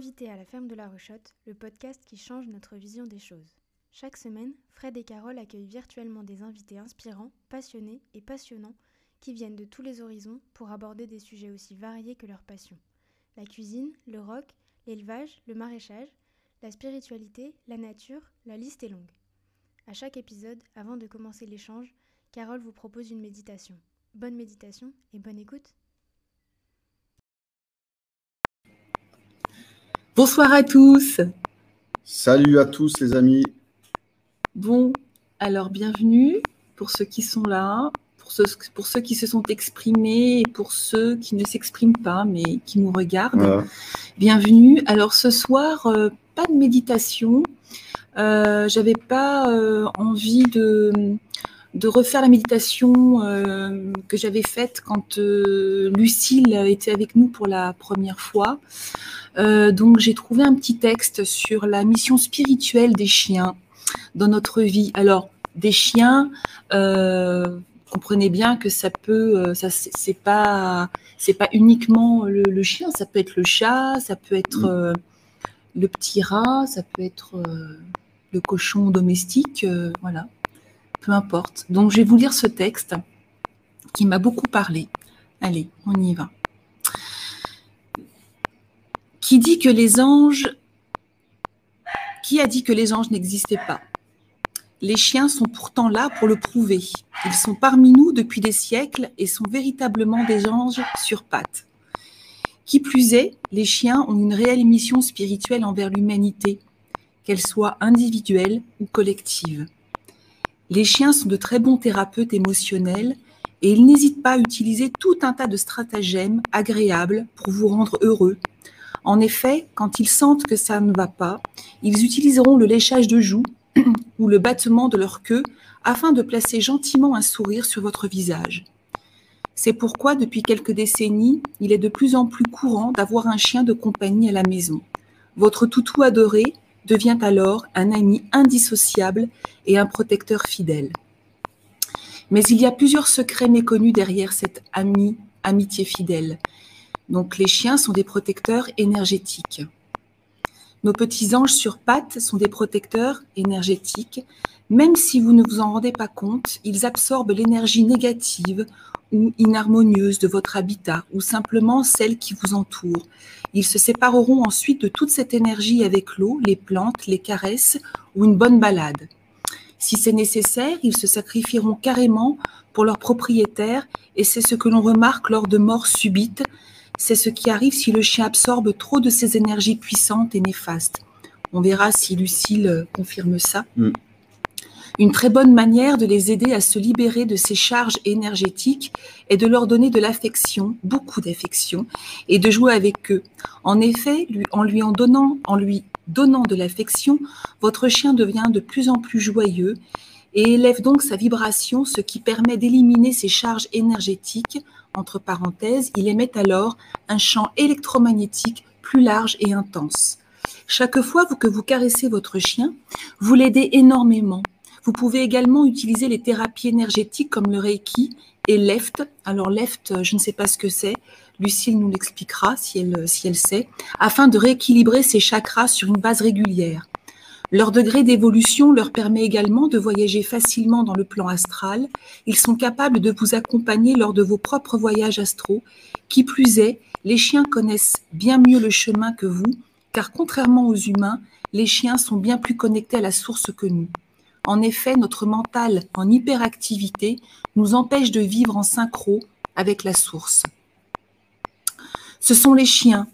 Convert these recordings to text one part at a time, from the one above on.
Invité à la ferme de la Rochotte, le podcast qui change notre vision des choses. Chaque semaine, Fred et Carole accueillent virtuellement des invités inspirants, passionnés et passionnants qui viennent de tous les horizons pour aborder des sujets aussi variés que leur passion. La cuisine, le rock, l'élevage, le maraîchage, la spiritualité, la nature, la liste est longue. À chaque épisode, avant de commencer l'échange, Carole vous propose une méditation. Bonne méditation et bonne écoute. Bonsoir à tous. Salut à tous les amis. Bon, alors bienvenue pour ceux qui sont là, pour ceux, pour ceux qui se sont exprimés et pour ceux qui ne s'expriment pas mais qui nous regardent. Bienvenue. Alors ce soir, euh, pas de méditation. Euh, J'avais pas euh, envie de de refaire la méditation euh, que j'avais faite quand euh, Lucille était avec nous pour la première fois. Euh, donc j'ai trouvé un petit texte sur la mission spirituelle des chiens dans notre vie. Alors des chiens, comprenez bien que ça peut, ça c'est pas, c'est pas uniquement le, le, chien, ça peut être le chat, ça peut être le petit rat, ça peut être le cochon domestique, voilà peu importe. Donc je vais vous lire ce texte qui m'a beaucoup parlé. Allez, on y va. Qui dit que les anges... Qui a dit que les anges n'existaient pas? Les chiens sont pourtant là pour le prouver. Ils sont parmi nous depuis des siècles et sont véritablement des anges sur pattes. Qui plus est, les chiens ont une réelle mission spirituelle envers l'humanité, qu'elle soit individuelle ou collective. Les chiens sont de très bons thérapeutes émotionnels et ils n'hésitent pas à utiliser tout un tas de stratagèmes agréables pour vous rendre heureux. En effet, quand ils sentent que ça ne va pas, ils utiliseront le léchage de joues ou le battement de leur queue afin de placer gentiment un sourire sur votre visage. C'est pourquoi, depuis quelques décennies, il est de plus en plus courant d'avoir un chien de compagnie à la maison. Votre toutou adoré devient alors un ami indissociable et un protecteur fidèle. Mais il y a plusieurs secrets méconnus derrière cette amie, amitié fidèle. Donc les chiens sont des protecteurs énergétiques. Nos petits anges sur pattes sont des protecteurs énergétiques. Même si vous ne vous en rendez pas compte, ils absorbent l'énergie négative ou inharmonieuse de votre habitat ou simplement celle qui vous entoure. Ils se sépareront ensuite de toute cette énergie avec l'eau, les plantes, les caresses ou une bonne balade. Si c'est nécessaire, ils se sacrifieront carrément pour leur propriétaire et c'est ce que l'on remarque lors de morts subites. C'est ce qui arrive si le chien absorbe trop de ces énergies puissantes et néfastes. On verra si Lucille confirme ça. Mm. Une très bonne manière de les aider à se libérer de ces charges énergétiques est de leur donner de l'affection, beaucoup d'affection, et de jouer avec eux. En effet, en lui en donnant, en lui donnant de l'affection, votre chien devient de plus en plus joyeux et élève donc sa vibration, ce qui permet d'éliminer ces charges énergétiques. Entre parenthèses, il émet alors un champ électromagnétique plus large et intense. Chaque fois que vous caressez votre chien, vous l'aidez énormément. Vous pouvez également utiliser les thérapies énergétiques comme le Reiki et l'EFT. Alors l'EFT, je ne sais pas ce que c'est. Lucille nous l'expliquera si elle, si elle sait, afin de rééquilibrer ses chakras sur une base régulière. Leur degré d'évolution leur permet également de voyager facilement dans le plan astral. Ils sont capables de vous accompagner lors de vos propres voyages astraux. Qui plus est, les chiens connaissent bien mieux le chemin que vous, car contrairement aux humains, les chiens sont bien plus connectés à la source que nous. En effet, notre mental en hyperactivité nous empêche de vivre en synchro avec la source. Ce sont les chiens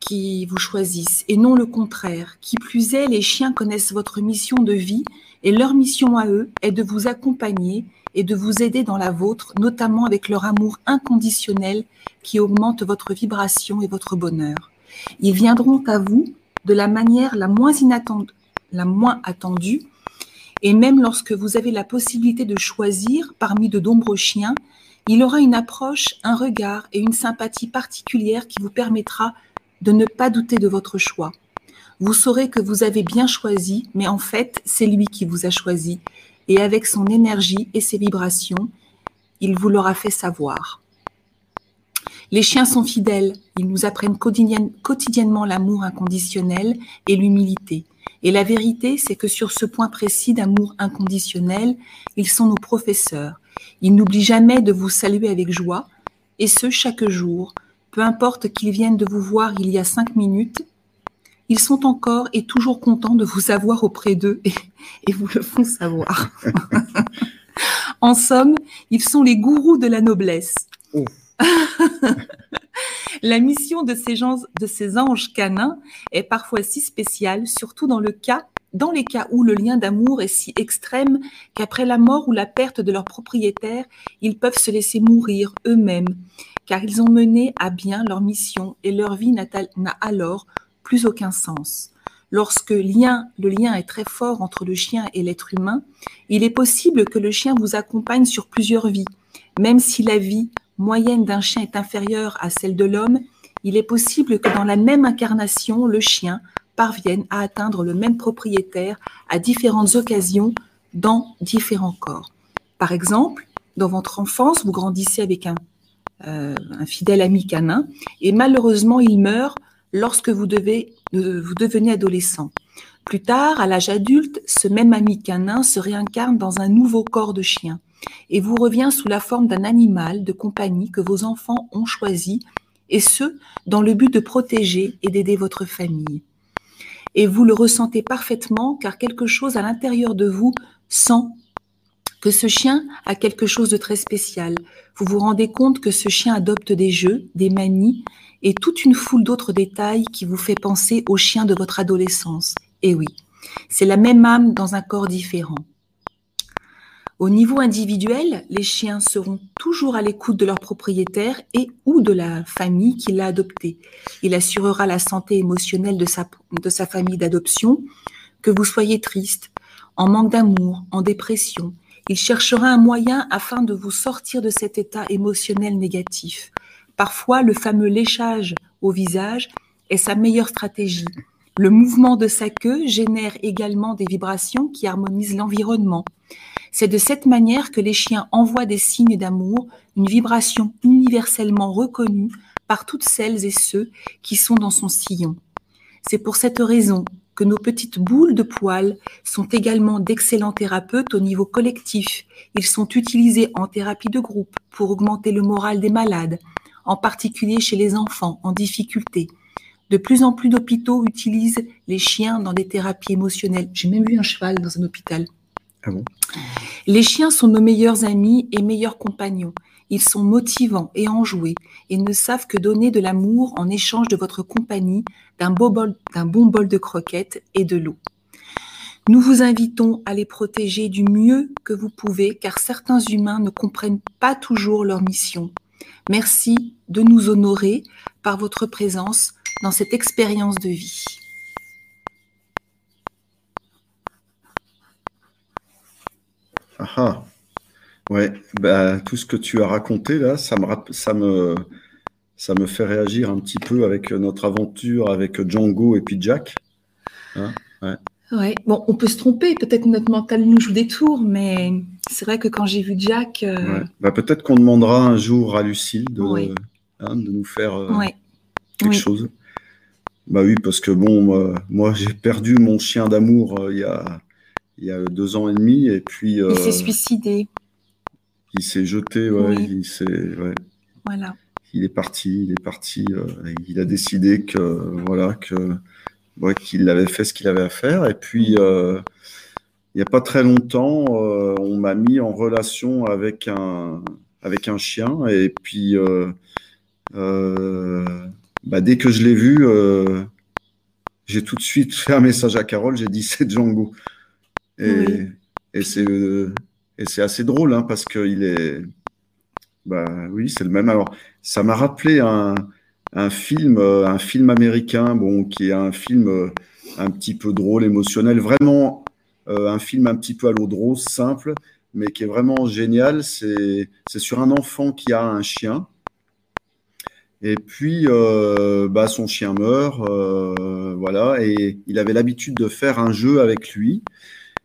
qui vous choisissent et non le contraire. Qui plus est, les chiens connaissent votre mission de vie et leur mission à eux est de vous accompagner et de vous aider dans la vôtre, notamment avec leur amour inconditionnel qui augmente votre vibration et votre bonheur. Ils viendront à vous de la manière la moins inattendue, la moins attendue et même lorsque vous avez la possibilité de choisir parmi de nombreux chiens, il aura une approche, un regard et une sympathie particulière qui vous permettra de ne pas douter de votre choix. Vous saurez que vous avez bien choisi, mais en fait, c'est lui qui vous a choisi. Et avec son énergie et ses vibrations, il vous l'aura fait savoir. Les chiens sont fidèles, ils nous apprennent quotidiennement l'amour inconditionnel et l'humilité. Et la vérité, c'est que sur ce point précis d'amour inconditionnel, ils sont nos professeurs. Ils n'oublient jamais de vous saluer avec joie, et ce chaque jour, peu importe qu'ils viennent de vous voir il y a cinq minutes, ils sont encore et toujours contents de vous avoir auprès d'eux et, vous le font savoir. en somme, ils sont les gourous de la noblesse. Oh. la mission de ces, anges canins est parfois si spéciale, surtout dans, le cas, les cas où le lien d'amour est si extrême qu'après la mort ou la perte de leur propriétaire, ils peuvent se laisser mourir eux-mêmes, car ils ont mené à bien leur mission et leur vie n'a alors plus aucun sens. Lorsque le lien est très fort entre le chien et l'être humain, il est possible que le chien vous accompagne sur plusieurs vies. Même si la vie moyenne d'un chien est inférieure à celle de l'homme, il est possible que dans la même incarnation, le chien parvienne à atteindre le même propriétaire à différentes occasions dans différents corps. Par exemple, dans votre enfance, vous grandissez avec un, euh, fidèle ami canin et malheureusement il meurt lorsque devez, vous devenez adolescent. Plus tard, à l'âge adulte, ce même ami canin se réincarne dans un nouveau corps de chien et vous revient sous la forme d'un animal de compagnie que vos enfants ont choisi, et ce, dans le but de protéger et d'aider votre famille. Et vous le ressentez parfaitement car quelque chose à l'intérieur de vous sent que ce chien a quelque chose de très spécial. Vous vous rendez compte que ce chien adopte des jeux, des manies et toute une foule d'autres détails qui vous fait penser au chien de votre adolescence. Et oui, c'est la même âme dans un corps différent. Au niveau individuel, les chiens seront toujours à l'écoute de leur propriétaire et ou de la famille qui l'a adopté. Il assurera la santé émotionnelle de sa, de sa famille d'adoption, que vous soyez triste, en manque d'amour, en dépression. Il cherchera un moyen afin de vous sortir de cet état émotionnel négatif. Parfois, le fameux léchage au visage est sa meilleure stratégie. Le mouvement de sa queue génère également des vibrations qui harmonisent l'environnement. C'est de cette manière que les chiens envoient des signes d'amour, une vibration universellement reconnue par toutes celles et ceux qui sont dans son sillon. C'est pour cette raison que nos petites boules de poils sont également d'excellents thérapeutes au niveau collectif. Ils sont utilisés en thérapie de groupe pour augmenter le moral des malades, en particulier chez les enfants en difficulté. De plus en plus d'hôpitaux utilisent les chiens dans des thérapies émotionnelles. J'ai même vu un cheval dans un hôpital. Ah les chiens sont nos meilleurs amis et meilleurs compagnons. Ils sont motivants et enjoués et ne savent que donner de l'amour en échange de votre compagnie, d'un bon bol de croquettes et de l'eau. Nous vous invitons à les protéger du mieux que vous pouvez car certains humains ne comprennent pas toujours leur mission. Merci de nous honorer par votre présence dans cette expérience de vie. Ah, ah Ouais, bah, tout ce que tu as raconté là, ça me, ça, me, ça me fait réagir un petit peu avec notre aventure avec Django et puis Jack. Hein ouais. bon, on peut se tromper, peut-être notre mental nous joue des tours, mais c'est vrai que quand j'ai vu Jack. Euh, bah, peut-être qu'on demandera un jour à Lucille de, hein, de nous faire euh, quelque chose. Bah oui, parce que bon, moi j'ai perdu mon chien d'amour euh, il y a il y a deux ans et demi. Et puis, il s'est euh, suicidé. Il s'est jeté, ouais, il s'est, Voilà. Il est parti, il est parti. Euh, il a décidé que, voilà, que, qu'il avait fait ce qu'il avait à faire. Et puis, euh, il n'y a pas très longtemps, on m'a mis en relation avec un, avec un chien. Et puis, bah, dès que je l'ai vu, j'ai tout de suite fait un message à Carole. J'ai dit c'est Django. Et, et c'est assez drôle hein, parce qu'il est. Bah oui, c'est le même. Alors, ça m'a rappelé un, un, film, un film américain, bon, qui est un film un petit peu drôle, émotionnel, vraiment euh, un film un petit peu à l'eau de rose, simple, mais qui est vraiment génial. C'est sur un enfant qui a un chien. Et puis, euh, bah, son chien meurt, euh, voilà, et il avait l'habitude de faire un jeu avec lui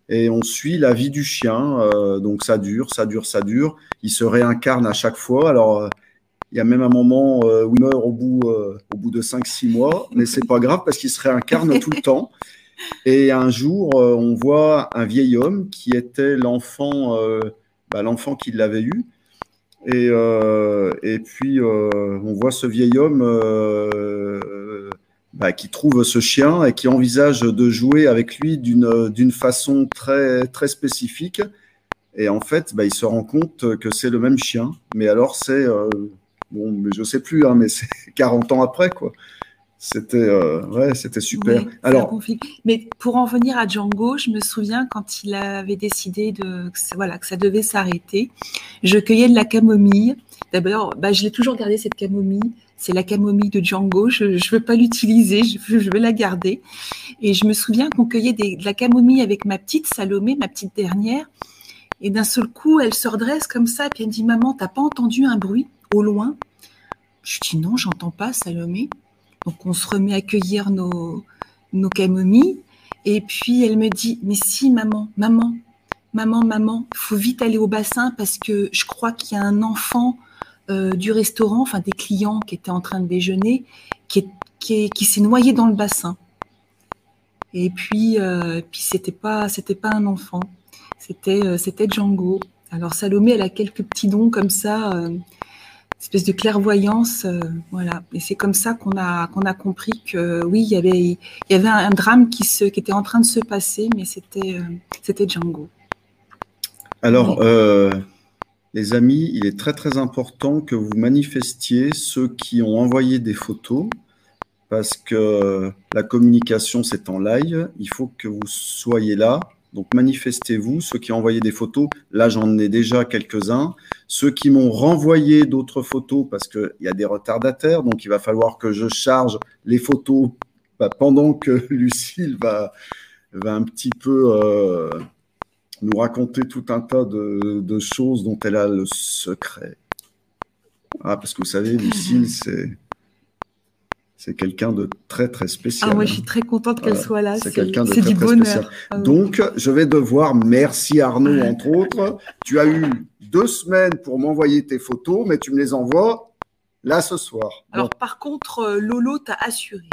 et on suit la vie du chien. Euh, donc ça dure, ça dure, ça dure. Il se réincarne à chaque fois. Alors, euh, Il y a même un moment où il meurt au bout, au bout de 5-6 mois, mais c'est pas grave parce qu'il se réincarne tout le temps. Et un jour, on voit un vieil homme qui était l'enfant, bah, l'enfant qui l'avait eu. Et, et puis, on voit ce vieil homme bah, qui trouve ce chien et qui envisage de jouer avec lui d'une façon très, très spécifique. Et en fait, bah, il se rend compte que c'est le même chien. Mais alors, c'est. Euh, bon, mais je sais plus, hein, mais c'est 40 ans après, quoi. C'était euh, ouais, c'était super. Alors, mais pour en venir à Django, je me souviens quand il avait décidé de voilà que ça devait s'arrêter, je cueillais de la camomille. D'abord, bah, je l'ai toujours gardé cette camomille c'est la camomille de Django. Je ne veux pas l'utiliser, je, veux la garder. Et je me souviens qu'on cueillait de la camomille avec ma petite Salomé, ma petite dernière. Et d'un seul coup, elle se redresse comme ça, puis elle me dit Maman, t'as pas entendu un bruit au loin? Je dis Non, j'entends pas, Salomé. Donc on se remet à cueillir nos, camomilles. Et puis elle me dit Mais si, maman, maman, maman, maman, faut vite aller au bassin parce que je crois qu'il y a un enfant euh, du restaurant, enfin des clients qui étaient en train de déjeuner, qui, qui, s'est noyé dans le bassin. Et puis, euh, puis c'était pas, c'était pas un enfant, c'était, euh, c'était Django. Alors Salomé, elle a quelques petits dons comme ça, une espèce de clairvoyance, voilà. Et c'est comme ça qu'on a, qu'on a compris que oui, il y avait, il y avait un, drame qui se, qui était en train de se passer, mais c'était, c'était Django. Alors. Les amis, il est très très important que vous manifestiez ceux qui ont envoyé des photos parce que la communication c'est en live, il faut que vous soyez là. Donc manifestez-vous, ceux qui ont envoyé des photos, là j'en ai déjà quelques-uns. Ceux qui m'ont renvoyé d'autres photos parce qu'il y a des retardataires, donc il va falloir que je charge les photos bah, pendant que Lucille va, un petit peu... Euh, nous raconter tout un tas de, choses dont elle a le secret. Ah, parce que vous savez, Lucille, c'est c'est quelqu'un de très très spécial. Ah, moi, je suis très contente qu'elle soit là. C'est quelqu'un de très, du très bonheur. spécial. Ah Donc, je vais devoir, merci Arnaud, entre autres. Tu as eu deux semaines pour m'envoyer tes photos, mais tu me les envoies là ce soir. Alors, par contre, euh, Lolo t'a assuré.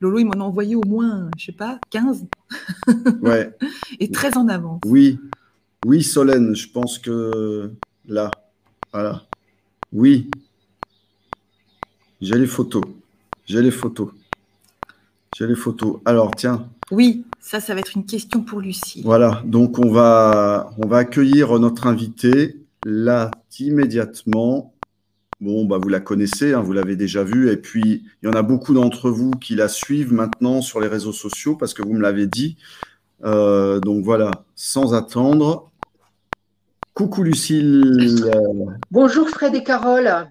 Lolo, il m'en a envoyé au moins, je sais pas, 15. Ouais. Et très en avance. Oui. Oui, Solène, je pense que là. Voilà. Oui. J'ai les photos. J'ai les photos. J'ai les photos. Alors, tiens. Oui, ça, ça va être une question pour Lucie. Voilà. Donc, on va, on va accueillir notre invité là immédiatement. Bon, bah, vous la connaissez, hein, vous l'avez déjà vue. Et puis, il y en a beaucoup d'entre vous qui la suivent maintenant sur les réseaux sociaux parce que vous me l'avez dit. Euh, donc voilà, sans attendre. Coucou Lucille. Bonjour Fred et Carole.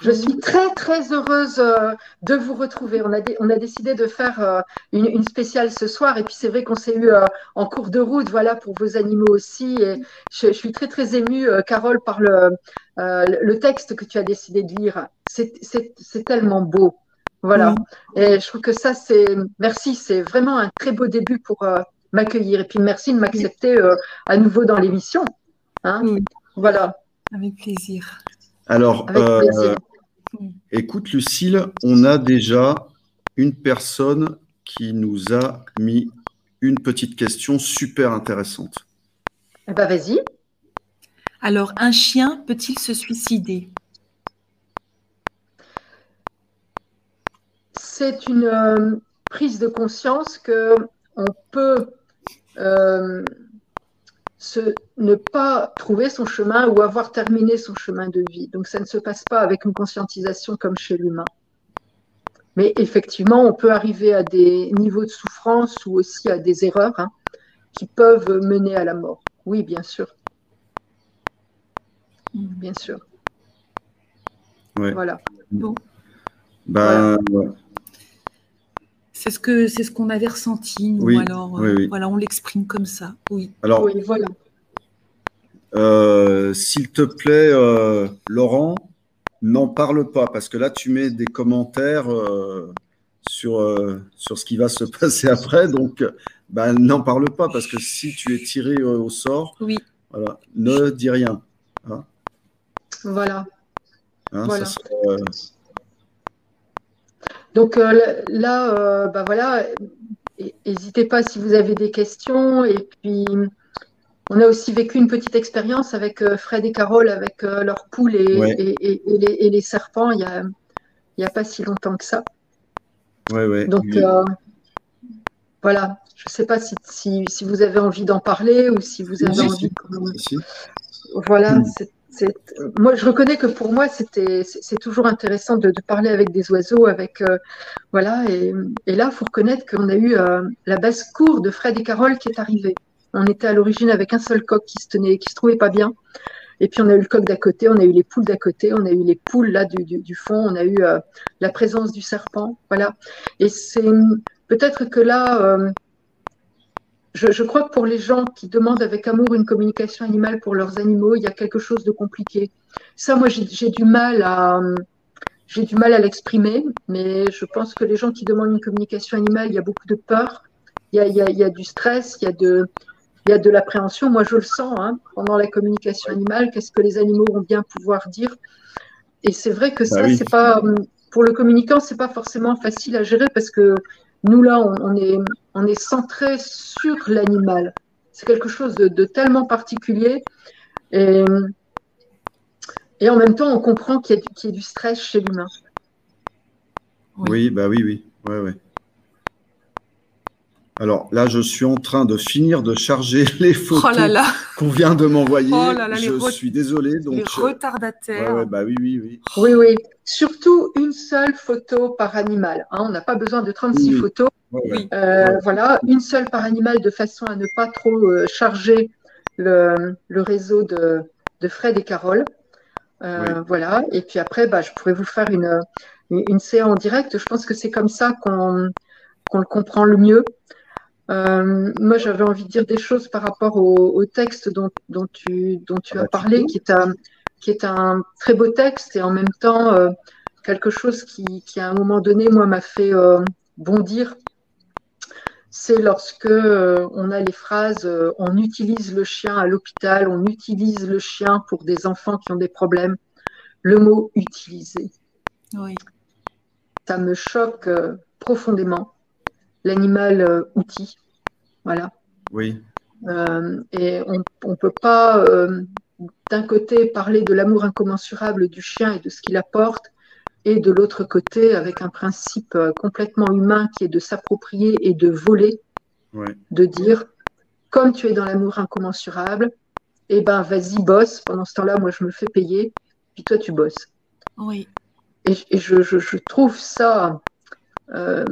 Je suis très très heureuse euh, de vous retrouver. On a, on a décidé de faire euh, une, spéciale ce soir et puis c'est vrai qu'on s'est eu euh, en cours de route, voilà, pour vos animaux aussi. Et je, suis très très émue, Carole, par le, le texte que tu as décidé de lire. C'est tellement beau. Voilà. Et je trouve que ça, c'est. Merci, c'est vraiment un très beau début pour m'accueillir. Et puis merci de m'accepter à nouveau dans l'émission. Hein voilà. Avec plaisir. Alors, euh, écoute Lucille, on a déjà une personne qui nous a mis une petite question super intéressante. Eh ben, vas-y. Alors, un chien peut-il se suicider? C'est une euh, prise de conscience que on peut euh, ne pas trouver son chemin ou avoir terminé son chemin de vie. Donc ça ne se passe pas avec une conscientisation comme chez l'humain. Mais effectivement, on peut arriver à des niveaux de souffrance ou aussi à des erreurs hein, qui peuvent mener à la mort. Oui, bien sûr. Bien sûr. Voilà. Bon. Ben, c'est ce que c'est ce qu'on avait ressenti. Nous. alors euh, voilà, on l'exprime comme ça. Oui. Alors voilà. Euh, s'il te plaît, euh, Laurent, n'en parle pas parce que là tu mets des commentaires sur sur ce qui va se passer après. Donc, ben, n'en parle pas parce que si tu es tiré au sort, oui. voilà, ne dis rien. Hein. voilà. Hein, Voilà. ça serait, euh, Donc euh, là, euh, bah voilà, n'hésitez pas si vous avez des questions. Et puis, on a aussi vécu une petite expérience avec euh, Fred et Carole, avec leurs poules et, Ouais. et- et- et les, et les serpents, il y a, pas si longtemps que ça. ouais, ouais. Donc Oui. euh, voilà, je ne sais pas si, si, si vous avez envie d'en parler ou si vous avez envie si. Voilà, Mm. c'est, c'est- moi je reconnais que pour moi c'était, c'est, toujours intéressant de, parler avec des oiseaux, avec euh, voilà, et, et là faut reconnaître qu'on a eu euh, la basse-cour de Fred et Carole qui est arrivée. On était à l'origine avec un seul coq qui se tenait, qui se trouvait pas bien, et puis on a eu le coq d'à côté, on a eu les poules d'à côté, on a eu les poules là du, du, du fond, on a eu euh, la présence du serpent, voilà. Et c'est peut-être que là. Je, je crois que pour les gens qui demandent avec amour une communication animale pour leurs animaux, il y a quelque chose de compliqué. Ça, moi, j'ai j'ai du mal à, j'ai du mal à l'exprimer, mais je pense que les gens qui demandent une communication animale, il y a beaucoup de peur, il y a, il y a, il y a du stress, il y a de, il y a de l'appréhension. Moi, je le sens hein, pendant la communication animale. Qu'est-ce que les animaux vont bien pouvoir dire Et c'est vrai que ça, Bah oui. c'est pas pour le communicant, c'est pas forcément facile à gérer parce que nous là, on, on est, on est centré sur l'animal. C'est quelque chose de, de tellement particulier. Et, et en même temps, on comprend qu'il y, a du- qu'il y a du stress chez l'humain. Oui, bah oui, oui. Ouais, ouais. Alors là, je suis en train de finir de charger les Oh photos là là, qu'on vient de m'envoyer. Oh là là, les je suis désolé. Donc, les je- retardataires. Ouais, ouais, bah oui, oui, oui. Oui, oui. Surtout une seule photo par animal. hein. On n'a pas besoin de 36 Oui. photos. Ouais, ouais. Oui. Euh, Ouais. Voilà, une seule par animal de façon à ne pas trop euh, charger le, le réseau de, de Fred et Carole. Euh. Voilà, et puis après, bah, je pourrais vous faire une, une, une séance en direct. Je pense que c'est comme ça qu'on qu'on le comprend le mieux. Euh, moi, j'avais envie de dire des choses par rapport au, au texte dont, dont tu, dont tu Ah as bah, tu parlé, qui est, un, qui est un très beau texte et en même temps euh, quelque chose qui, qui, à un moment donné, moi, m'a fait euh, bondir. C'est lorsque euh, on a les phrases euh, on utilise le chien à l'hôpital, on utilise le chien pour des enfants qui ont des problèmes. Le mot utiliser, Oui. ça me choque euh, profondément. L'animal euh, outil, voilà. Oui, Euh, et on ne peut pas, euh, d'un côté, parler de l'amour incommensurable du chien et de ce qu'il apporte, et de l'autre côté, avec un principe euh, complètement humain qui est de s'approprier et de voler, ouais. de dire, comme tu es dans l'amour incommensurable, eh ben vas-y, bosse. Pendant ce temps-là, moi, je me fais payer, puis toi, tu bosses. Oui. Et, et je, je, je trouve ça. euh,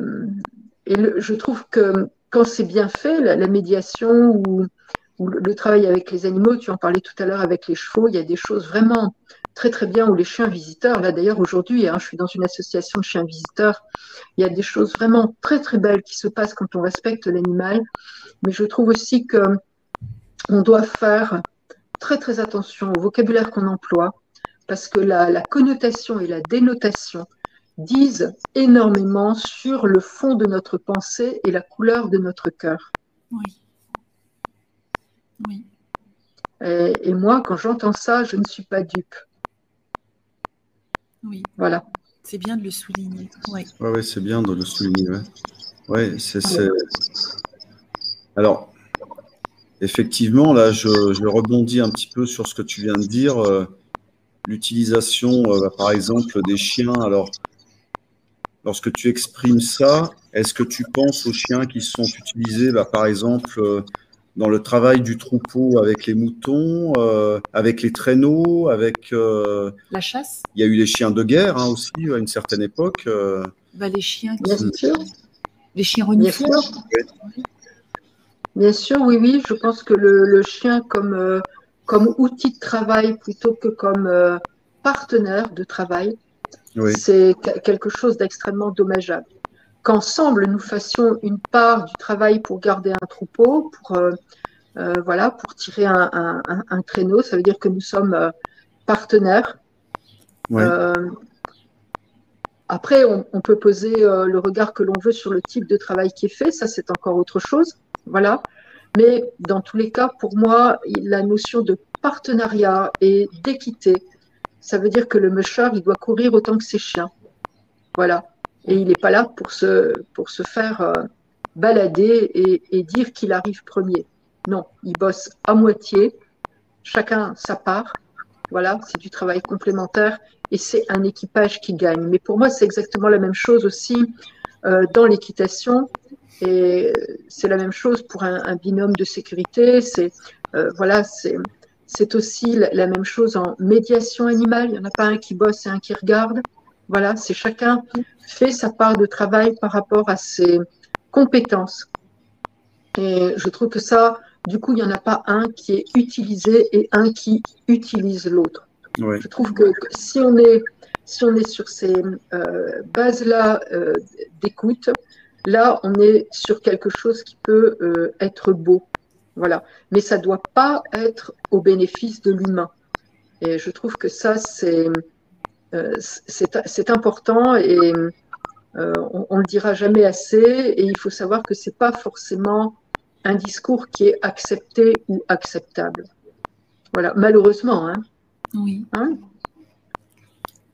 et le- je trouve que quand c'est bien fait, la, la médiation ou, le, travail avec les animaux, tu en parlais tout à l'heure avec les chevaux, il y a des choses vraiment très très bien, ou les chiens visiteurs. Là d'ailleurs aujourd'hui, hein, je suis dans une association de chiens visiteurs, il y a des choses vraiment très très belles qui se passent quand on respecte l'animal. Mais je trouve aussi que on doit faire très très attention au vocabulaire qu'on emploie, parce que la, la connotation et la dénotation disent énormément sur le fond de notre pensée et la couleur de notre cœur. Oui. Oui. Et, et moi, quand j'entends ça, je ne suis pas dupe. Oui. Voilà. C'est bien de le souligner. Oui. Ouais, ouais, c'est bien de le souligner. Ouais, ouais c'est. Alors, effectivement, là, je, je rebondis un petit peu sur ce que tu viens de dire. euh, L'utilisation, euh, bah, par exemple, des chiens. Alors, lorsque tu exprimes ça, est-ce que tu penses aux chiens qui sont utilisés, bah, par exemple, euh, dans le travail du troupeau avec les moutons, euh, avec les traîneaux, avec. euh, La chasse, Il y a eu les chiens de guerre hein, aussi à une certaine époque. euh, bah, les chiens qui Bien sont- sûr. les chiens Bien renifleurs. sûr. Bien sûr, oui, oui. Je pense que le, le chien comme, euh, comme outil de travail plutôt que comme euh, partenaire de travail, oui. c'est que- quelque chose d'extrêmement dommageable. Qu'ensemble, nous fassions une part du travail pour garder un troupeau, pour, euh, euh, voilà, pour tirer un, un- un- un traîneau, ça veut dire que nous sommes euh, partenaires. Ouais. Après, on, on peut poser le regard que l'on veut sur le type de travail qui est fait, ça c'est encore autre chose. Voilà. Mais dans tous les cas, pour moi, la notion de partenariat et d'équité ça veut dire que le mûcheur, il doit courir autant que ses chiens. Voilà. Et il n'est pas là pour se, pour se faire euh, balader et, dire qu'il arrive premier. Non, il bosse à moitié, chacun sa part. Voilà, c'est du travail complémentaire et c'est un équipage qui gagne. Mais pour moi, c'est exactement la même chose aussi euh, dans l'équitation. Et c'est la même chose pour un, binôme de sécurité. C'est euh, voilà, c'est c'est aussi la même chose en médiation animale. Il n'y en a pas un qui bosse et un qui regarde. Voilà, c'est chacun fait sa part de travail par rapport à ses compétences. Et je trouve que ça, du coup, il n'y en a pas un qui est utilisé et un qui utilise l'autre. Je trouve que si on est, si on est sur ces euh, bases-là euh, d'écoute, là, on est sur quelque chose qui peut euh, être beau. Voilà. Mais ça ne doit pas être au bénéfice de l'humain. Et je trouve que ça, c'est euh, important et euh, on ne le dira jamais assez. Et il faut savoir que ce n'est pas forcément un discours qui est accepté ou acceptable. Voilà, malheureusement. Hein. Oui. Hein?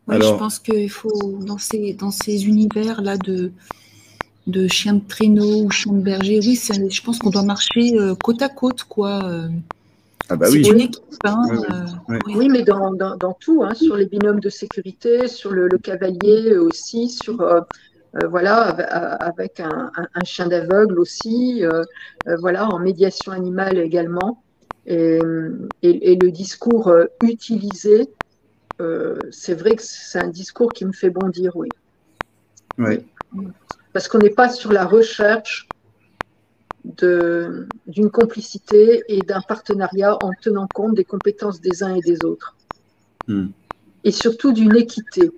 Oui, je pense qu'il faut, dans ces, dans ces univers-là de, de chien de traîneau ou chien de berger. Oui, je pense qu'on doit marcher euh, côte à côte, quoi. Euh. Ah bah oui. Une équipe, hein, euh, oui, mais dans, dans, tout, hein, sur les binômes de sécurité, sur le, cavalier aussi, sur voilà, avec un, un, chien d'aveugle aussi, voilà, en médiation animale également. Et, et, le discours utilisé, c'est vrai que c'est un discours qui me fait bondir, oui. Oui parce qu'on n'est pas sur la recherche d'une complicité et d'un partenariat en tenant compte des compétences des uns et des autres. Hmm. Et surtout d'une équité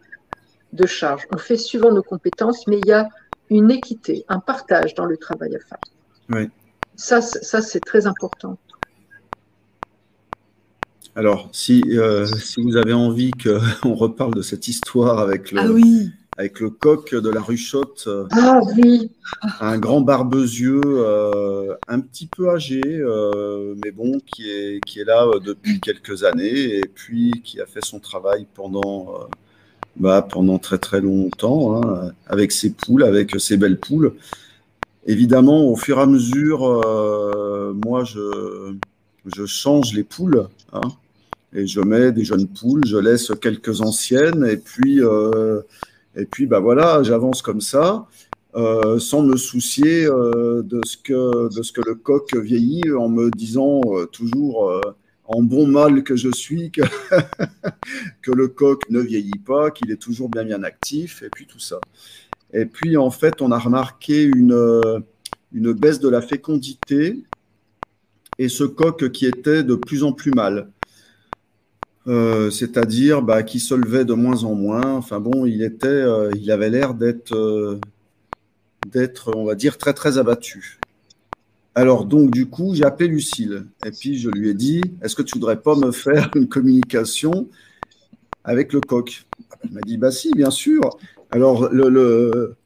de charge. On fait suivant nos compétences, mais il y a une équité, un partage dans le travail à faire. Oui. Ça, ça c'est très important. Alors, si, euh, si vous avez envie qu'on reparle de cette histoire avec le, ah oui avec le coq de la ruchotte. Euh, ah oui. Un grand barbezieux, euh, un petit peu âgé, euh, mais bon, qui est, qui est là depuis quelques années et puis qui a fait son travail pendant, bah, pendant très très longtemps, hein, avec ses poules, avec ses belles poules. Évidemment, au fur et à mesure, moi, je, je change les poules. Hein, et je mets des jeunes poules, je laisse quelques anciennes, et puis et puis, bah voilà, j'avance comme ça, euh, sans me soucier euh, de, ce que, le coq vieillit, en me disant euh, toujours en bon mal que je suis, que, le coq ne vieillit pas, qu'il est toujours bien bien actif, et puis tout ça. Et puis, en fait, on a remarqué une baisse de la fécondité et ce coq qui était de plus en plus mal. Euh, c'est-à-dire bah, qui se levait de moins en moins. Enfin bon, il était, euh, il avait l'air d'être, euh, d'être, on va dire, très très abattu. Alors donc du coup, j'ai appelé Lucille et puis je lui ai dit, est-ce que tu voudrais pas me faire une communication avec le coq? Elle m'a dit, bah si, bien sûr. Alors le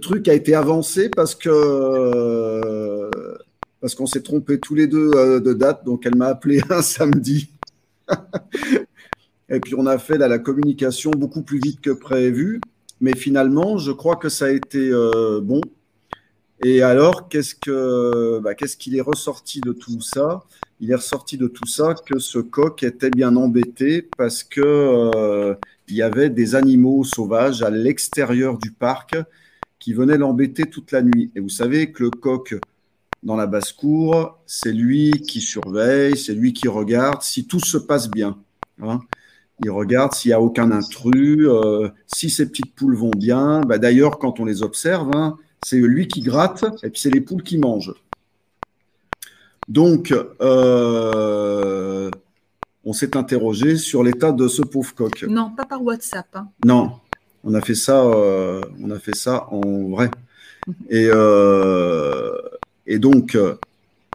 truc a été avancé parce que parce qu'on s'est trompé tous les deux de date, donc elle m'a appelé un samedi Et puis on a fait la communication beaucoup plus vite que prévu. Mais finalement, je crois que ça a été euh, bon. Et alors, qu'est-ce que, bah, qu'est-ce qu'il est ressorti de tout ça? Il est ressorti de tout ça que ce coq était bien embêté parce que euh, il y avait des animaux sauvages à l'extérieur du parc qui venaient l'embêter toute la nuit. Et vous savez que le coq, dans la basse-cour, c'est lui qui surveille, c'est lui qui regarde si tout se passe bien. Hein. Il regarde s'il n'y a aucun intrus, euh, si ces petites poules vont bien. Bah, d'ailleurs, quand on les observe, hein, c'est lui qui gratte et puis c'est les poules qui mangent. Donc, euh, on s'est interrogé sur l'état de ce pauvre coq. Non, pas par WhatsApp. Hein. Non, on a fait ça, euh, on a fait ça en vrai. Mhm. Et et donc, euh,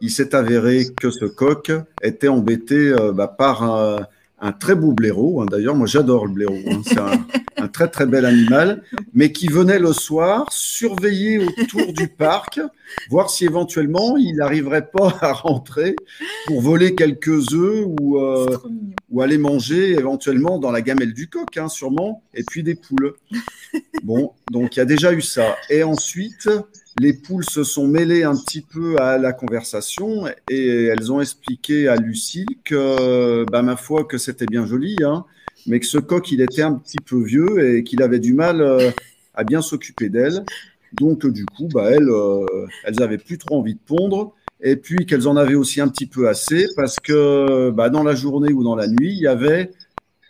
il s'est avéré que ce coq était embêté euh, bah, par un, un très beau blaireau. Hein. D'ailleurs, moi j'adore le blaireau. Hein. C'est un, très très bel animal, mais qui venait le soir surveiller autour du parc, voir si éventuellement il n'arriverait pas à rentrer pour voler quelques œufs ou, euh, ou aller manger éventuellement dans la gamelle du coq, hein, sûrement, et puis des poules. Bon, donc il y a déjà eu ça. Et ensuite, les poules se sont mêlées un petit peu à la conversation et elles ont expliqué à Lucie que, bah, ma foi, que c'était bien joli, hein, mais que ce coq, il était un petit peu vieux et qu'il avait du mal euh, à bien s'occuper d'elle. Donc, du coup, bah, elles, euh, elles avaient plus trop envie de pondre et puis qu'elles en avaient aussi un petit peu assez parce que bah, dans la journée ou dans la nuit, il y avait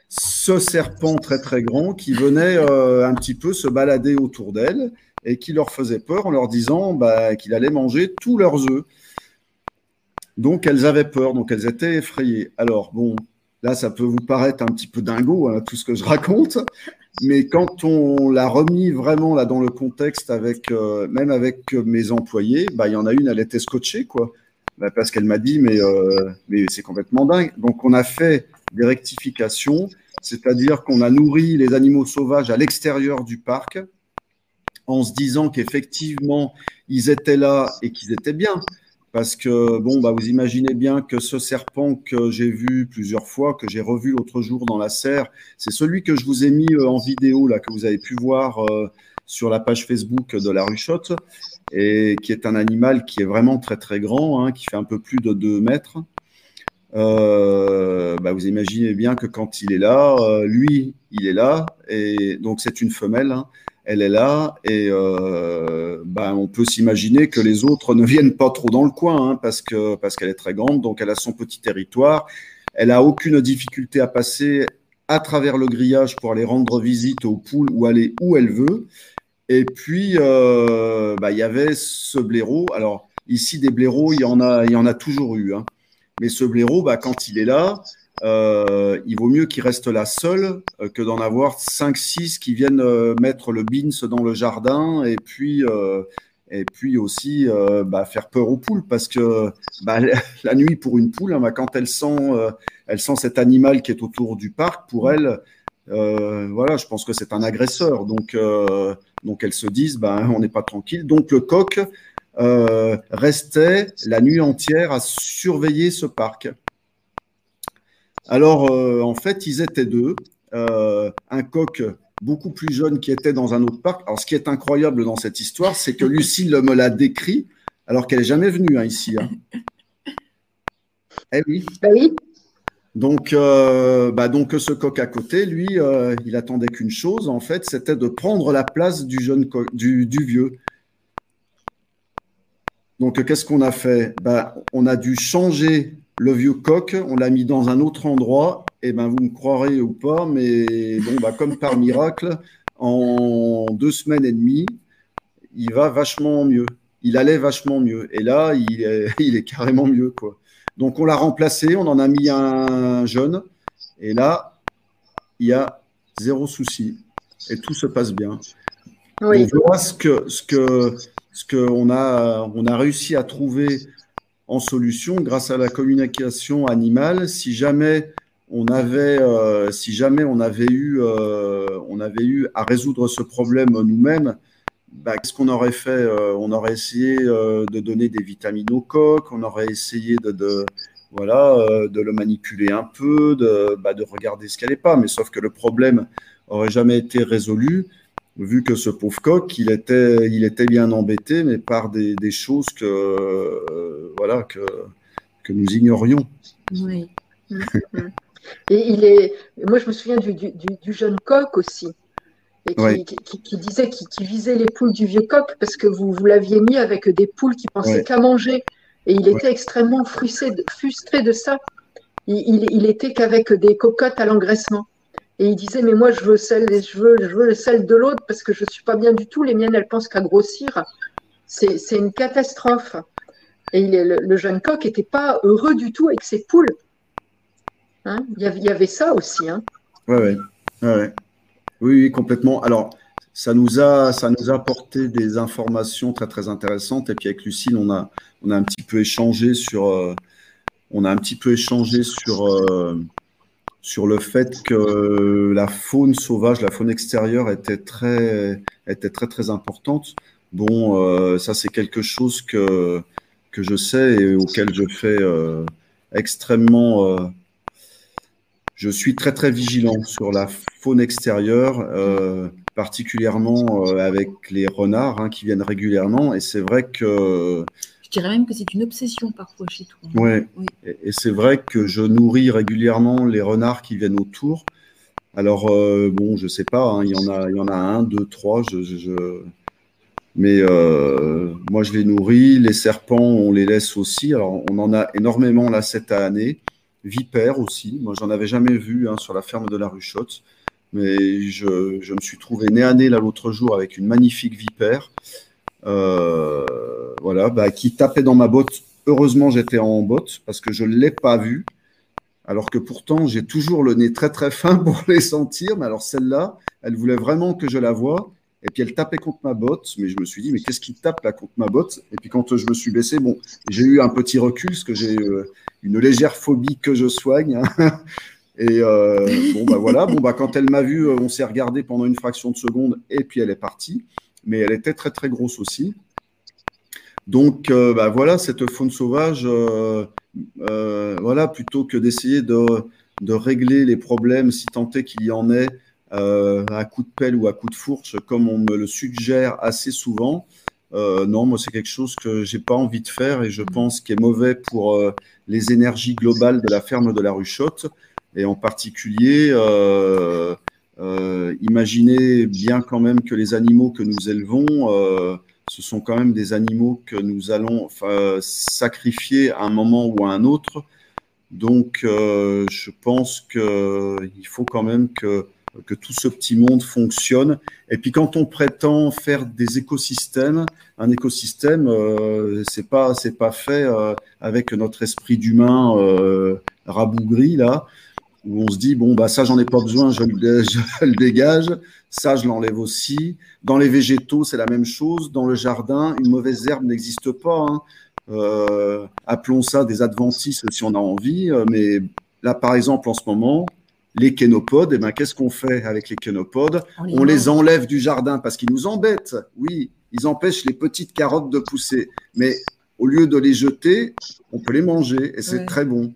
ce serpent très très grand qui venait euh, un petit peu se balader autour d'elles et qui leur faisait peur en leur disant bah, qu'il allait manger tous leurs œufs. Donc elles avaient peur, donc elles étaient effrayées. Alors bon, là ça peut vous paraître un petit peu dingo, hein, tout ce que je raconte, mais quand on l'a remis vraiment là dans le contexte avec euh, même avec mes employés, bah il y en a une, elle était scotchée quoi, bah, parce qu'elle m'a dit mais euh, mais c'est complètement dingue. Donc on a fait des rectifications, c'est-à-dire qu'on a nourri les animaux sauvages à l'extérieur du parc en se disant qu'effectivement, ils étaient là et qu'ils étaient bien. Parce que, bon, bah, vous imaginez bien que ce serpent que j'ai vu plusieurs fois, que j'ai revu l'autre jour dans la serre, c'est celui que je vous ai mis euh, en vidéo, là, que vous avez pu voir euh, sur la page Facebook de la Ruchotte, et qui est un animal qui est vraiment très, très grand, hein, qui fait un peu plus de 2 mètres. Euh, bah, vous imaginez bien que quand il est là, lui, il est là, et donc c'est une femelle, hein, elle est là et euh, ben, on peut s'imaginer que les autres ne viennent pas trop dans le coin hein, parce que parce qu'elle est très grande, donc elle a son petit territoire. Elle a aucune difficulté à passer à travers le grillage pour aller rendre visite aux poules ou aller où elle veut. Et puis euh, ben, il y avait ce blaireau. Alors ici des blaireaux, il y en a il y en a toujours eu. Hein. Mais ce blaireau, ben, quand il est là, euh, il vaut mieux qu'il reste là seul euh, que d'en avoir 5-6 qui viennent euh, mettre le bins dans le jardin et puis, et puis aussi bah, faire peur aux poules parce que bah, la nuit pour une poule, hein, bah, quand elle sent, elle sent cet animal qui est autour du parc, pour elle, voilà, je pense que c'est un agresseur. Donc, donc elles se disent, bah, on n'est pas tranquille. Donc le coq restait la nuit entière à surveiller ce parc. Alors, euh, en fait, ils étaient deux. Euh, un coq beaucoup plus jeune qui était dans un autre parc. Alors, ce qui est incroyable dans cette histoire, c'est que Lucille me l'a décrit alors qu'elle n'est jamais venue hein, ici. Hein. Eh oui. Bah oui. Donc, euh, bah donc, ce coq à côté, lui, il attendait qu'une chose, en fait, c'était de prendre la place du jeune du, du, vieux. Donc, qu'est-ce qu'on a fait? Bah, On a dû changer le vieux coq, on l'a mis dans un autre endroit, et ben vous me croirez ou pas, mais bon, bah, comme par miracle, en deux semaines et demie, il va vachement mieux. Il allait vachement mieux. Et là, il est, il est carrément mieux. Quoi. Donc on l'a remplacé, on en a mis un jeune, et là, il y a zéro souci. Et tout se passe bien. On voit ce que ce que ce qu'on a on a réussi à trouver en solution grâce à la communication animale. Si jamais on avait, euh, euh, eu à résoudre ce problème nous-mêmes, bah, qu'est-ce qu'on aurait fait euh, On aurait essayé de donner des vitamines au coq, on aurait essayé de, voilà, de le manipuler un peu, de, bah, de regarder ce qu'elle n'est pas. Mais sauf que le problème aurait jamais été résolu vu que ce pauvre coq, il était, il était bien embêté, mais par des, des choses que, euh, voilà, que, que nous ignorions. Oui. et il est, moi, je me souviens du, du, du jeune coq aussi, et qui, qui, disait qu'il visait les poules du vieux coq parce que vous, vous l'aviez mis avec des poules qui pensaient qu'à manger. Et il était extrêmement frustré de, frustré de ça. Il, il, il était qu'avec des cocottes à l'engraissement. Et il disait, mais moi, je veux, celle, je veux, je veux le sel de l'autre parce que je ne suis pas bien du tout. Les miennes, elles pensent qu'à grossir. C'est une catastrophe. Et le, jeune coq n'était pas heureux du tout avec ses poules. Hein? Il, y avait, ça aussi. Hein ouais. ouais, Oui, oui, complètement. Alors, ça nous, a, ça nous a apporté des informations très, très intéressantes. Et puis, avec Lucille, on a, on a un petit peu échangé sur. Euh, on a un petit peu échangé sur. Euh, sur le fait que la faune sauvage, la faune extérieure était très, était très, très importante. Bon, euh, ça, c'est quelque chose que, que je sais et auquel je fais euh, extrêmement. Euh, je suis très, très vigilant sur la faune extérieure, particulièrement avec les renards hein, qui viennent régulièrement. Et c'est vrai que dirais même que c'est une obsession parfois chez toi. Ouais. Oui. Et, c'est vrai que je nourris régulièrement les renards qui viennent autour. Alors, euh, bon, je sais pas, hein, il, y en a, il y en a un, deux, trois. Je, Mais euh, moi, je les nourris. Les serpents, on les laisse aussi. Alors, on en a énormément là cette année. Vipères aussi. Moi, j'en avais jamais vu hein, sur la ferme de la Ruchotte. Mais je, je me suis trouvé nez à nez là l'autre jour avec une magnifique vipère. Euh, voilà, bah, qui tapait dans ma botte. Heureusement, j'étais en botte parce que je ne l'ai pas vue. Alors que pourtant, j'ai toujours le nez très très fin pour les sentir. Mais alors celle-là, elle voulait vraiment que je la voie. Et puis elle tapait contre ma botte. Mais je me suis dit, mais qu'est-ce qui tape là contre ma botte? Et puis quand je me suis baissé, bon, j'ai eu un petit recul parce que j'ai euh, une légère phobie que je soigne. Hein. Et euh, bon, bah voilà, bon, bah, quand elle m'a vu, on s'est regardé pendant une fraction de seconde et puis elle est partie mais elle était très très grosse aussi. Donc euh, bah, voilà, cette faune sauvage, euh, euh, voilà, plutôt que d'essayer de, de, régler les problèmes, si tant est qu'il y en ait, à coup de pelle ou à coup de fourche, comme on me le suggère assez souvent, non, moi c'est quelque chose que j'ai pas envie de faire et je pense qu'il est mauvais pour les énergies globales de la ferme de la Ruchotte et en particulier euh, imaginez bien quand même que les animaux que nous élevons, euh, ce sont quand même des animaux que nous allons sacrifier à un moment ou à un autre. Donc, euh, je pense qu'il faut quand même que, que, tout ce petit monde fonctionne. Et puis, quand on prétend faire des écosystèmes, un écosystème, euh, c'est pas c'est pas fait avec notre esprit d'humain rabougri là où on se dit bon bah ça j'en ai pas besoin, je le, dégage, ça je l'enlève aussi. Dans les végétaux c'est la même chose, dans le jardin une mauvaise herbe n'existe pas. Hein. Euh, appelons ça des adventices si on a envie, euh, mais là par exemple en ce moment les kénopodes, et eh ben, qu'est-ce qu'on fait avec les kénopodes On, les, enlève du jardin parce qu'ils nous embêtent. Oui, ils empêchent les petites carottes de pousser. Mais au lieu de les jeter, on peut les manger et c'est très bon.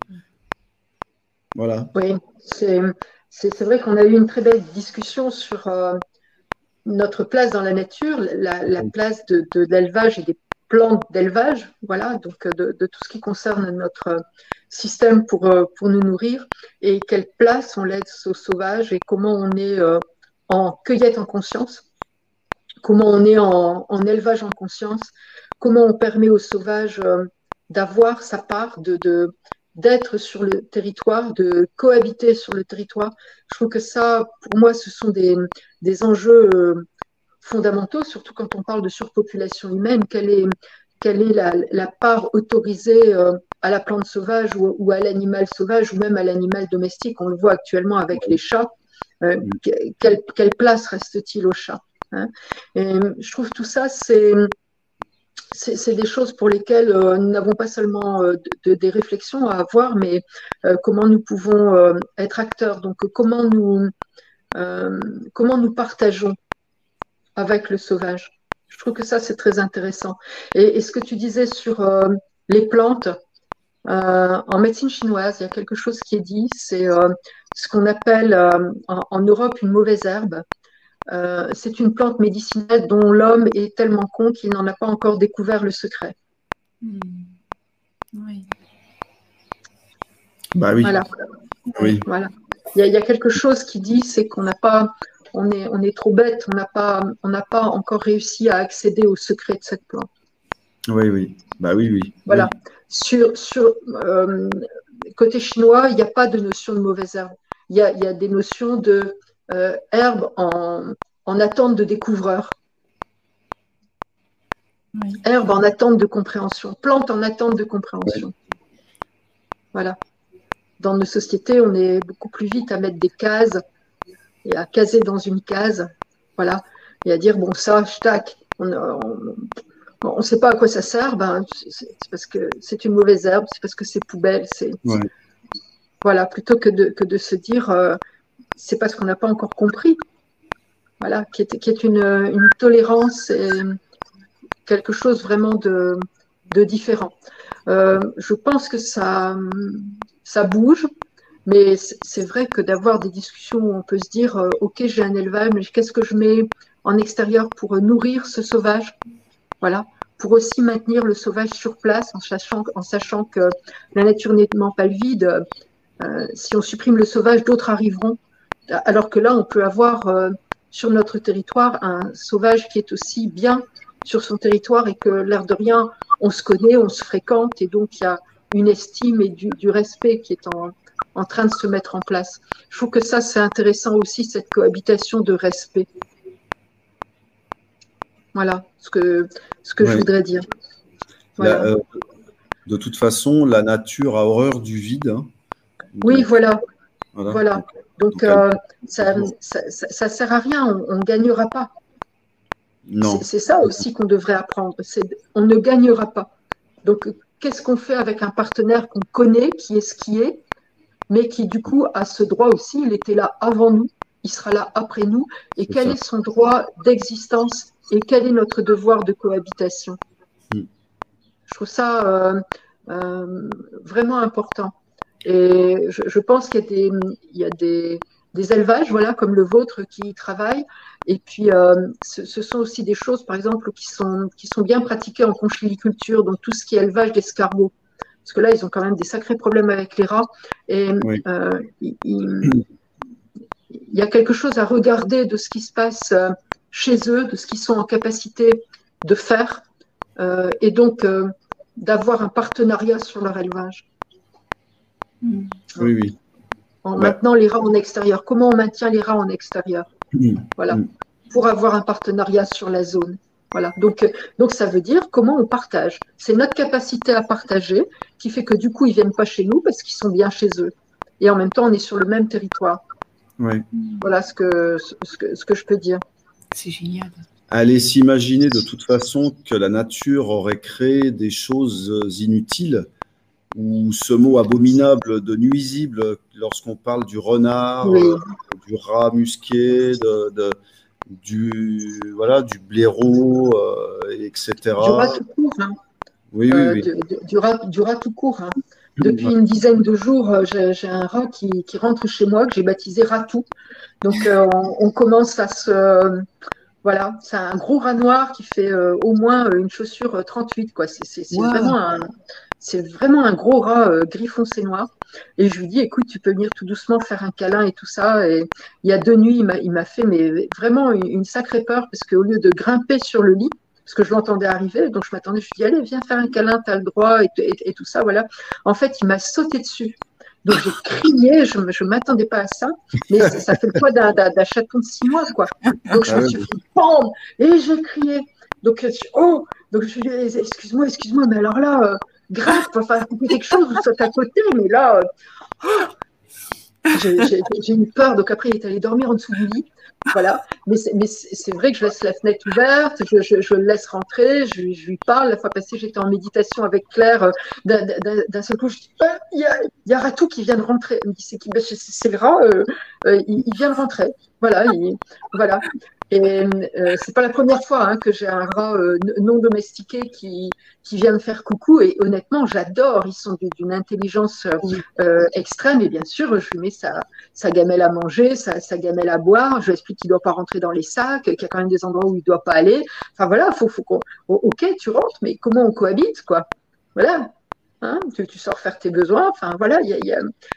Oui, c'est vrai qu'on a eu une très belle discussion sur euh, notre place dans la nature, la, place de, l'élevage et des plantes d'élevage, voilà, donc de, tout ce qui concerne notre système pour, euh, pour nous nourrir et quelle place on laisse aux sauvages et comment on est euh, en cueillette en conscience, comment on est en, en, élevage en conscience, comment on permet aux sauvages d'avoir sa part de, de, d'être sur le territoire, de cohabiter sur le territoire. Je trouve que ça, pour moi, ce sont des, des enjeux euh, fondamentaux, surtout quand on parle de surpopulation humaine. Quelle est, quelle est la, la part autorisée euh, à la plante sauvage ou, à l'animal sauvage ou même à l'animal domestique? On le voit actuellement avec les chats. Euh, quelle, quelle, place reste-t-il aux chats hein? Et Je trouve tout ça, c'est c'est des choses pour lesquelles euh, nous n'avons pas seulement euh, des réflexions à avoir, mais euh, comment nous pouvons être acteurs. Donc, comment nous, comment nous partageons avec le sauvage. Je trouve que ça, c'est très intéressant. Et, ce que tu disais sur les plantes, en médecine chinoise, il y a quelque chose qui est dit, c'est ce qu'on appelle en, Europe une mauvaise herbe. Euh, c'est une plante médicinale dont l'homme est tellement con qu'il n'en a pas encore découvert le secret. Hmm. Oui. Bah oui. Voilà. Oui. Voilà. Il y, a, quelque chose qui dit, c'est qu'on n'a pas, on est, on est trop bête, on n'a pas, on n'a pas encore réussi à accéder au secret de cette plante. Oui, oui. Bah oui, oui. Voilà. Sur, sur euh, côté chinois, il n'y a pas de notion de mauvaise herbe. Il y a, il y a des notions de euh, herbe en, attente de découvreur. Herbe en attente de compréhension, plante en attente de compréhension. Voilà. Dans nos sociétés, on est beaucoup plus vite à mettre des cases et à caser dans une case. Voilà. Et à dire, bon, ça, tac, on ne sait pas à quoi ça sert, ben, c'est parce que c'est une mauvaise herbe, c'est parce que c'est poubelle. C'est, Voilà, plutôt que de, que de se dire c'est parce qu'on n'a pas encore compris. Voilà, qui est, une, tolérance et quelque chose vraiment de, différent. je pense que ça, ça bouge, mais c'est vrai que d'avoir des discussions où on peut se dire, ok, j'ai un élevage, mais qu'est-ce que je mets en extérieur pour nourrir ce sauvage? Voilà, pour aussi maintenir le sauvage sur place en sachant, en sachant que la nature n'étant pas le vide. Euh, si on supprime le sauvage, d'autres arriveront. Alors que là, on peut avoir euh, sur notre territoire un sauvage qui est aussi bien sur son territoire et que l'air de rien, on se connaît, on se fréquente et donc il y a une estime et du, du respect qui est en, en, train de se mettre en place. Je trouve que ça, c'est intéressant aussi, cette cohabitation de respect. Voilà ce que, ce que je voudrais dire. Euh, de toute façon, la nature a horreur du vide. Hein. Oui, voilà. Voilà. Donc, euh, ça ne sert à rien, on ne gagnera pas. C'est ça aussi qu'on devrait apprendre. On ne gagnera pas. Donc, qu'est-ce qu'on fait avec un partenaire qu'on connaît, qui est ce qui est, mais qui du coup a ce droit aussi, il était là avant nous, il sera là après nous, et quel est son droit d'existence et quel est notre devoir de cohabitation? Hmm. Je trouve ça euh, euh, vraiment important. Et je, pense qu'il y a des, il y a des, des, élevages, voilà, comme le vôtre, qui travaillent. Et puis, euh, ce, sont aussi des choses, par exemple, qui sont, qui sont bien pratiquées en conchiliculture, donc tout ce qui est élevage d'escargots. Parce que là, ils ont quand même des sacrés problèmes avec les rats. Et il, il, y a quelque chose à regarder de ce qui se passe chez eux, de ce qu'ils sont en capacité de faire, euh, et donc euh, d'avoir un partenariat sur leur élevage. Hmm. Oui, oui. En maintenant les rats en extérieur. Comment on maintient les rats en extérieur hmm. Voilà. Hmm. Pour avoir un partenariat sur la zone. Voilà. Donc, euh, donc ça veut dire comment on partage. C'est notre capacité à partager qui fait que du coup ils viennent pas chez nous parce qu'ils sont bien chez eux. Et en même temps on est sur le même territoire. Oui. Voilà ce que, ce que, ce que je peux dire. C'est génial. Allez s'imaginer de toute façon que la nature aurait créé des choses inutiles ou ce mot abominable de nuisible lorsqu'on parle du renard, du rat musqué, de, du, voilà, du blaireau, etc. Du rat tout court. Hein. Oui, oui, oui. Du, rat, du, rat, tout court. Hein. Depuis une dizaine de jours, euh, j'ai un rat qui, qui, rentre chez moi que j'ai baptisé Ratou. Donc euh, on, on, commence à se voilà, c'est un gros rat noir qui fait euh, au moins une chaussure 38 quoi. C'est vraiment un c'est vraiment un gros rat gris foncé noir. Et je lui dis, écoute, tu peux venir tout doucement faire un câlin et tout ça. Et il y a deux nuits, il m'a fait mais vraiment une, une sacrée peur parce qu'au lieu de grimper sur le lit, parce que je l'entendais arriver, donc je m'attendais, je lui dis, allez, viens faire un câlin, tu as le droit, et, tout ça, voilà. En fait, il m'a sauté dessus. Donc j'ai crié, je ne m'attendais pas à ça, mais ça, fait le poids d'un chaton de six mois, quoi. Donc je me ah suis fait pendre, et j'ai crié. Donc, oh, donc je lui ai dit, excuse-moi, excuse-moi, mais alors là, euh, grave, enfin, quelque chose, vous êtes à côté, mais là, oh, j'ai eu peur. Donc après, il est allé dormir en dessous du lit. Voilà. Mais c'est vrai que je laisse la fenêtre ouverte, je, le laisse rentrer, je, lui parle. La fois passée, j'étais en méditation avec Claire. Euh, d'un seul coup, je dis ah, il y, a, Ratou qui vient de rentrer. C'est le rat, euh, euh, il, il, vient de rentrer. Voilà. voilà. Et euh, c'est pas la première fois hein, que j'ai un rat euh, non domestiqué qui, qui vient me faire coucou. Et honnêtement, j'adore. Ils sont d'une intelligence euh, extrême. Et bien sûr, je lui mets sa, sa gamelle à manger, sa, sa gamelle à boire. Je lui explique qu'il doit pas rentrer dans les sacs, qu'il y a quand même des endroits où il doit pas aller. Enfin voilà, faut, faut qu'on. Ok, tu rentres, mais comment on cohabite, quoi? Voilà. Hein, tu, sors faire tes besoins, enfin voilà, il y a,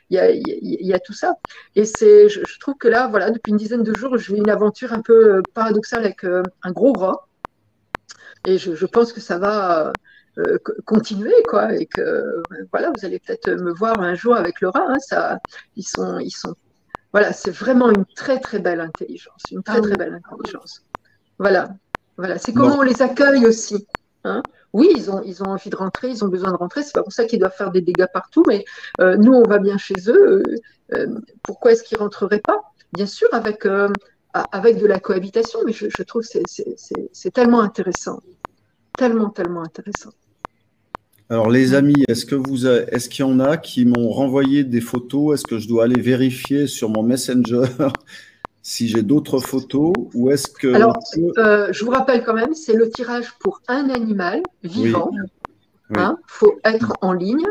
y, a, y a, tout ça. Et c'est, je, trouve que là, voilà, depuis une dizaine de jours, je vis une aventure un peu euh, paradoxale avec euh, un gros rat. Et je, je pense que ça va euh, continuer, quoi, et que voilà, vous allez peut-être me voir un jour avec le rat. Hein, ça, ils sont, ils sont, voilà, c'est vraiment une très très belle intelligence, une très ah très belle intelligence. Voilà, voilà, c'est comment on les accueille aussi. Hein oui, ils ont, ils ont envie de rentrer, ils ont besoin de rentrer. C'est pas pour ça qu'ils doivent faire des dégâts partout, mais euh, nous, on va bien chez eux. Euh, euh, pourquoi est-ce qu'ils rentreraient pas? Bien sûr, avec avec de la cohabitation, mais je, trouve que c'est tellement intéressant, tellement, tellement intéressant. Alors les amis, est-ce que vous, est-ce qu'il y en a qui m'ont renvoyé des photos? Est-ce que je dois aller vérifier sur mon Messenger? Si j'ai d'autres photos ou est-ce que Alors, euh, je vous rappelle quand même, c'est le tirage pour un animal vivant. Il hein, faut être en ligne.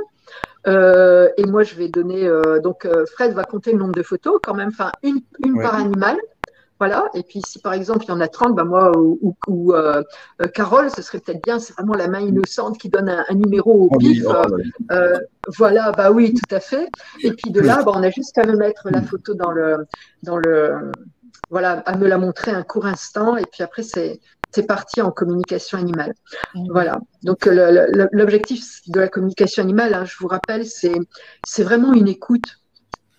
Euh, et moi, je vais donner. Euh, donc, Fred va compter le nombre de photos quand même, enfin, une, une par animal. Voilà. Et puis, si par exemple, il y en a 30, bah moi ou, ou, euh, euh, Carole, ce serait peut-être bien, c'est vraiment la main innocente qui donne un, numéro au oh pif. Oh euh, voilà, bah oui, tout à fait. Et puis de là, bah, on a juste qu'à me mettre la photo dans le. Dans le voilà, à me la montrer un court instant. Et puis après, c'est. C'est parti en communication animale. Mmh. Voilà. Donc l'objectif de la communication animale, hein, je vous rappelle, c'est vraiment une écoute,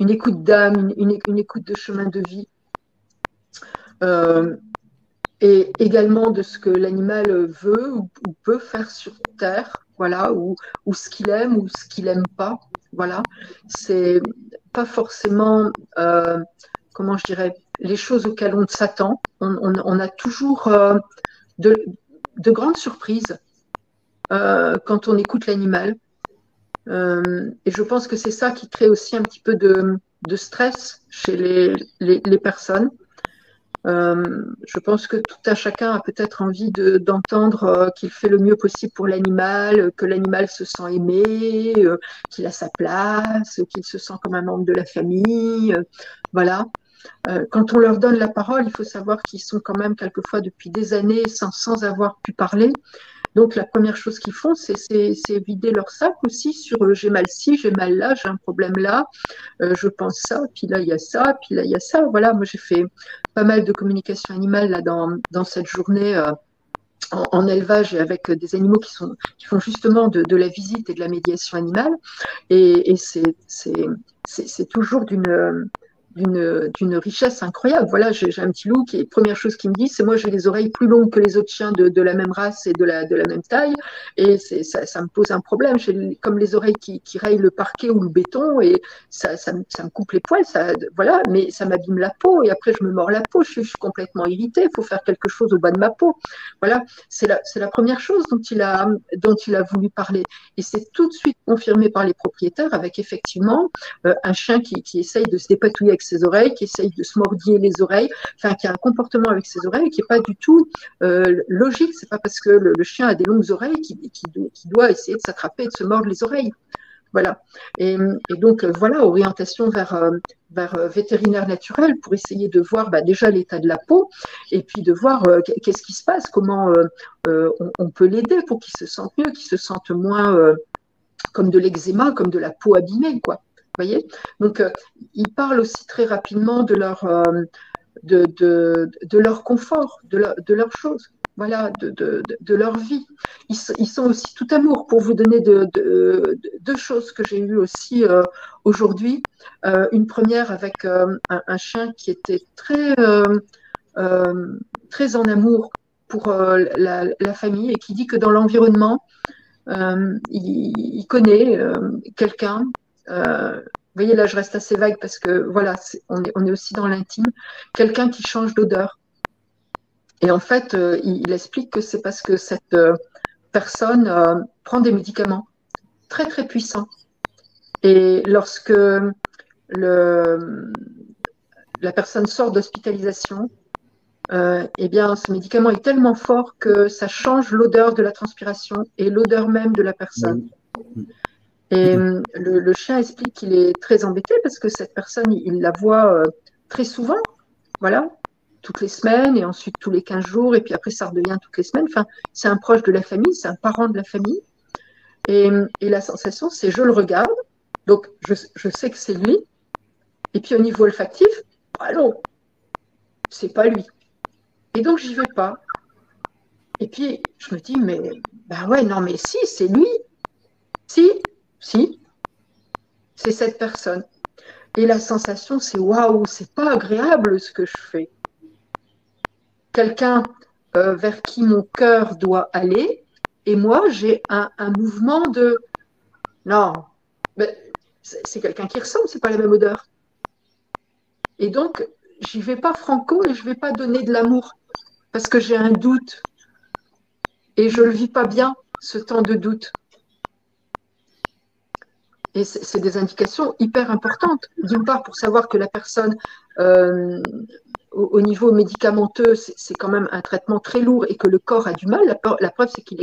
une écoute d'âme, une, une, écoute de chemin de vie, et également de ce que l'animal veut ou, peut faire sur Terre, voilà, ou, ce qu'il aime ou ce qu'il n'aime pas, voilà. C'est pas forcément, euh, comment je dirais, les choses auxquelles on s'attend. On, a toujours euh, de, de, grandes surprises quand on écoute l'animal. et je pense que c'est ça qui crée aussi un petit peu de, stress chez les personnes. Euh, je pense que tout un chacun a peut-être envie d'entendre euh, qu'il fait le mieux possible pour l'animal, que l'animal se sent aimé, euh, qu'il a sa place, qu'il se sent comme un membre de la famille. voilà. quand on leur donne la parole, il faut savoir qu'ils sont quand même quelquefois depuis des années sans, sans avoir pu parler. Donc la première chose qu'ils font, c'est vider leur sac aussi sur euh, j'ai mal ci, j'ai mal là, j'ai un problème là, euh, je pense ça, puis là il y a ça, puis là il y a ça. Voilà, moi j'ai fait pas mal de communication animale là dans, cette journée. Euh, en, élevage et avec des animaux qui, sont, qui font justement de, de la visite et de la médiation animale. Et, et c'est toujours d'une d'une richesse incroyable. Voilà, j'ai un petit loup qui première chose qu'il me dit, c'est moi j'ai les oreilles plus longues que les autres chiens de, de, la même race et de la, de la même taille, et ça, ça me pose un problème. J'ai comme les oreilles qui, qui rayent le parquet ou le béton, et ça, ça, ça me coupe les poils, voilà, mais ça m'abîme la peau, et après je me mords la peau, je suis, je suis complètement irritée, il faut faire quelque chose au bas de ma peau. Voilà, c'est la, la première chose dont il a, dont il a voulu parler, et c'est tout de suite confirmé par les propriétaires avec effectivement euh, un chien qui, qui essaye de se dépatouiller ses oreilles, qui essaye de se mordiller les oreilles, enfin qui a un comportement avec ses oreilles qui n'est pas du tout euh, logique. C'est pas parce que le, chien a des longues oreilles qu'il doit essayer de s'attraper et de se mordre les oreilles. Voilà. Et, donc voilà, orientation vers, euh, vers euh, vétérinaire naturel pour essayer de voir bah, déjà l'état de la peau et puis de voir qu'est-ce qui se passe, comment on, on, peut l'aider pour qu'il se sente mieux, qu'il se sente moins comme de l'eczéma, comme de la peau abîmée, quoi Donc, euh, ils parlent aussi très rapidement de leur, euh, de, de, leur confort, de, leur, de leurs choses, voilà, de, de, leur vie. Ils, sont aussi tout amour. Pour vous donner deux choses que j'ai eues aussi euh, aujourd'hui. une première avec un, chien qui était très, très en amour pour la, famille et qui dit que dans l'environnement, il, connaît quelqu'un euh, vous voyez, là, je reste assez vague parce que voilà, on, est, on, est, aussi dans l'intime. Quelqu'un qui change d'odeur. Et en fait, euh, il, explique que c'est parce que cette euh, personne prend des médicaments très, très puissants. Et lorsque le, la personne sort d'hospitalisation, eh bien, ce médicament est tellement fort que ça change l'odeur de la transpiration et l'odeur même de la personne. Et euh, le, chien explique qu'il est très embêté parce que cette personne, il, la voit euh, très souvent, voilà, toutes les semaines et ensuite tous les 15 jours et puis après ça redevient toutes les semaines. Enfin, c'est un proche de la famille, c'est un parent de la famille. Et, la sensation, c'est je le regarde, donc je, sais que c'est lui. Et puis au niveau olfactif, allô, c'est pas lui. Et donc j'y vais pas. Et puis je me dis, mais bah ouais, non, mais si, c'est lui. Si, si, c'est cette personne. Et la sensation, c'est waouh, c'est pas agréable ce que je fais. Quelqu'un euh, vers qui mon cœur doit aller, et moi, j'ai un, mouvement de non, c'est quelqu'un qui ressemble, c'est pas la même odeur. Et donc, j'y vais pas franco et je vais pas donner de l'amour parce que j'ai un doute et je le vis pas bien ce temps de doute. Et c'est des indications hyper importantes. D'une part, pour savoir que la personne, euh, au, niveau médicamenteux, c'est quand même un traitement très lourd et que le corps a du mal. La, preuve, c'est qu'il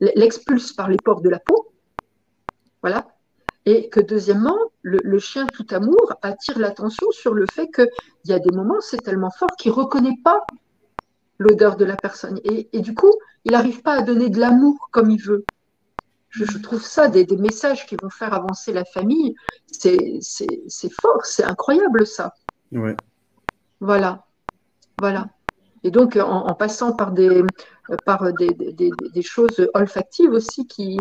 l'expulse par les pores de la peau. Voilà. Et que deuxièmement, le, chien tout amour attire l'attention sur le fait qu'il y a des moments, c'est tellement fort qu'il ne reconnaît pas l'odeur de la personne. Et, du coup, il n'arrive pas à donner de l'amour comme il veut. Je, trouve ça des, messages qui vont faire avancer la famille. C'est fort, c'est incroyable ça. Ouais. Voilà. Voilà. Et donc, en, passant par des, par des, des, choses olfactives aussi qui,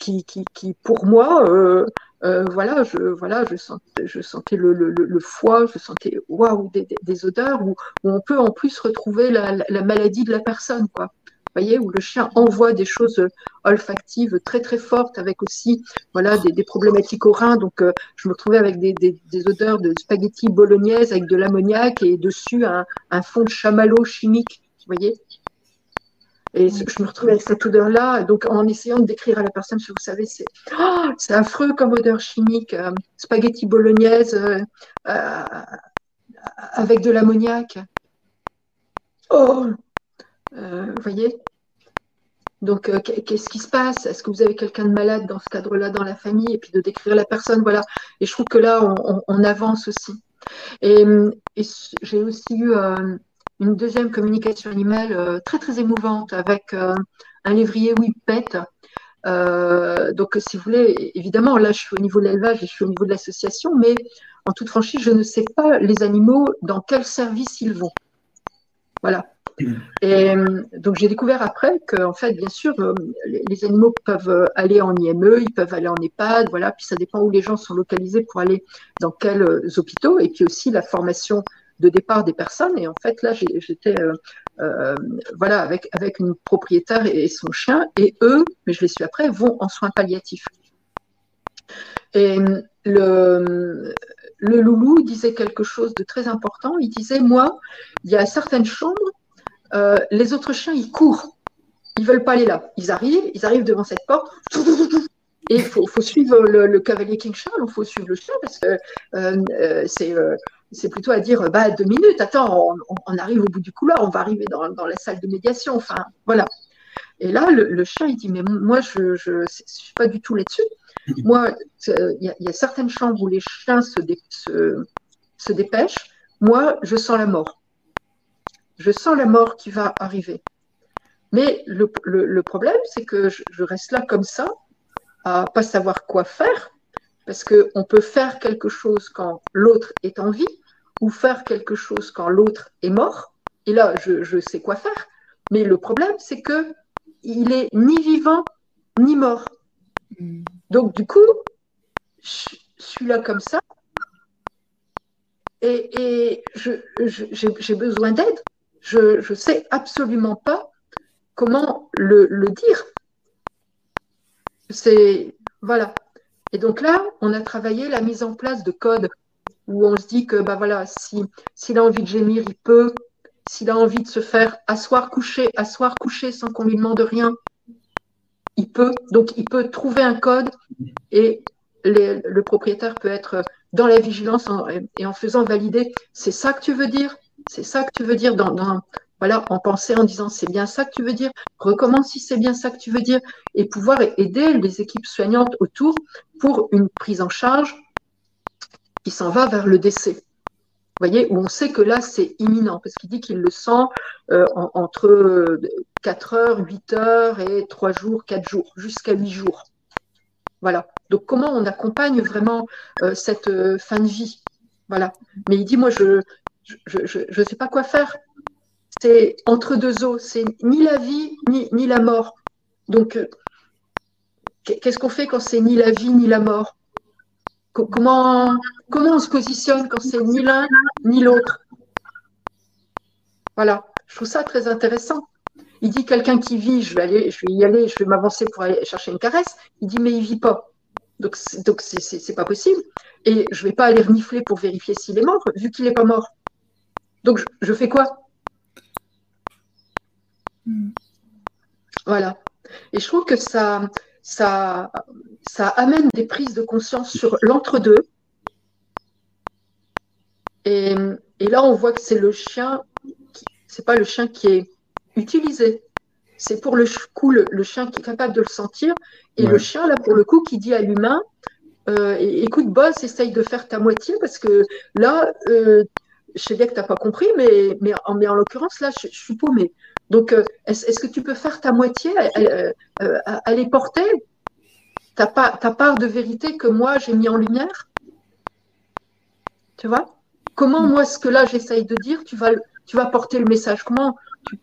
qui, qui, qui pour moi, euh, euh, voilà, je, voilà, je, sentais, je sentais le, le, le foie, je sentais waouh, des, des, odeurs où, où, on peut en plus retrouver la, la, maladie de la personne, quoi. Vous voyez, où le chien envoie des choses olfactives très très fortes, avec aussi voilà des, des problématiques au rein. Donc, euh, je me retrouvais avec des, des, des, odeurs de spaghetti bolognaise avec de l'ammoniac et dessus un, un fond de chamallow chimique. Vous voyez, et je me retrouve avec cette odeur-là, donc en essayant de décrire à la personne, vous savez, c'est oh, c'est affreux comme odeur chimique, euh, spaghetti bolognaise euh, euh, avec de l'ammoniac. Oh, vous voyez donc, qu'est-ce qui se passe? Est-ce que vous avez quelqu'un de malade dans ce cadre-là dans la famille? Et puis de décrire la personne, voilà. Et je trouve que là, on, avance aussi. Et, j'ai aussi eu une deuxième communication animale euh, très très émouvante avec euh, un lévrier Whippet. Euh, donc, si vous voulez, évidemment, là, je suis au niveau de l'élevage et je suis au niveau de l'association, mais en toute franchise, je ne sais pas les animaux dans quel service ils vont. Voilà. Et donc, j'ai découvert après que, en fait, bien sûr, les, animaux peuvent aller en IME, ils peuvent aller en EHPAD, voilà, puis ça dépend où les gens sont localisés pour aller dans quels hôpitaux, et puis aussi la formation de départ des personnes. Et en fait, là, j'étais euh, euh, voilà, avec, avec une propriétaire et son chien, et eux, mais je les suis après, vont en soins palliatifs. Et le, le loulou disait quelque chose de très important. Il disait, moi, il y a certaines chambres, euh, les autres chiens, ils courent. Ils veulent pas aller là. Ils arrivent, ils arrivent devant cette porte. Et il faut, suivre le, cavalier King Charles, il faut suivre le chien parce que c'est c'est plutôt à dire bah deux minutes, attends, on, arrive au bout du couloir, on va arriver dans, la salle de médiation, enfin voilà. Et là, le, chien, il dit mais moi, je je, suis pas du tout là-dessus. Moi, il y, a certaines chambres où les chiens se, se, dépêchent. Moi, je sens la mort. Je sens la mort qui va arriver. Mais le, problème, c'est que je, je, reste là comme ça, à pas savoir quoi faire, parce qu'on peut faire quelque chose quand l'autre est en vie, ou faire quelque chose quand l'autre est mort. Et là, je, sais quoi faire. Mais le problème, c'est que il est ni vivant ni mort. Donc du coup, je, suis là comme ça et, j'ai besoin d'aide. Je ne sais absolument pas comment le, dire. C'est voilà. Et donc là, on a travaillé la mise en place de codes où on se dit que bah voilà, si s'il a envie de gémir, il peut. S'il a envie de se faire asseoir, coucher, asseoir, coucher sans qu'on lui demande rien, il peut. Donc il peut trouver un code et le propriétaire peut être dans la vigilance et en faisant valider. C'est ça que tu veux dire? C'est ça que tu veux dire dans, voilà, en pensée, en disant c'est bien ça que tu veux dire, recommence si c'est bien ça que tu veux dire, et pouvoir aider les équipes soignantes autour pour une prise en charge qui s'en va vers le décès. Vous voyez, où on sait que là, c'est imminent, parce qu'il dit qu'il le sent euh, entre 4 heures, 8 heures et 3 jours, 4 jours, jusqu'à 8 jours. Voilà. Donc, comment on accompagne vraiment euh, cette euh, fin de vie? Voilà. Mais il dit, moi, je je, je, sais pas quoi faire. C'est entre deux eaux. C'est ni la vie, ni, la mort. Donc, qu'est-ce qu'on fait quand c'est ni la vie, ni la mort? Comment, on se positionne quand c'est ni l'un ni l'autre? Voilà, je trouve ça très intéressant. Il dit quelqu'un qui vit, je vais aller, je vais y aller, je vais m'avancer pour aller chercher une caresse. Il dit mais il vit pas. Donc donc c'est pas possible. Et je vais pas aller renifler pour vérifier s'il est mort vu qu'il est pas mort. Donc je, fais quoi? Hmm. Voilà. Et je trouve que ça ça, ça amène des prises de conscience sur l'entre-deux. Et, et, là, on voit que c'est le chien, c'est pas le chien qui est utilisé, c'est pour le coup le, chien qui est capable de le sentir, et le chien, là, pour le coup, qui dit à l'humain, euh, écoute, boss, essaye de faire ta moitié, parce que là, euh, sais bien que tu n'as pas compris, mais, mais, en, mais en l'occurrence, là, je, suis paumée. Donc, euh, est-ce que tu peux faire ta moitié, aller porter? Ta, ta part de vérité que moi, j'ai mis en lumière? Tu vois? Comment, moi, ce que là, j'essaye de dire, tu vas, tu vas porter le message? Comment tu,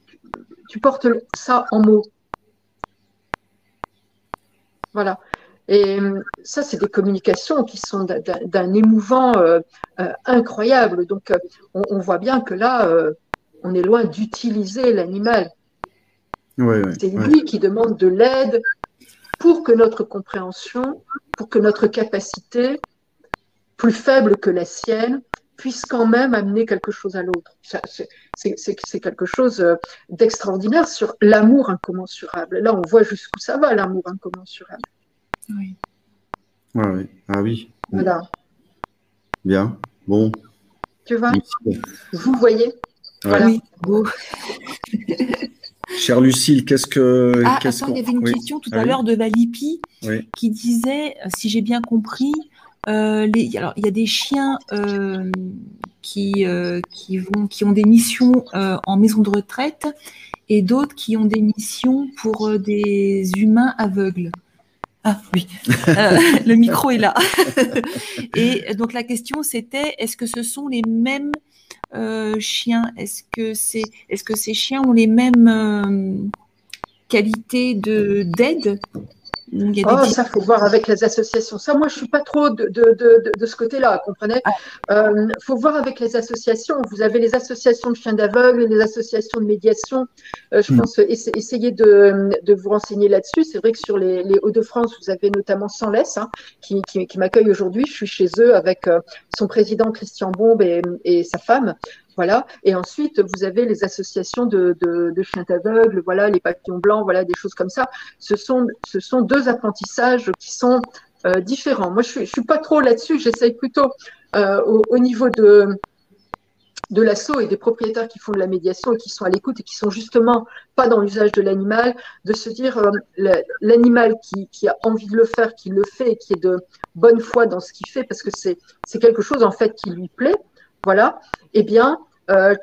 tu portes ça en mots? Voilà. Et euh, ça, c'est des communications qui sont d'un émouvant euh, euh, incroyable. Donc, on, voit bien que là, on est loin d'utiliser l'animal. c'est lui qui demande de l'aide pour que notre compréhension, pour que notre capacité, plus faible que la sienne, puisse quand même amener quelque chose à l'autre. C'est quelque chose d'extraordinaire sur l'amour incommensurable. Là, on voit jusqu'où ça va, l'amour incommensurable. Oui. oui. Ah oui. Voilà. Bien. Bon. Tu vois Vous voyez Voilà. Oui. Beau. Chère Lucille, qu'est-ce que. Ah, attends, il y avait une question tout à ah l'heure de Valipi qui disait, euh, si j'ai bien compris, euh, les, alors, il y a des chiens euh, qui, qui, vont, qui ont des missions en maison de retraite et d'autres qui ont des missions pour des humains aveugles. Ah oui, euh, le micro est là. Et donc la question c'était est-ce que ce sont les mêmes euh, chiens? Est-ce que, ces chiens ont les mêmes euh, qualités Oh, ça, faut voir avec les associations. Ça, moi, je suis pas trop de, de, de, de ce côté-là, comprenez? Il ah. euh, faut voir avec les associations. Vous avez les associations de chiens d'aveugle, les associations de médiation. Euh, je hmm. pense essayer de, de vous renseigner là-dessus. C'est vrai que sur les, les Hauts-de-France, vous avez notamment Sans Laisse, hein, qui, qui, qui m'accueille aujourd'hui. Je suis chez eux avec euh, son président Christian Bombe et, et sa femme. Voilà. Et ensuite, vous avez les associations de, chiens aveugles, voilà, les papillons blancs, voilà, des choses comme ça. Ce sont, ce sont deux apprentissages qui sont euh, différents. Moi, je ne suis, pas trop là-dessus. J'essaye plutôt euh, au, niveau de, de l'assaut et des propriétaires qui font de la médiation et qui sont à l'écoute et qui sont justement pas dans l'usage de l'animal, de se dire euh, l'animal qui, qui, a envie de le faire, qui le fait et qui est de bonne foi dans ce qu'il fait parce que c'est quelque chose en fait qui lui plaît, voilà, eh bien, euh,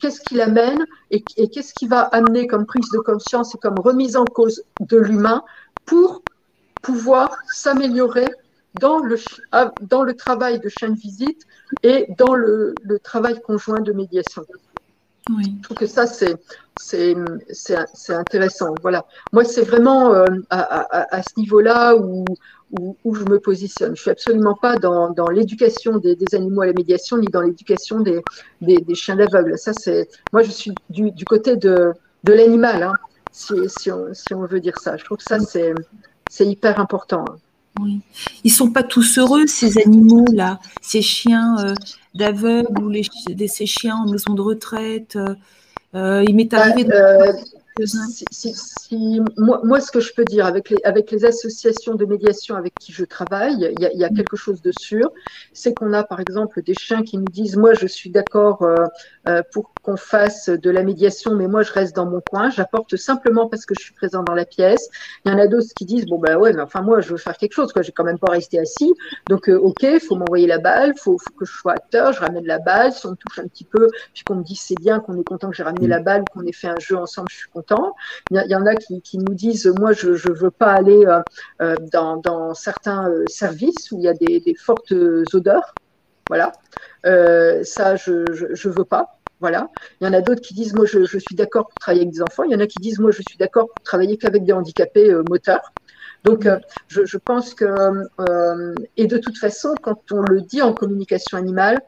qu'est-ce qui l'amène et, qu'est-ce qui va amener comme prise de conscience et comme remise en cause de l'humain pour pouvoir s'améliorer dans le, ah, dans le travail de chaîne visite et dans le, travail conjoint de médiation? Oui. Je trouve que ça, c'est, c'est, intéressant. Voilà. Moi, c'est vraiment euh, à, à, ce niveau-là où, où, je me positionne. Je suis absolument pas dans, dans l'éducation des, des, animaux à la médiation, ni dans l'éducation des, des, des, chiens d'aveugle. Ça, c'est moi, je suis du, du côté de, de l'animal, hein, si, si, on, si, on, veut dire ça. Je trouve que ça, c'est, hyper important. Oui. Ils sont pas tous heureux ces animaux là, ces chiens euh, d'aveugle ou les, ces chiens en maison de retraite. Euh, euh il m'est bah, arrivé. de... Euh, si, moi, ce que je peux dire avec les, avec les associations de médiation avec qui je travaille, il y a, y a quelque chose de sûr, c'est qu'on a par exemple des chiens qui nous disent, moi je suis d'accord euh, euh, pour qu'on fasse de la médiation, mais moi je reste dans mon coin, j'apporte simplement parce que je suis présent dans la pièce. Il y en a d'autres qui disent, bon ben ouais, mais enfin moi je veux faire quelque chose, quoi, j'ai quand même pas resté assis, donc euh, ok, il faut m'envoyer la balle, faut, faut que je sois acteur, je ramène la balle, si on me touche un petit peu, puis qu'on me dise c'est bien, qu'on est content que j'ai ramené la balle, qu'on ait fait un jeu ensemble, je suis content il y, en a qui, nous disent, moi, je ne veux pas aller euh, euh, dans, certains euh, services où il y a des, fortes odeurs. Voilà. ça, je ne veux pas. Voilà. Il y en a d'autres qui disent, moi, je, suis d'accord pour travailler avec des enfants. Il y en a qui disent, moi, je suis d'accord pour travailler qu'avec des handicapés moteurs. Donc, je, pense que, et de toute façon, quand on le dit en communication animale,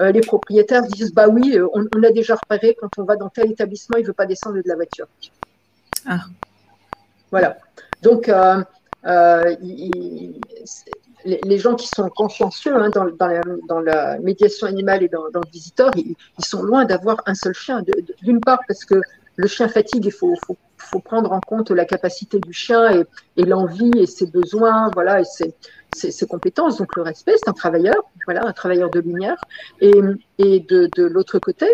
euh, les propriétaires disent bah oui, euh, on, a déjà repéré quand on va dans tel établissement, il ne veut pas descendre de la voiture. Ah. Voilà. Donc, euh, les, gens qui sont consciencieux hein, dans, la, médiation animale et dans, le visiteur, ils, sont loin d'avoir un seul chien. D'une part, parce que le chien fatigue, il faut, faut, faut, prendre en compte la capacité du chien et, et l'envie et ses besoins, voilà, et ses, ses, compétences. Donc le respect, c'est un travailleur, voilà, un travailleur de lumière. Et, et de, de l'autre côté,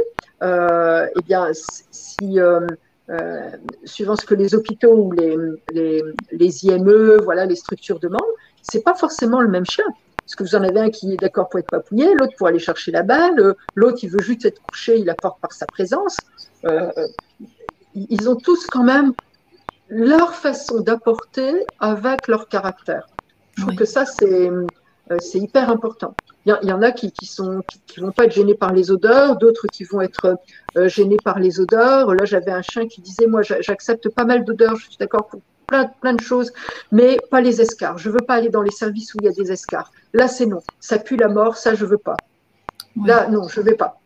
euh, eh bien, si euh, euh, suivant ce que les hôpitaux ou les, les, les IME, voilà, les structures demandent, c'est pas forcément le même chien. Parce que vous en avez un qui est d'accord pour être papouillé, l'autre pour aller chercher la balle, l'autre il veut juste être couché, il apporte par sa présence. Euh, ils ont tous quand même leur façon d'apporter avec leur caractère. Je trouve oui. que ça, c'est euh, hyper important. Il y, en a qui, qui sont qui, qui, vont pas être gênés par les odeurs, d'autres qui vont être euh, gênés par les odeurs. Là, j'avais un chien qui disait, moi, j'accepte pas mal d'odeurs, je suis d'accord pour plein, plein de choses, mais pas les escarres. Je veux pas aller dans les services où il y a des escarres. Là, c'est non. Ça pue la mort, ça, je veux pas. Oui. Là, non, je vais pas.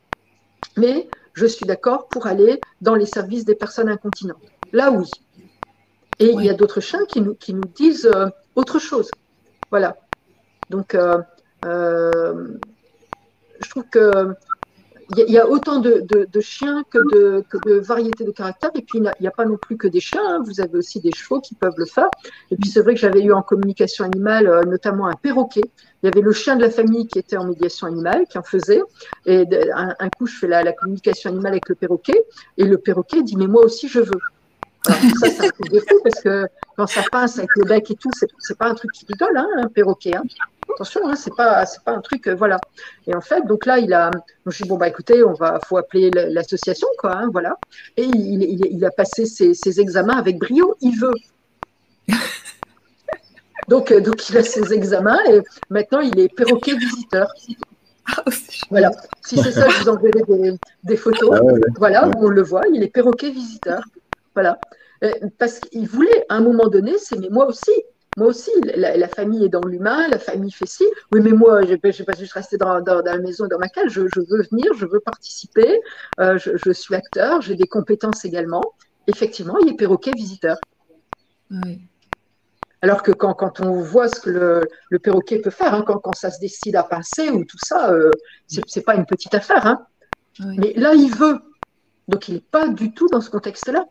Mais je suis d'accord pour aller dans les services des personnes incontinentes. Là, oui. Et oui. il y a d'autres chiens qui nous, qui nous disent euh, autre chose. Voilà. Donc, euh, euh, je trouve que il y, a autant de, chiens que de, variétés de caractères. Et puis, il n'y a, pas non plus que des chiens. Hein. Vous avez aussi des chevaux qui peuvent le faire. Et puis, c'est vrai que j'avais eu en communication animale, euh, notamment un perroquet. Il y avait le chien de la famille qui était en médiation animale, qui en faisait. Et un, coup, je fais la, communication animale avec le perroquet. Et le perroquet dit, mais moi aussi, je veux. Alors, ça, c'est un truc de fou parce que quand ça passe avec le bec et tout, c'est pas un truc qui rigole, hein, un perroquet. Hein. Attention, hein, c'est pas, c'est pas un truc, euh, voilà. Et en fait, donc là, il a, je dis bon bah écoutez, on va, faut appeler l'association, quoi, hein, voilà. Et il, il, il, a passé ses, ses, examens avec brio, il veut. donc, euh, donc il a ses examens et maintenant il est perroquet visiteur. Voilà. Si c'est ça, je vous enverrai des, des photos. Ah ouais, voilà, on le voit, il est perroquet visiteur. Voilà. Euh, parce qu'il voulait, à un moment donné, c'est mais moi aussi, moi aussi, la, la, famille est dans l'humain, la famille fait ci. Oui, mais moi, je ne vais pas juste rester dans, dans, dans, la maison, dans ma cale. Je, je, veux venir, je veux participer. Euh, je, je, suis acteur, j'ai des compétences également. Effectivement, il est perroquet visiteur. Oui. Alors que quand, quand, on voit ce que le, le perroquet peut faire, hein, quand, quand, ça se décide à passer ou tout ça, euh, c'est pas une petite affaire. Hein. Oui. Mais là, il veut. Donc, il n'est pas du tout dans ce contexte-là.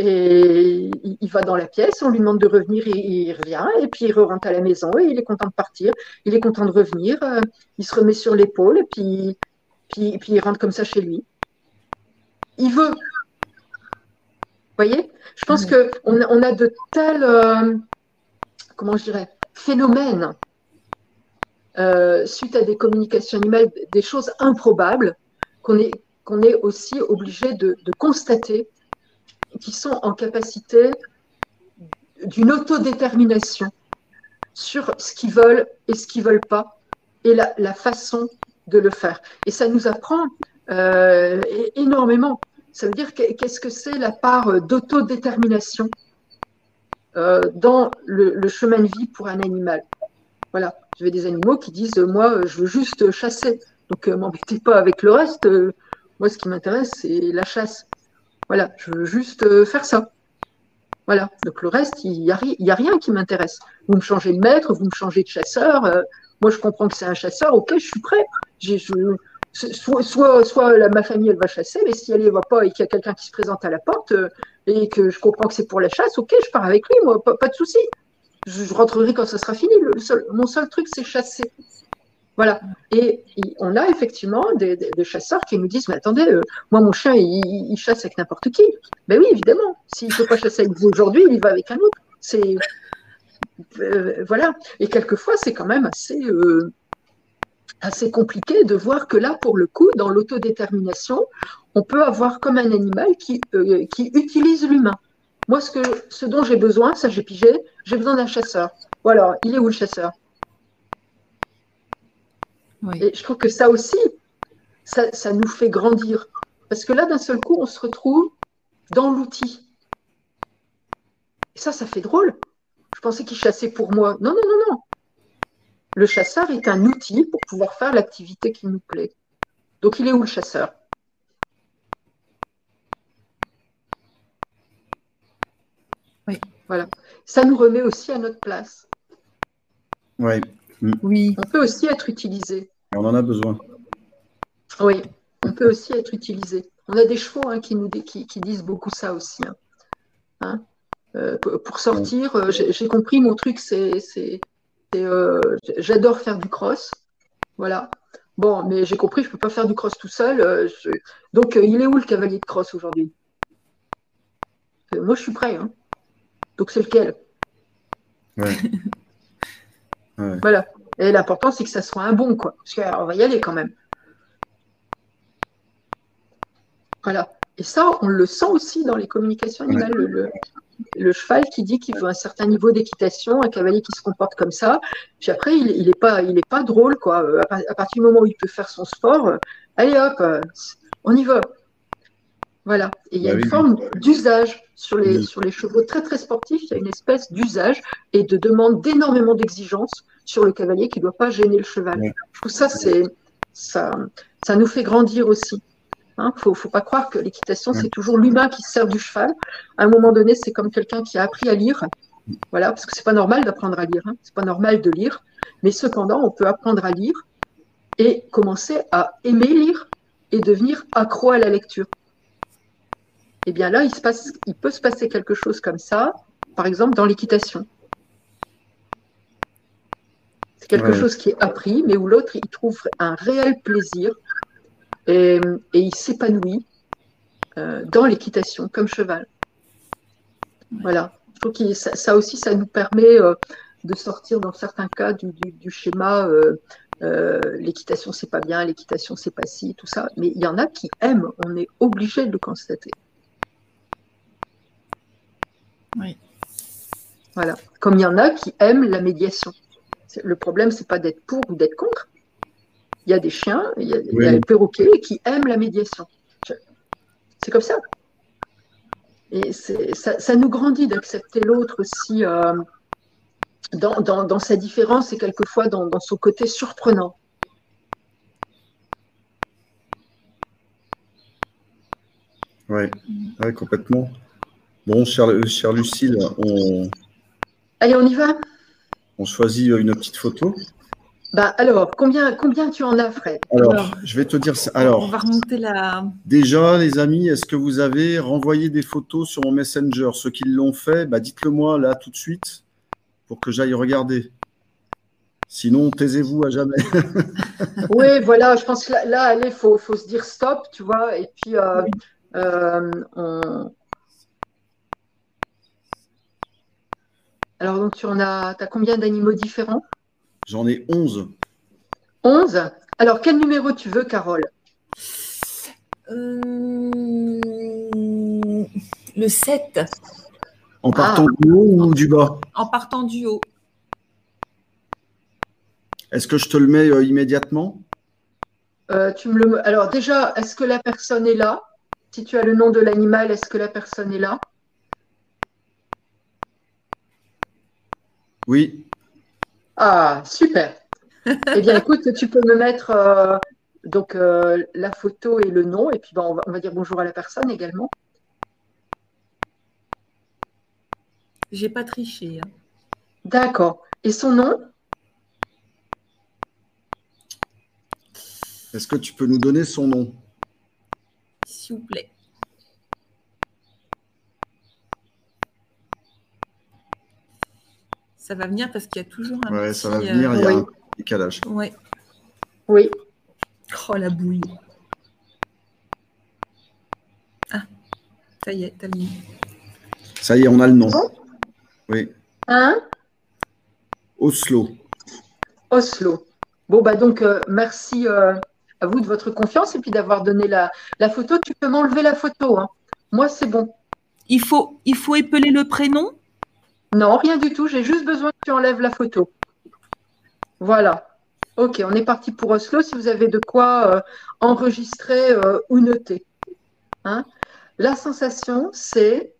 Et il va dans la pièce, on lui demande de revenir, et il revient, et puis il rentre à la maison, et il est content de partir, il est content de revenir, euh, il se remet sur l'épaule, et puis, puis, puis il rentre comme ça chez lui. Il veut. Vous voyez? Je pense mmh. qu'on on a de tels, euh, comment je dirais, phénomènes euh, suite à des communications animales, des choses improbables, qu'on est, qu'on est aussi obligé de, de constater qui sont en capacité d'une autodétermination sur ce qu'ils veulent et ce qu'ils veulent pas et la, façon de le faire. Et ça nous apprend euh, énormément. Ça veut dire qu'est-ce que c'est la part d'autodétermination euh, dans le, chemin de vie pour un animal? Voilà, j'avais des animaux qui disent moi je veux juste chasser, donc euh, m'embêtez pas avec le reste. moi ce qui m'intéresse c'est la chasse. Voilà, je veux juste euh, faire ça. Voilà, donc le reste, il n'y a, rien qui m'intéresse. Vous me changez de maître, vous me changez de chasseur. Euh, moi, je comprends que c'est un chasseur, ok, je suis prêt. Soit, soit, ma famille, elle va chasser, mais si elle ne va pas et qu'il y a quelqu'un qui se présente à la porte euh, et que je comprends que c'est pour la chasse, ok, je pars avec lui, moi, pas, de souci. Je, rentrerai quand ça sera fini. Mon seul truc, c'est chasser. Voilà. Et, on a effectivement des, chasseurs qui nous disent, mais attendez, euh, moi mon chien, il, chasse avec n'importe qui. Ben oui, évidemment. S'il ne peut pas chasser avec vous aujourd'hui, il va avec un autre. C'est euh, voilà. Et quelquefois, c'est quand même assez euh, assez compliqué de voir que là, pour le coup, dans l'autodétermination, on peut avoir comme un animal qui qui utilise l'humain. Moi, ce que ce dont j'ai besoin, ça j'ai pigé, j'ai besoin d'un chasseur. Voilà, il est où le chasseur? Oui. Et je trouve que ça aussi, ça, ça, nous fait grandir. Parce que là, d'un seul coup, on se retrouve dans l'outil. Et ça, ça fait drôle. Je pensais qu'il chassait pour moi. Non, non, non, non. Le chasseur est un outil pour pouvoir faire l'activité qui nous plaît. Donc, il est où le chasseur? Oui. Voilà. Ça nous remet aussi à notre place. Oui. Oui. On peut aussi être utilisé. On en a besoin. Oui. on peut aussi être utilisé. On a des chevaux hein, qui, nous, qui, disent beaucoup ça aussi. Hein. Hein? Euh, pour sortir, euh, j'ai compris, mon truc, c'est euh, j'adore faire du cross. Voilà. Bon, mais j'ai compris, je ne peux pas faire du cross tout seul. Donc, il est où le cavalier de cross aujourd'hui? Moi, je suis prêt. Hein. Donc, c'est lequel? Voilà. Et l'important, c'est que ça soit un bon, quoi. Parce qu'on va y aller quand même. Voilà. Et ça, on le sent aussi dans les communications animales. Le, cheval qui dit qu'il veut un certain niveau d'équitation, un cavalier qui se comporte comme ça. Puis après, il n'est pas, il pas drôle, quoi. À, partir du moment où il peut faire son sport, euh, allez hop, euh, on y va. Voilà. Et il y a bah une forme d'usage sur les, sur les chevaux très très sportifs. Il y a une espèce d'usage et de demande d'énormément d'exigences sur le cavalier qui ne doit pas gêner le cheval. Je trouve ça, c'est ça, ça nous fait grandir aussi. Il hein, ne faut, pas croire que l'équitation, c'est toujours l'humain qui sert du cheval. À un moment donné, c'est comme quelqu'un qui a appris à lire. Voilà, parce que c'est pas normal d'apprendre à lire. Hein. C'est pas normal de lire. Mais cependant, on peut apprendre à lire et commencer à aimer lire et devenir accro à la lecture. Et eh bien là, il, se passe, il peut se passer quelque chose comme ça, par exemple dans l'équitation. C'est quelque chose qui est appris, mais où l'autre, il trouve un réel plaisir et, il s'épanouit euh, dans l'équitation comme cheval. Voilà. Je trouve que ça, aussi, ça nous permet euh, de sortir dans certains cas du, schéma euh, l'équitation c'est pas bien, l'équitation c'est pas si, tout ça. Mais il y en a qui aiment, on est obligé de le constater. Oui. Voilà. Comme il y en a qui aiment la médiation. Le problème, c'est pas d'être pour ou d'être contre, il y a des chiens, il y a, les perroquets qui aiment la médiation. C'est comme ça. Et ça, nous grandit d'accepter l'autre aussi euh, dans, sa différence et quelquefois dans, son côté surprenant. Oui, ouais, complètement. Bon, chère, chère Lucille, on. Allez, on y va? On choisit une petite photo. Bah alors, combien, combien tu en as, Fred? Alors, je vais te dire ça. Alors, on va remonter la. Déjà, les amis, est-ce que vous avez renvoyé des photos sur mon Messenger? Ceux qui l'ont fait, bah, dites-le moi là tout de suite pour que j'aille regarder. Sinon, taisez-vous à jamais. oui, voilà, je pense que là, il faut, faut, se dire stop, tu vois, et puis euh, euh, on... Alors, donc, tu en as, as combien d'animaux différents? J'en ai 11. 11 Alors, quel numéro tu veux, Carole? Euh, Le 7. En partant ah. du haut ou du bas? En partant du haut. Est-ce que je te le mets euh, immédiatement? Euh, tu me le... Alors déjà, est-ce que la personne est là? Si tu as le nom de l'animal, est-ce que la personne est là? Oui. Ah, super. eh bien, écoute, tu peux me mettre euh, donc euh, la photo et le nom, et puis on, va, dire bonjour à la personne également. J'ai pas triché. Hein. D'accord. Et son nom? Est-ce que tu peux nous donner son nom? S'il vous plaît. Ça va venir parce qu'il y a toujours un. Ouais, ça va venir, il y a un décalage. Ouais. Oui. Oh la bouille. Ah, ça y est, t'as mis. Ça y est, on a le nom. Oui. Hein? Oslo. Oslo. Bon, bah donc, euh, merci euh, à vous de votre confiance et puis d'avoir donné la, la, photo. Tu peux m'enlever la photo. Hein. Moi, c'est bon. Il faut, il faut épeler le prénom? Non, rien du tout. J'ai juste besoin que tu enlèves la photo. Voilà. Ok, on est parti pour Oslo. Si vous avez de quoi euh, enregistrer euh, ou noter. Hein. La sensation, c'est,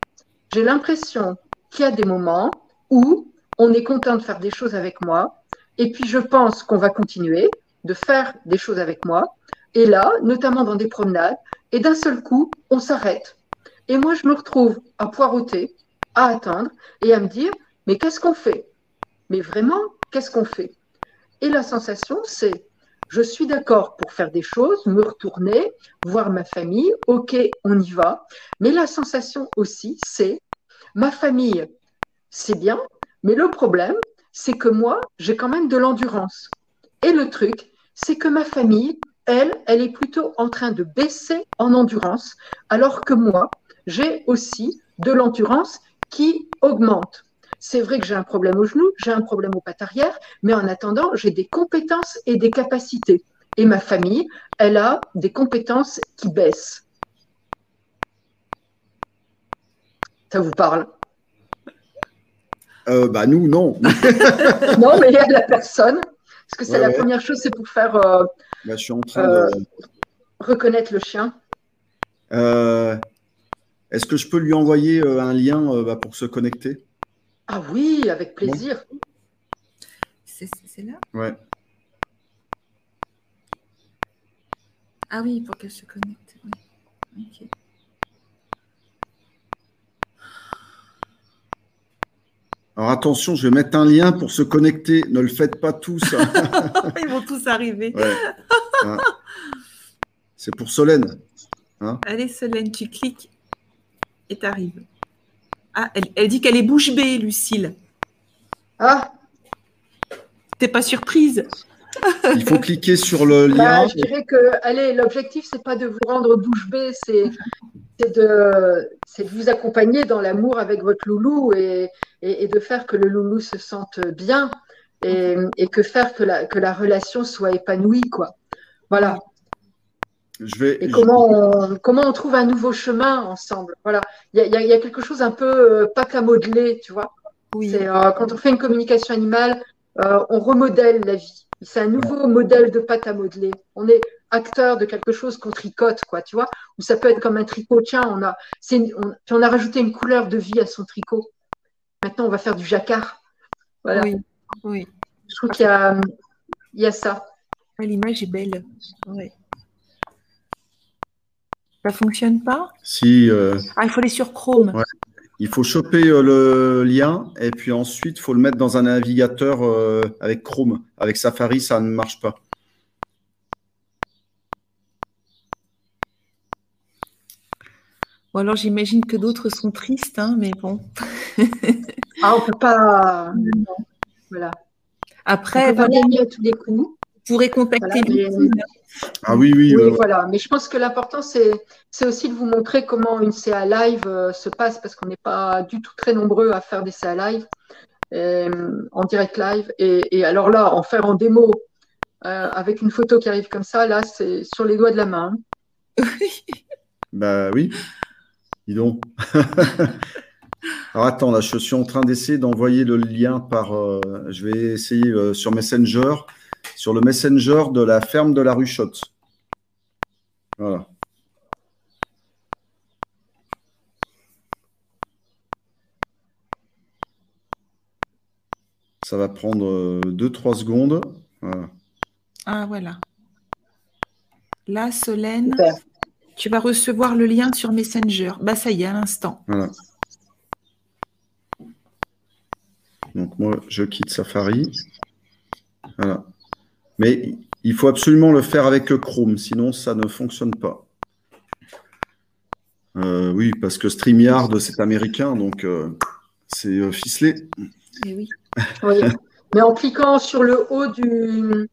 j'ai l'impression qu'il y a des moments où on est content de faire des choses avec moi, et puis je pense qu'on va continuer de faire des choses avec moi. Et là, notamment dans des promenades, et d'un seul coup, on s'arrête. Et moi, je me retrouve à poireauter, à attendre et à me dire, mais qu'est-ce qu'on fait? Mais vraiment, qu'est-ce qu'on fait? Et la sensation, c'est, je suis d'accord pour faire des choses, me retourner, voir ma famille, ok, on y va. Mais la sensation aussi, c'est ma famille, c'est bien, mais le problème, c'est que moi, j'ai quand même de l'endurance. Et le truc, c'est que ma famille, elle, elle est plutôt en train de baisser en endurance, alors que moi, j'ai aussi de l'endurance qui augmente. C'est vrai que j'ai un problème au genou, j'ai un problème aux pattes arrière, mais en attendant, j'ai des compétences et des capacités. Et ma famille, elle a des compétences qui baissent. Ça vous parle? Euh, Bah nous, non. non, mais il y a la personne. Parce que c'est la première chose, c'est pour faire euh, bah, je suis en train de... Euh, reconnaître le chien. Est-ce que je peux lui envoyer un lien bah, pour se connecter? Ah oui, avec plaisir. C'est là? Ouais. Ah oui, pour qu'elle se connecte. Alors attention, je vais mettre un lien pour se connecter. Ne le faites pas tous. Hein. Ils vont tous arriver. C'est pour Solène. Hein. Allez, Solène, tu cliques et tu arrives. Ah, elle, dit qu'elle est bouche bée, Lucille. Ah T'es pas surprise Il faut cliquer sur le bah, lien. je dirais que, allez, l'objectif, c'est pas de vous rendre bouche bée, c'est de, de, vous accompagner dans l'amour avec votre loulou et, de faire que le loulou se sente bien et, que faire que la, que la relation soit épanouie, quoi. Voilà et comment, on, comment on trouve un nouveau chemin ensemble? Voilà, il y, y a, quelque chose un peu euh, pâte à modeler, tu vois. Oui. Euh, quand on fait une communication animale, euh, on remodèle la vie. C'est un nouveau modèle de pâte à modeler. On est acteur de quelque chose qu'on tricote, quoi, tu vois. Ou ça peut être comme un tricot. Tiens, on a, on, on a rajouté une couleur de vie à son tricot. Maintenant, on va faire du jacquard. Voilà. Oui. oui. Je trouve qu'il y a, il y a ça. L'image est belle. Oui. Ça fonctionne pas? Si. Euh, ah, il faut aller sur Chrome. Il faut choper euh, le lien et puis ensuite, il faut le mettre dans un navigateur euh, avec Chrome. Avec Safari, ça ne marche pas. Bon, alors j'imagine que d'autres sont tristes, hein, mais bon. ah, on peut pas. Voilà. Après, on peut pas gagner à tous les coups. Vous pourrez contacter ah oui, oui. Oui, voilà. Mais je pense que l'important, c'est, aussi de vous montrer comment une CA live euh, se passe parce qu'on n'est pas du tout très nombreux à faire des CA live, euh, en direct live. Et, alors là, en faire en démo euh, avec une photo qui arrive comme ça, là, c'est sur les doigts de la main. bah oui. Dis donc. alors attends, là, je suis en train d'essayer d'envoyer le lien par. je vais essayer sur Messenger sur le Messenger de la ferme de la Ruchotte. Voilà. Ça va prendre 2-3 euh, secondes. Ah, voilà. Là, Solène, tu vas recevoir le lien sur Messenger. Bah, ça y est, à l'instant. Voilà. Donc, moi, je quitte Safari. Voilà. Mais il faut absolument le faire avec Chrome, sinon ça ne fonctionne pas. Euh, oui, parce que StreamYard, c'est américain, donc euh, c'est euh, ficelé. Eh oui. Mais en cliquant sur le haut du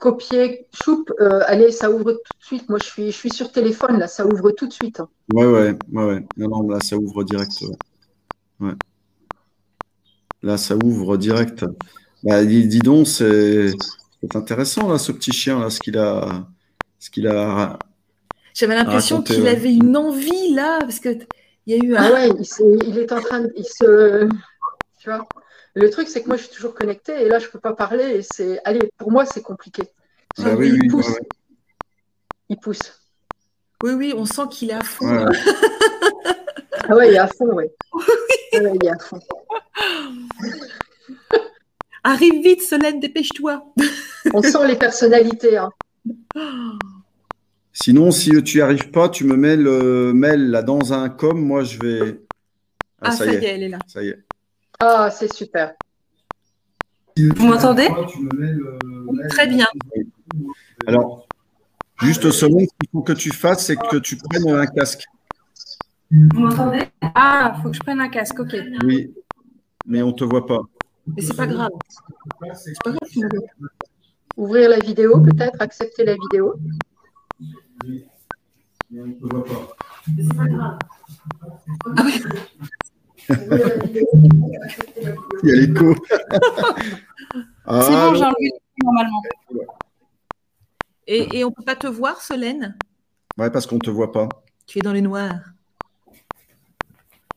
copier choup, allez, ça ouvre tout de suite. Moi, je suis, je suis sur téléphone, là, ça ouvre tout de suite. Hein. Ouais, ouais, ouais, Non, non, là, ça ouvre direct. Ouais. Là, ça ouvre direct. Bah, dis, donc, c'est intéressant là, ce petit chien là, ce qu'il a, ce qu'il a. J'avais l'impression qu'il avait une envie là, parce que il y a eu. Un... Ah ouais, il, est en train de, il se, tu vois. Le truc, c'est que moi, je suis toujours connectée et là, je peux pas parler. Et c'est, allez, pour moi, c'est compliqué. Ah il pousse. Il pousse. Oui, oui, on sent qu'il est à fond. ah ouais, il est à fond, ouais. il est à fond. Arrive vite, Solène, dépêche-toi. On sent les personnalités. Hein. Sinon, si tu n'y arrives pas, tu me mets le mail là dans un com. Moi, je vais. Ah, ah ça, y est. elle est là. Ça y est. Ah, c'est super. Vous m'entendez Très bien. Alors, juste seulement, ce qu'il faut que tu fasses, c'est que tu prennes un casque. Vous m'entendez? Ah, il faut que je prenne un casque, ok. Oui, mais on ne te voit pas. Mais c'est pas grave. C'est pas grave. Ouvrir la vidéo, peut-être, accepter la vidéo. Oui, mais on ne te voit pas. C'est pas grave. Ah oui. Il y a l'écho. Ah, c'est bon, j'ai enlevé normalement. Et, et on ne peut pas te voir, Solène? Ouais, parce qu'on ne te voit pas. Tu es dans les noirs.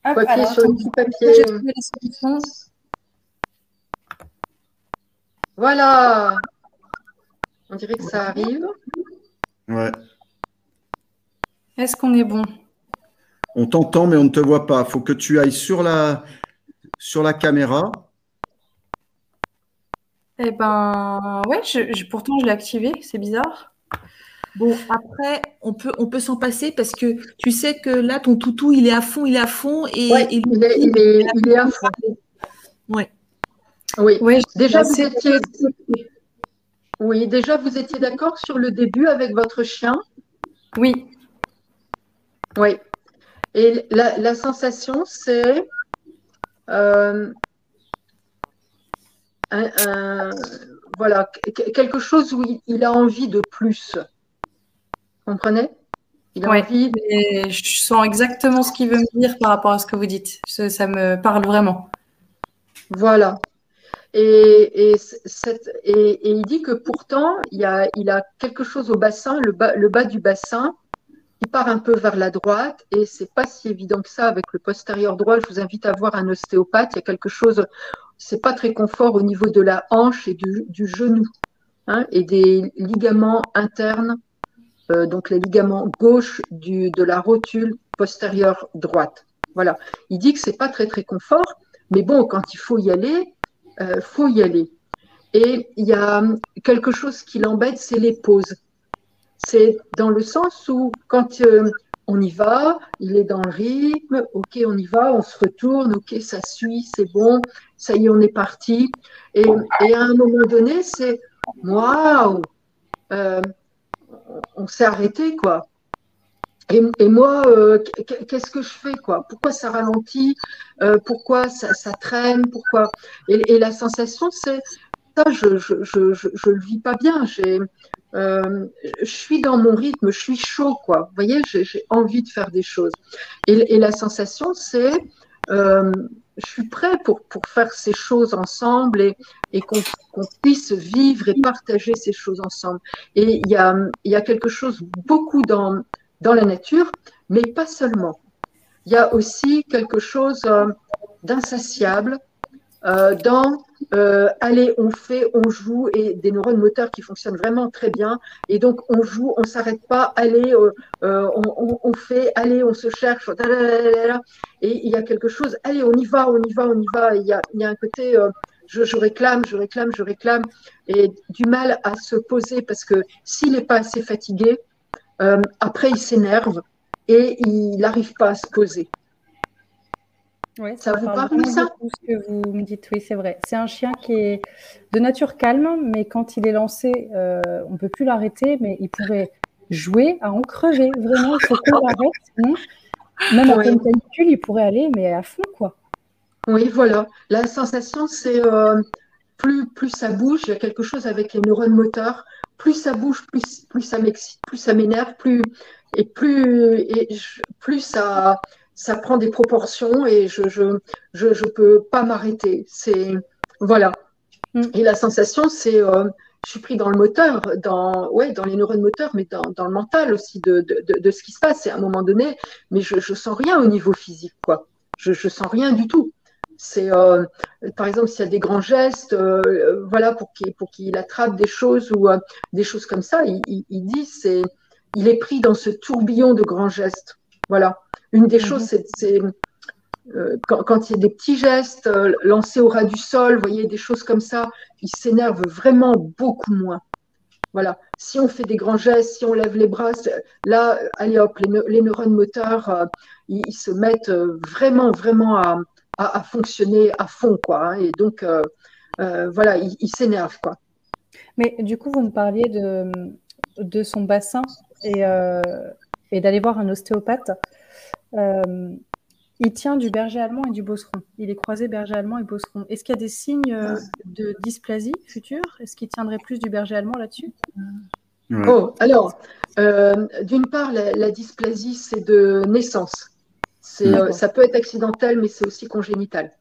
Hop, papier sur le petit papier. Voilà. On dirait que ça arrive. Ouais. Est-ce qu'on est bon? On t'entend, mais on ne te voit pas. Il faut que tu ailles sur la, sur la caméra. Eh ben, ouais, pourtant je l'ai activé, c'est bizarre. Bon, après, on peut, on peut s'en passer parce que tu sais que là, ton toutou, il est à fond, il est à fond. Et, il, est, il, est, à fond. Ouais. Oui, déjà, vous étiez, oui, déjà, vous étiez d'accord sur le début avec votre chien? Oui. Oui. Et la, sensation, c'est euh, voilà, quelque chose où il, a envie de plus. Vous comprenez? Il a envie Je sens exactement ce qu'il veut me dire par rapport à ce que vous dites. Ça, me parle vraiment. Voilà. Et, il dit que pourtant, il, a, quelque chose au bassin, le bas, du bassin, qui part un peu vers la droite et c'est pas si évident que ça avec le postérieur droit. Je vous invite à voir un ostéopathe. Il y a quelque chose, c'est pas très confort au niveau de la hanche et du, genou hein, et des ligaments internes, euh, donc les ligaments gauche de la rotule postérieure droite. Voilà. Il dit que c'est pas très très confort, mais bon, quand il faut y aller, euh, faut y aller. Et il y a quelque chose qui l'embête, c'est les pauses. C'est dans le sens où quand euh, on y va, il est dans le rythme, ok, on y va, on se retourne, ok, ça suit, c'est bon, ça y est, on est parti. Et, à un moment donné, c'est waouh, euh, on s'est arrêté, quoi. Et, moi, euh, qu'est-ce que je fais, quoi? Pourquoi ça ralentit? Pourquoi ça, traîne? Pourquoi? Et, la sensation, c'est ça, je je, je, je, le vis pas bien. J'ai euh, je suis dans mon rythme, je suis chaud, quoi. Vous voyez, j'ai envie de faire des choses. Et, la sensation, c'est, euh, je suis prêt pour, pour faire ces choses ensemble et, et qu'on puisse vivre et partager ces choses ensemble. Et il y a, y a quelque chose beaucoup dans, dans la nature, mais pas seulement. Il y a aussi quelque chose euh, d'insatiable euh, dans euh, allez, on fait, on joue, et des neurones moteurs qui fonctionnent vraiment très bien. Et donc, on joue, on s'arrête pas, allez, euh, on, fait, allez, on se cherche, et il y a quelque chose, allez, on y va, on y va, on y va. Il y a, il y a un côté, je, réclame, je réclame, je réclame, et du mal à se poser parce que s'il n'est pas assez fatigué, après, il s'énerve et il n'arrive pas à se poser ça, vous parle, ça Ce que vous me dites, oui, c'est vrai. C'est un chien qui est de nature calme, mais quand il est lancé, euh, on ne peut plus l'arrêter, mais il pourrait jouer à en crever. Vraiment, il faut qu'on l'arrête, même en pleine canicule, il pourrait aller, mais à fond, quoi. Oui, voilà. La sensation, c'est euh, plus, plus ça bouge, il y a quelque chose avec les neurones moteurs, plus ça bouge, plus, plus ça m'excite, plus ça m'énerve, plus et plus et plus ça ça prend des proportions et je je, je, je peux pas m'arrêter. C'est voilà. Mm. Et la sensation, c'est euh, je suis pris dans le moteur, dans ouais, dans les neurones moteurs, mais dans, dans le mental aussi de, de, de, ce qui se passe. C'est à un moment donné, mais je je sens rien au niveau physique quoi. Je je sens rien du tout. C'est euh, par exemple s'il y a des grands gestes, euh, voilà pour qu'il pour qu'il attrape des choses ou des choses comme ça. Il, il, il dit c'est il est pris dans ce tourbillon de grands gestes. Voilà. Une des choses, mhm. c'est euh, quand, il y a des petits gestes euh, lancés au ras du sol, vous voyez, des choses comme ça, il s'énerve vraiment beaucoup moins. Voilà. Si on fait des grands gestes, si on lève les bras, là, allez hop, les, neurones moteurs, euh, ils, se mettent vraiment, vraiment à, fonctionner à fond, quoi. Hein. et donc, voilà, il, s'énerve quoi. Mais du coup, vous me parliez de, de son bassin et, et d'aller voir un ostéopathe. il tient du berger allemand et du bosseron. Il est croisé berger allemand et bosseron. Est-ce qu'il y a des signes de dysplasie future? Est-ce qu'il tiendrait plus du berger allemand là-dessus? Oh, alors, euh, d'une part, la, dysplasie, c'est de naissance. Euh, ça peut être accidentel, mais c'est aussi congénital.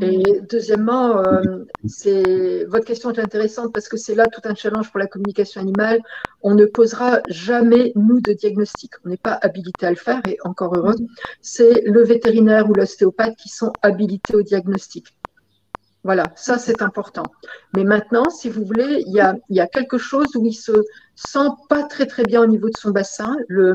Et deuxièmement, euh, c'est votre question est intéressante parce que c'est là tout un challenge pour la communication animale. On ne posera jamais nous de diagnostic. On n'est pas habilité à le faire et encore heureux. C'est le vétérinaire ou l'ostéopathe qui sont habilités au diagnostic. Voilà, ça c'est important. Mais maintenant, si vous voulez, il y a, il y a quelque chose où il se sent pas très très bien au niveau de son bassin. Le,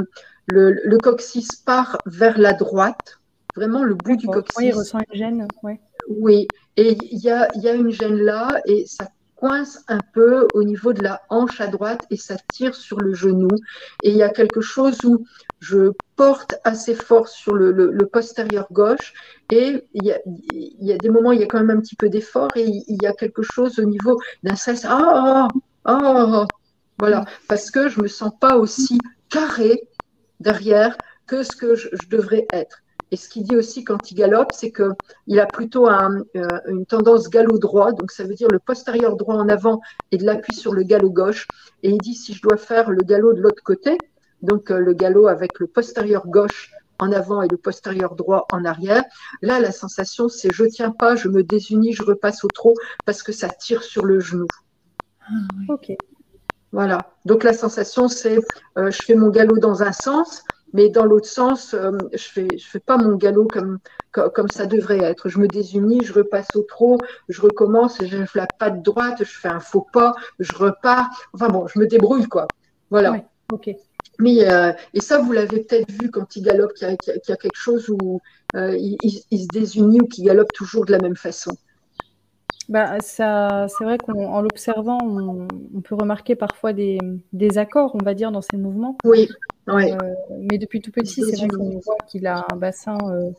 le, le coccyx part vers la droite, vraiment le bout du coccyx. Oui, il ressent une gêne. Ouais. Oui, et il y a, il y a une gêne là et ça coince un peu au niveau de la hanche à droite et ça tire sur le genou. Et il y a quelque chose où je porte assez fort sur le, le, postérieur gauche et il y, a, il y, a, des moments où il y a quand même un petit peu d'effort et il y a quelque chose au niveau d'un stress. Ah, ah, ah, voilà, parce que je me sens pas aussi carré derrière que ce que je devrais être. Et ce qu'il dit aussi quand il galope, c'est qu'il a plutôt un, euh, une tendance galop droit, donc ça veut dire le postérieur droit en avant et de l'appui sur le galop gauche. Et il dit si je dois faire le galop de l'autre côté, donc euh, le galop avec le postérieur gauche en avant et le postérieur droit en arrière. Là, la sensation, c'est je tiens pas, je me désunis, je repasse au trot parce que ça tire sur le genou. Ah, ok. Voilà. Donc la sensation, c'est euh, je fais mon galop dans un sens, mais dans l'autre sens, euh, je fais, je fais pas mon galop comme, comme, ça devrait être. Je me désunis, je repasse au trot, je recommence, je fais la patte droite, je fais un faux pas, je repars. Enfin bon, je me débrouille quoi. Voilà. ok. Mais euh, et ça, vous l'avez peut-être vu quand il galope, qu'il y, a quelque chose où il, il, se désunit ou qu'il galope toujours de la même façon. Bah, ça, c'est vrai qu'en l'observant, on, peut remarquer parfois des, des, accords, on va dire, dans ses mouvements. Oui. Ouais. Euh, mais depuis tout petit, c'est vrai qu'on voit qu'il a un bassin euh,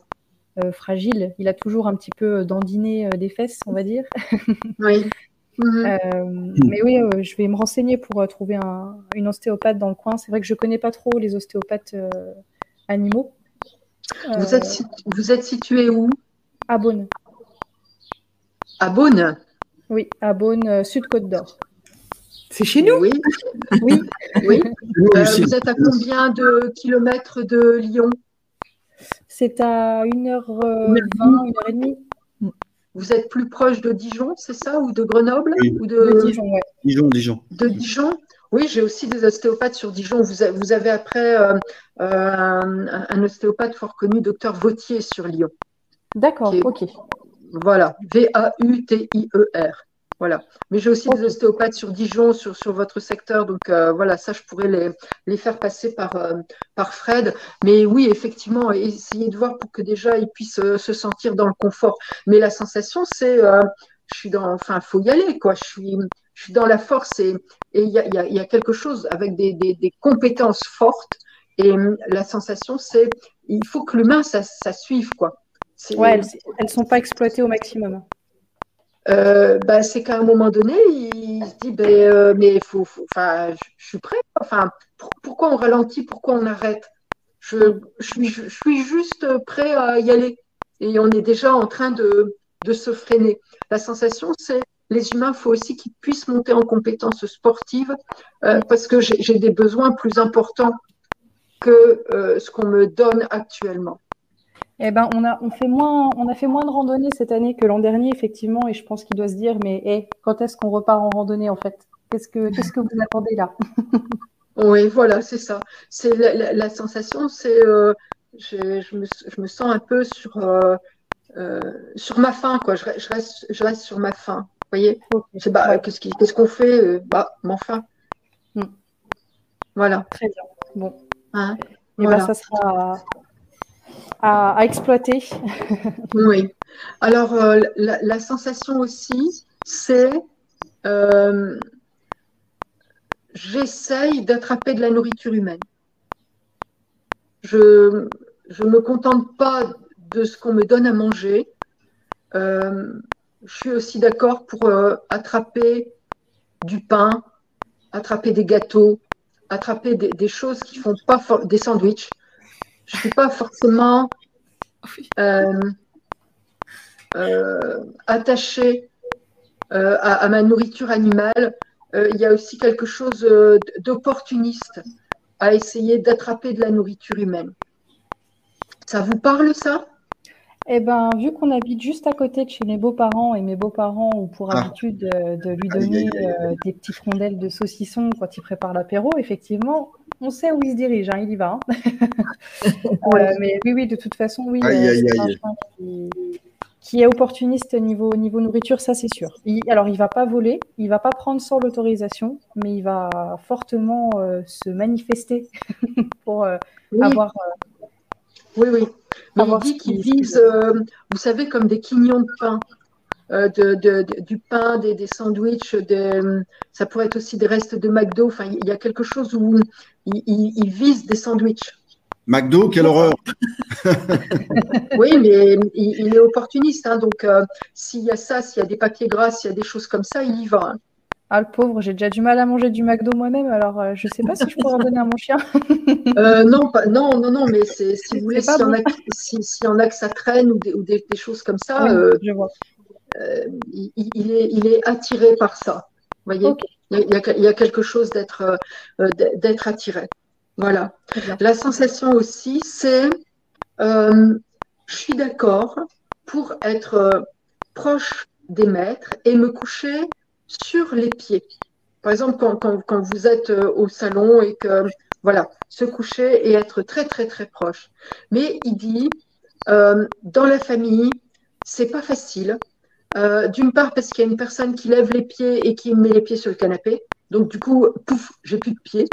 euh, fragile. Il a toujours un petit peu dandiné des fesses, on va dire. Oui. Mhm. mais oui, je vais me renseigner pour trouver un, une ostéopathe dans le coin. C'est vrai que je connais pas trop les ostéopathes animaux. Vous, êtes, vous êtes situé où? À Beaune. À Beaune Oui, à Beaune, Sud-Côte d'Or. C'est chez nous? Oui. Oui. oui. Euh, vous êtes à combien de kilomètres de Lyon? C'est à 1h20, 1h30. Vous êtes plus proche de Dijon, c'est ça Ou de Grenoble oui. ou de... Dijon, ouais. Dijon, Dijon. De Dijon? Oui, j'ai aussi des ostéopathes sur Dijon. Vous, avez après euh, euh, un, ostéopathe fort connu, docteur Vautier, sur Lyon. D'accord, ok. Voilà, V-A-U-T-I-E-R. Voilà. Mais j'ai aussi des ostéopathes sur Dijon, sur, sur votre secteur. Donc euh, voilà, ça, je pourrais les, les faire passer par, euh, par Fred. Mais oui, effectivement, essayer de voir pour que déjà ils puissent euh, se sentir dans le confort. Mais la sensation, c'est je suis dans, enfin, faut y aller, quoi. Je suis, je suis dans la force et il y a, y, a, y a, quelque chose avec des, des, compétences fortes. Et la sensation, c'est il faut que l'humain, ça suive, quoi. Ouais, elles ne sont pas exploitées au maximum. Euh, bah, c'est qu'à un moment donné, il se dit, ben, euh, mais faut, je suis prêt. Enfin, pourquoi on ralentit, pourquoi on arrête? Je, suis, je, suis, juste prêt à y aller. Et on est déjà en train de, de se freiner. La sensation, c'est les humains, il faut aussi qu'ils puissent monter en compétences sportives euh, parce que j'ai des besoins plus importants que ce qu'on me donne actuellement. Eh ben, on a, on, fait moins, on a fait moins de randonnées cette année que l'an dernier, effectivement, et je pense qu'il doit se dire, mais hey, quand est-ce qu'on repart en randonnée, en fait? Qu'est-ce que, qu'est-ce que vous attendez là? Oui, voilà, c'est ça. C'est la, la, sensation, c'est, euh, je, je, me, je, me, sens un peu sur, euh, euh, sur ma faim, quoi. Je, je, reste, je reste sur ma faim. Vous voyez? Okay. bah, qu'est-ce, qu'est-ce qu'on fait? Bah, mon faim. Hmm. Voilà. Très bien. Bon. Hein? Et ben, voilà. ben, ça sera à, exploiter. oui. Alors, euh, la, sensation aussi, c'est euh, j'essaye d'attraper de la nourriture humaine. Je ne me contente pas de ce qu'on me donne à manger. Euh, je suis aussi d'accord pour attraper du pain, attraper des gâteaux, attraper des, choses qui font pas des sandwichs. Je ne suis pas forcément euh, euh, attachée à, ma nourriture animale. il y a aussi quelque chose d'opportuniste à essayer d'attraper de la nourriture humaine. Ça vous parle ça? Eh ben, vu qu'on habite juste à côté de chez mes beaux-parents et mes beaux-parents ont pour ah. habitude de, lui donner euh, des petites rondelles de saucisson quand ils préparent l'apéro, effectivement, on sait où il se dirige, hein, il y va. Hein. Euh, mais oui, oui, de toute façon, oui, euh, c'est un chien qui, est opportuniste niveau, niveau nourriture, ça c'est sûr. alors, il va pas voler, il va pas prendre sans l'autorisation, mais il va fortement se manifester pour avoir. oui, oui. Mais il dit qu'il vise, euh, vous savez, comme des quignons de pain. Euh, de, du pain, des, des sandwichs, ça pourrait être aussi des restes de McDo. Enfin, il y a quelque chose où il, vise des sandwichs. McDo, quelle horreur Oui, mais il, est opportuniste. Hein, donc, euh, s'il y a ça, s'il y a des papiers gras, s'il y a des choses comme ça, il y va. Hein. Ah, le pauvre, j'ai déjà du mal à manger du McDo moi-même, alors euh, je ne sais pas si je pourrais en donner à mon chien. Euh, non, non, non, non, mais si vous voulez, s'il y, en a, si, y en a que ça traîne ou des, ou des, choses comme ça, euh, je vois. Il, il, est, il est attiré par ça. Vous voyez? Il, y a, il, y a, quelque chose d'être d'être attiré. Voilà. La sensation aussi, c'est je suis d'accord pour être proche des maîtres et me coucher sur les pieds. Par exemple, quand, vous êtes euh, au salon et que, voilà, se coucher et être très, très, très proche. Mais il dit, euh, dans la famille, c'est pas facile. Euh, d'une part, parce qu'il y a une personne qui lève les pieds et qui met les pieds sur le canapé. Donc, du coup, pouf, j'ai plus de pieds.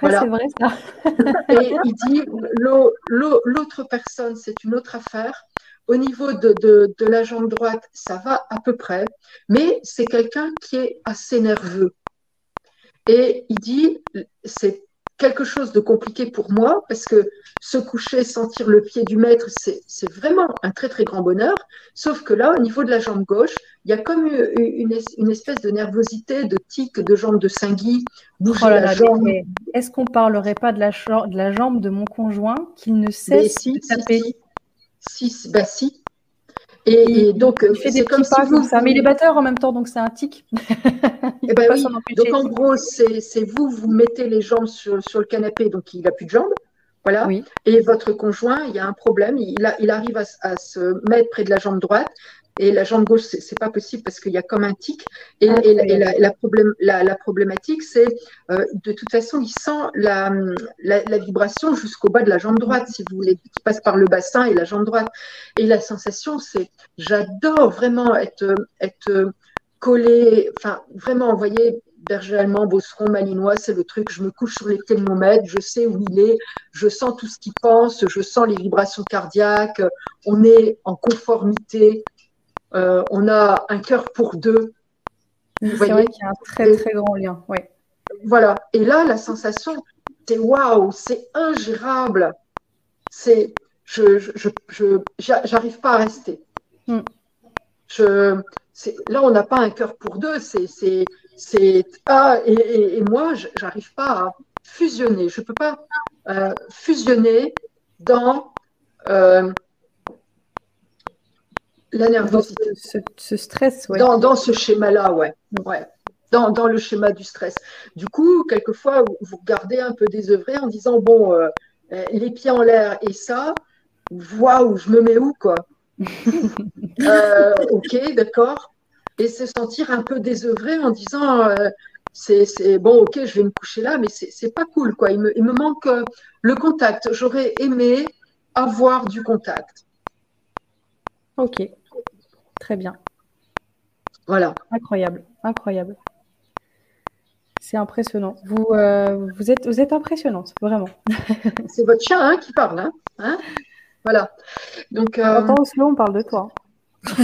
Voilà. c'est vrai ça. et il dit, l'autre personne, c'est une autre affaire. Au niveau de, la jambe droite, ça va à peu près, mais c'est quelqu'un qui est assez nerveux. Et il dit, c'est quelque chose de compliqué pour moi parce que se coucher, sentir le pied du maître, c'est vraiment un très très grand bonheur. Sauf que là, au niveau de la jambe gauche, il y a comme une, espèce de nervosité, de tic, de jambe de Singui, bouger oh la jambe. Est-ce qu'on parlerait pas de la, de la, jambe de mon conjoint qu'il ne cesse de taper 6, bah si. Et, donc, il fait des comme pas comme ça. Mais il est batteur en même temps, donc c'est un tic. et eh ben oui. Donc en gros, c'est vous, vous mettez les jambes sur, sur le canapé, donc il n'a plus de jambes. Voilà. Oui. Et votre conjoint, il y a un problème. Il, a, il arrive à, à, se mettre près de la jambe droite. Et la jambe gauche, c'est pas possible parce qu'il y a comme un tic. Et, ah, la, problème, la, problématique, c'est euh, de toute façon, il sent la, vibration jusqu'au bas de la jambe droite, si vous voulez, qui passe par le bassin et la jambe droite. Et la sensation, c'est, j'adore vraiment être, être collé, enfin, vraiment, vous voyez, berger allemand, bosseron, malinois, c'est le truc. Je me couche sur les thermomètres, je sais où il est, je sens tout ce qu'il pense, je sens les vibrations cardiaques, on est en conformité euh, on a un cœur pour deux. C'est vrai qu'il y a un très très grand lien. Voilà. Et là, la sensation, c'est waouh, c'est ingérable. C'est, je, je, j'arrive pas à rester. Hmm. Je, là, on n'a pas un cœur pour deux. C'est, c'est, c'est ah, et, et, moi, j'arrive pas à fusionner. Je peux pas euh, fusionner dans euh, la nervosité. Ce, stress, ouais. Dans, ce schéma-là, ouais. ouais. Dans, dans, le schéma du stress. Du coup, quelquefois, vous regardez un peu désœuvré en disant bon, euh, euh, les pieds en l'air et ça, waouh, je me mets où, quoi? Euh, Ok, d'accord. Et se sentir un peu désœuvré en disant c'est bon, ok, je vais me coucher là, mais c'est pas cool, quoi. Il me, il me manque le contact. J'aurais aimé avoir du contact. Ok. Très bien. Voilà. Incroyable, incroyable. C'est impressionnant. Vous, euh, vous, êtes, vous êtes impressionnante, vraiment. C'est votre chien hein, qui parle. Hein, hein voilà. Donc, euh... Attends, on parle de toi.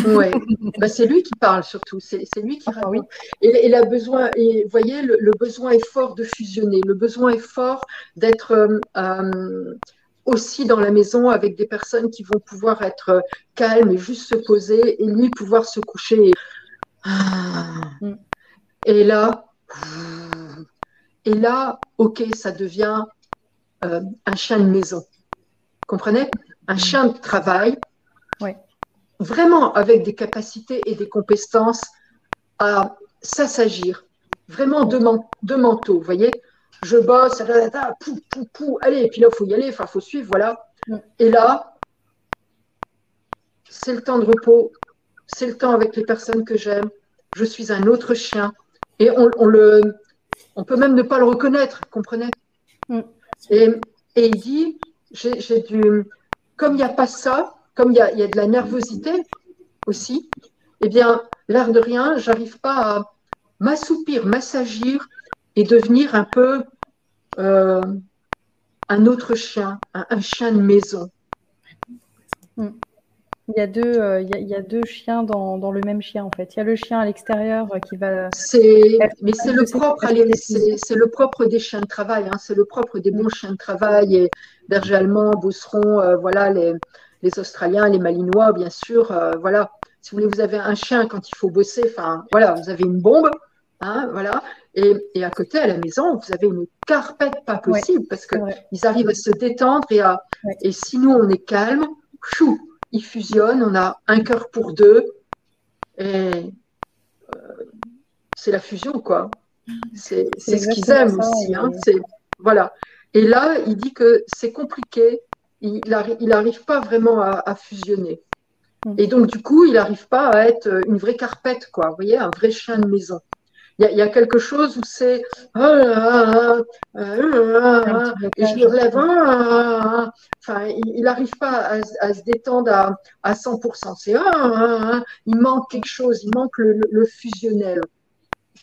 Oui, bah, c'est lui qui parle surtout, c'est lui qui ah, Oui. Et, a besoin, et vous voyez, le, besoin est fort de fusionner, le besoin est fort d'être euh, euh, aussi dans la maison avec des personnes qui vont pouvoir être calmes et juste se poser et lui pouvoir se coucher Ah. Mm. Et là, et là, ok, ça devient euh, un chien de maison. Comprenez? Un mm. chien de travail. Vraiment avec des capacités et des compétences à s'assagir. Vraiment deux, deux manteaux, vous voyez? Je bosse, pou, pou, pou, allez, et puis là, il faut y aller, enfin, il faut suivre, voilà. Mm. Et là, c'est le temps de repos, c'est le temps avec les personnes que j'aime, je suis un autre chien. Et on, le, on peut même ne pas le reconnaître, comprenez? Mm. et, et, il dit, j'ai du, comme il n'y a pas ça, comme il y a, y a, de la nervosité aussi, eh bien, l'air de rien, j'arrive pas à m'assoupir, m'assagir et devenir un peu euh, un autre chien, un, chien de maison. Mm. Il y a deux, euh, il, y a, deux chiens dans, dans, le même chien en fait. Il y a le chien à l'extérieur euh, qui va. C'est, mais c'est le propre, c'est, le propre des chiens de travail. Hein. c'est le propre des bons chiens de travail et berger allemand, bosseron, euh, voilà les, les, Australiens, les Malinois, bien sûr. voilà, si vous voulez, vous avez un chien quand il faut bosser. Enfin, voilà, vous avez une bombe, hein, voilà. Et, et, à côté, à la maison, vous avez une carpette pas possible parce que ils arrivent à se détendre et à. Et si nous on est calme, chou, ils fusionnent, on a un cœur pour deux, et euh, c'est la fusion, quoi. C'est ce qu'ils aiment aussi. Hein. Voilà. Et là, il dit que c'est compliqué, il n'arrive pas vraiment à, à, fusionner. Mm. Et donc, du coup, il n'arrive pas à être une vraie carpette, quoi. Vous voyez, un vrai chien de maison il y, a quelque chose où c'est oh et je me relève, enfin, il n'arrive pas à, se détendre à, à 100%. C'est il manque quelque chose, il manque le, fusionnel,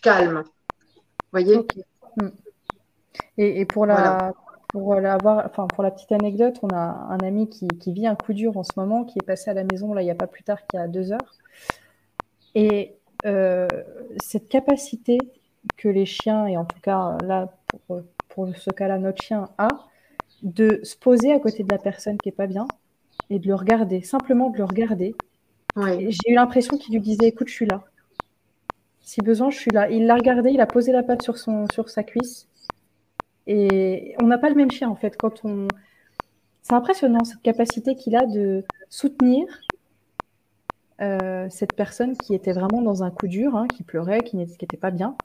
calme. Vous voyez hmm. et, pour la, pour l'avoir, enfin pour la petite anecdote, on a un ami qui, qui, vit un coup dur en ce moment, qui est passé à la maison là il n'y a pas plus tard qu'il y a deux heures. Et euh, cette capacité que les chiens, et en tout cas là, pour, pour ce cas-là, notre chien a, de se poser à côté de la personne qui est pas bien et de le regarder, simplement de le regarder. J'ai eu l'impression qu'il lui disait écoute, je suis là. Si besoin, je suis là. Il l'a regardé, il a posé la patte sur, son, sur sa cuisse. Et on n'a pas le même chien en fait. Quand on... C'est impressionnant cette capacité qu'il a de soutenir euh, cette personne qui était vraiment dans un coup dur, hein, qui pleurait, qui n'était pas bien,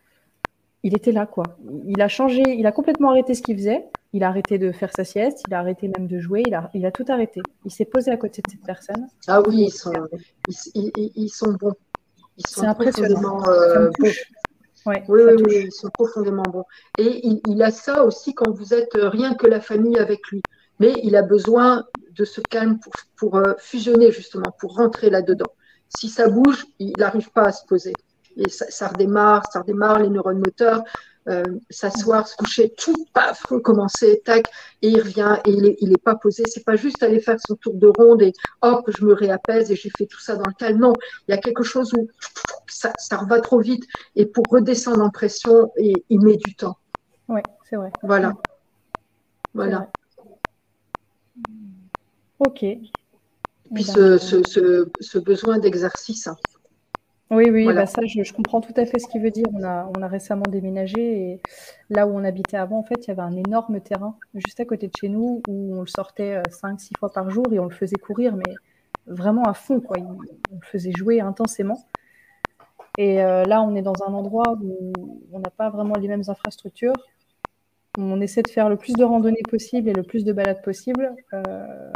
il était là, quoi. Il a changé, il a complètement arrêté ce qu'il faisait. Il a arrêté de faire sa sieste, il a arrêté même de jouer, il a, il a tout arrêté. Il s'est posé à côté de cette personne. Ah oui, ils sont, ils, sont bons. Ils sont profondément euh, bons. oui, oui, oui, ils sont profondément bons. Et il, il, a ça aussi quand vous êtes rien que la famille avec lui. Mais il a besoin de ce calme pour, pour euh, fusionner, justement, pour rentrer là-dedans. Si ça bouge, il n'arrive pas à se poser. Et ça, redémarre, ça redémarre, les neurones moteurs, euh, s'asseoir, se coucher, tout, paf, recommencer, tac, et il revient et il n'est il est pas posé. C'est pas juste aller faire son tour de ronde et hop, je me réapaise et j'ai fait tout ça dans le calme. Non, il y a quelque chose où ça, ça va trop vite et pour redescendre en pression, il, il met du temps. Oui, c'est vrai. Voilà. Voilà. Ok. Puis ce, ce, ce, besoin d'exercice. Oui, oui, bah ça, je, comprends tout à fait ce qu'il veut dire. On a, on a récemment déménagé et là où on habitait avant, en fait, il y avait un énorme terrain juste à côté de chez nous où on le sortait 5-6 euh, fois par jour et on le faisait courir, mais vraiment à fond, quoi. On le faisait jouer intensément. Et euh, là, on est dans un endroit où on n'a pas vraiment les mêmes infrastructures. On essaie de faire le plus de randonnées possible et le plus de balades possible. Euh,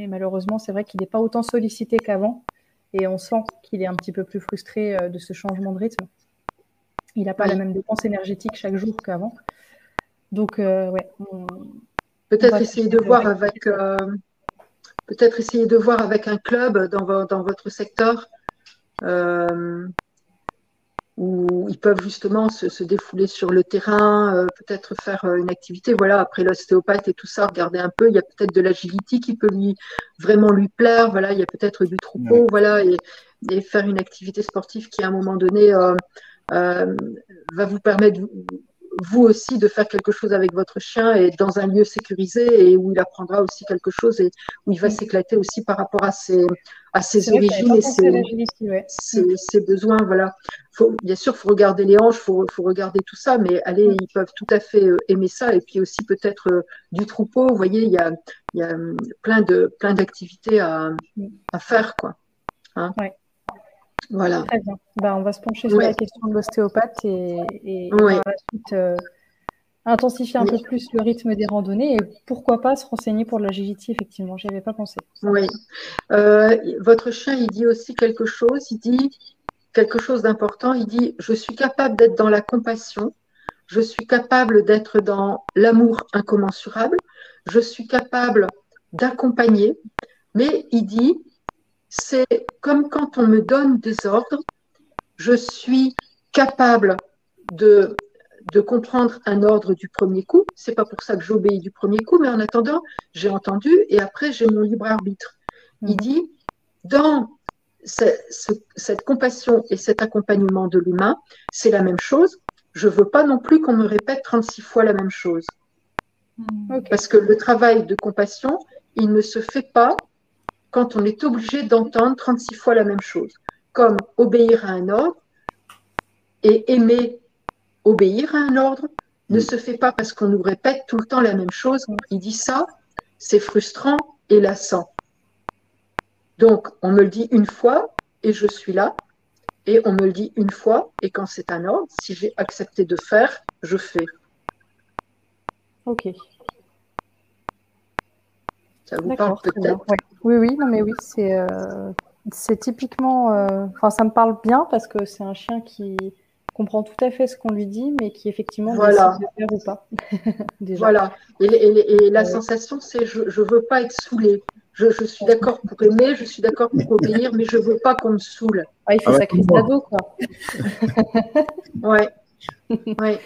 mais malheureusement, c'est vrai qu'il n'est pas autant sollicité qu'avant. Et on sent qu'il est un petit peu plus frustré euh, de ce changement de rythme. Il n'a pas la même dépense énergétique chaque jour qu'avant. Donc, euh, ouais. Peut-être essayer de voir avec. Euh, peut-être essayer de voir avec un club dans, dans votre secteur où ils peuvent justement se, défouler sur le terrain, euh, peut-être faire euh, une activité. Voilà, après l'ostéopathe et tout ça, regardez un peu. Il y a peut-être de l'agilité qui peut lui vraiment lui plaire. Voilà, il y a peut-être du troupeau. Voilà, et, faire une activité sportive qui à un moment donné euh, va vous permettre vous aussi de faire quelque chose avec votre chien et dans un lieu sécurisé et où il apprendra aussi quelque chose et où il va s'éclater aussi par rapport à ses, à ses origines et ses, ses, besoins. Voilà. Faut, bien sûr, il faut regarder les hanches, il faut, faut, regarder tout ça, mais allez, ils peuvent tout à fait euh, aimer ça. Et puis aussi peut-être euh, du troupeau. Vous voyez, il y a, il y a hum, plein de plein d'activités à, à faire, quoi. Hein voilà. Très bien. Ben, on va se pencher sur la question de l'ostéopathe et, et, par la suite euh, intensifier un peu plus le rythme des randonnées et pourquoi pas se renseigner pour l'agility, effectivement. J'y avais pas pensé. Oui. Euh, votre chien, il dit aussi quelque chose. Il dit quelque chose d'important. Il dit Je suis capable d'être dans la compassion. Je suis capable d'être dans l'amour incommensurable. Je suis capable d'accompagner. Mais il dit c'est comme quand on me donne des ordres, je suis capable de, de comprendre un ordre du premier coup. C'est pas pour ça que j'obéis du premier coup, mais en attendant, j'ai entendu et après j'ai mon libre arbitre. Il mhm. dit dans cette compassion et cet accompagnement de l'humain, c'est la même chose. Je veux pas non plus qu'on me répète 36 fois la même chose. Mhm. Parce que le travail de compassion, il ne se fait pas quand on est obligé d'entendre 36 fois la même chose, comme obéir à un ordre et aimer obéir à un ordre ne se fait pas parce qu'on nous répète tout le temps la même chose. Il dit ça, c'est frustrant et lassant. Donc, on me le dit une fois et je suis là. Et on me le dit une fois et quand c'est un ordre, si j'ai accepté de faire, je fais. Ok. Ça vous parle peut-être? Oui, oui, non, mais oui, c'est euh, typiquement. Euh, enfin, ça me parle bien parce que c'est un chien qui comprend tout à fait ce qu'on lui dit, mais qui effectivement voilà. décide de faire ou pas. Voilà. Et, la sensation, c'est je ne veux pas être saoulée. Je, suis d'accord pour aimer, je suis d'accord pour obéir, mais je ne veux pas qu'on me saoule. il fait ah sa crise d'ado, quoi. ouais. ouais.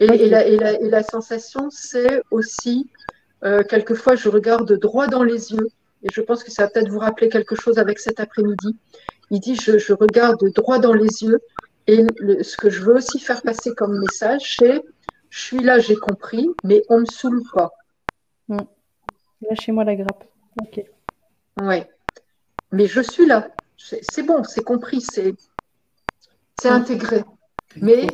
Et, la, et, la, sensation, c'est aussi euh, quelquefois, je regarde droit dans les yeux, et je pense que ça va peut-être vous rappeler quelque chose avec cet après-midi. Il dit, je, regarde droit dans les yeux, et ce que je veux aussi faire passer comme message, c'est, je suis là, j'ai compris, mais on ne me saoule pas. Mm. Lâchez-moi la grappe. Ok. Ouais. Mais je suis là. C'est bon, c'est compris, c'est mm. intégré. Mais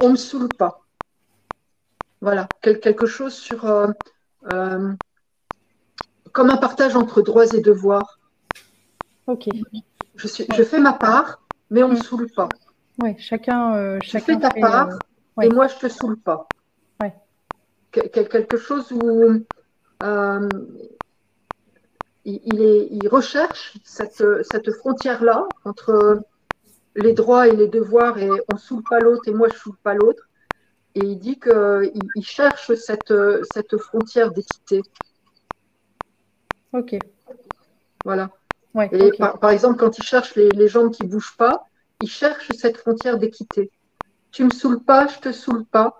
on ne me saoule pas. Voilà, quelque chose sur euh, euh, comme un partage entre droits et devoirs. Ok. Je, suis, je fais ma part, mais on ne me mm. saoule pas. Oui, chacun, euh, Tu fais ta part et moi je te saoule pas. Ouais. quelque chose où il, est, il, recherche cette, cette frontière-là entre les droits et les devoirs et on ne saoule pas l'autre et moi je ne saoule pas l'autre et il dit qu'il cherche cette, cette frontière d'équité. Ok. Voilà. Et par, exemple, quand il cherche les, les jambes qui ne bougent pas, il cherche cette frontière d'équité. Tu me saoules pas, je te saoule pas.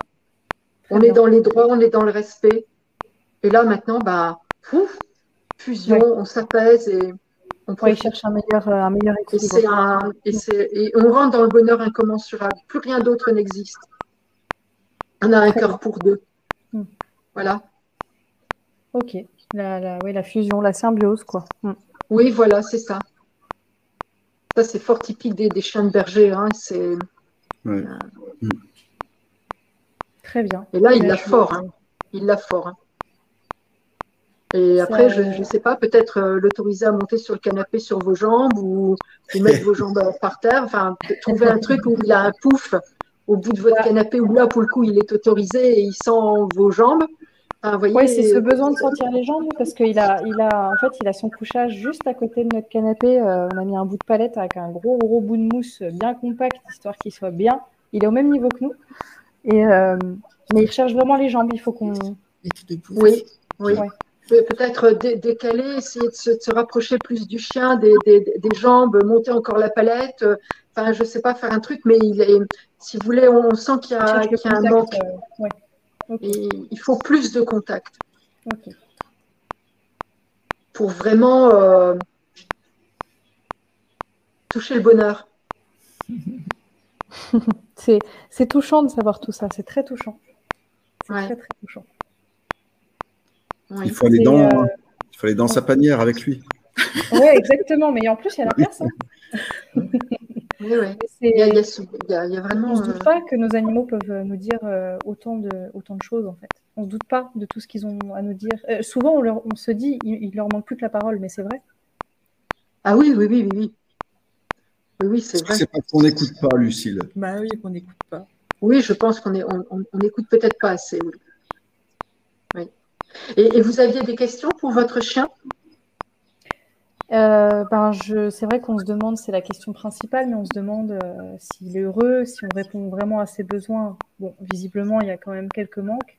On est dans les droits, on est dans le respect. Et là, maintenant, bah, fusion, on s'apaise et on ouais, cherche un meilleur, un meilleur équilibre. Et, et, on rentre dans le bonheur incommensurable. Plus rien d'autre n'existe. On a un cœur pour deux. Hmm. Voilà. Ok. La, la, fusion, la symbiose, quoi. Hmm. Oui, voilà, c'est ça. Ça, c'est fort typique des, des chiens de berger. Hein. C'est. Euh, hmm. Très bien. Et là, il l'a fort. Hein. Il l'a fort. Hein. Et après, je ne sais pas, peut-être euh, l'autoriser à monter sur le canapé sur vos jambes ou, ou mettre vos jambes par terre. Enfin, trouver un truc où il a un pouf au bout de votre canapé où là, pour le coup, il est autorisé et il sent vos jambes. Oui, c'est ce besoin de sentir les jambes parce qu'il a, il a, en fait, il a son couchage juste à côté de notre canapé. Euh, on a mis un bout de palette avec un gros, gros bout de mousse bien compact, histoire qu'il soit bien. Il est au même niveau que nous. Et, euh, mais il recherche vraiment les jambes. Il faut qu'on. Oui, oui. Peut-être décaler, essayer de se, rapprocher plus du chien, des, des, jambes, monter encore la palette. Enfin, je ne sais pas faire un truc, mais il est, si vous voulez, on sent qu'il y a, un manque. Il faut plus de contact. Pour vraiment euh, toucher le bonheur. c'est touchant de savoir tout ça, c'est très touchant. C'est très, très touchant. Il, faut aller dans, euh, il faut aller dans sa panière avec lui. Oui, exactement, mais en plus, il y a la personne. oui, oui. Il y, a, il, y a, vraiment. On ne se doute pas que nos animaux peuvent nous dire autant, de, autant de choses, en fait. On ne se doute pas de tout ce qu'ils ont à nous dire. souvent, on, leur, on, se dit, il, ne leur manque plus que la parole, mais c'est vrai. Ah oui, oui, oui, oui. Oui, oui c'est vrai. C'est pas qu'on n'écoute pas, Lucille? Bah oui, qu'on n'écoute pas. Oui, je pense qu'on n'écoute peut-être pas assez. Oui. Et, vous aviez des questions pour votre chien? Euh, ben je, c'est vrai qu'on se demande, c'est la question principale, mais on se demande euh, s'il est heureux, si on répond vraiment à ses besoins. Bon, visiblement, il y a quand même quelques manques,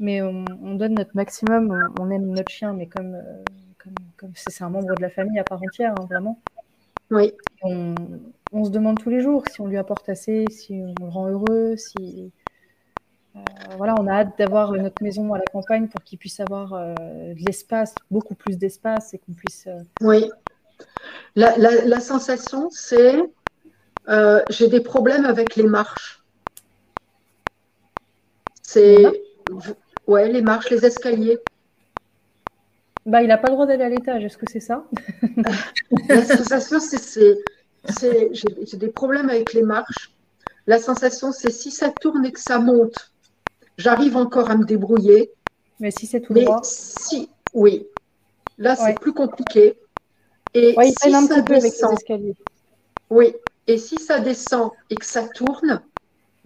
mais on, donne notre maximum. On, aime notre chien, mais comme, euh, comme, c'est un membre de la famille à part entière, hein, vraiment. Oui. On, se demande tous les jours si on lui apporte assez, si on le rend heureux, si. Euh, voilà, on a hâte d'avoir notre maison à la campagne pour qu'il puisse avoir euh, de l'espace, beaucoup plus d'espace et qu'on puisse. Euh, oui. La, sensation, c'est j'ai des problèmes avec les marches. C'est. Ouais, les marches, les escaliers. Bah, il n'a pas le droit d'aller à l'étage, est-ce que c'est ça? La sensation, c'est. J'ai des problèmes avec les marches. La sensation, c'est si ça tourne et que ça monte, j'arrive encore à me débrouiller. Mais si c'est tout droit si, Oui. Là, c'est plus compliqué. Et si ça descend, avec Oui. Et si ça descend et que ça tourne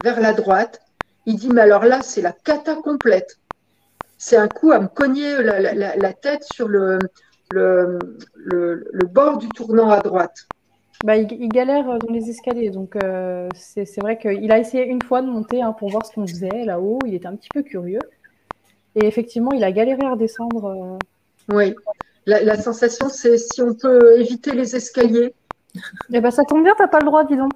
vers la droite, il dit, mais alors là, c'est la cata complète c'est un coup à me cogner la, tête sur le, le, bord du tournant à droite. Bah, il, galère dans les escaliers, donc euh, c'est vrai qu'il a essayé une fois de monter hein, pour voir ce qu'on faisait là-haut. Il était un petit peu curieux. Et effectivement, il a galéré à redescendre. Euh. Oui, la, sensation, c'est si on peut éviter les escaliers. Eh ben, ça tombe bien, t'as pas le droit, dis donc.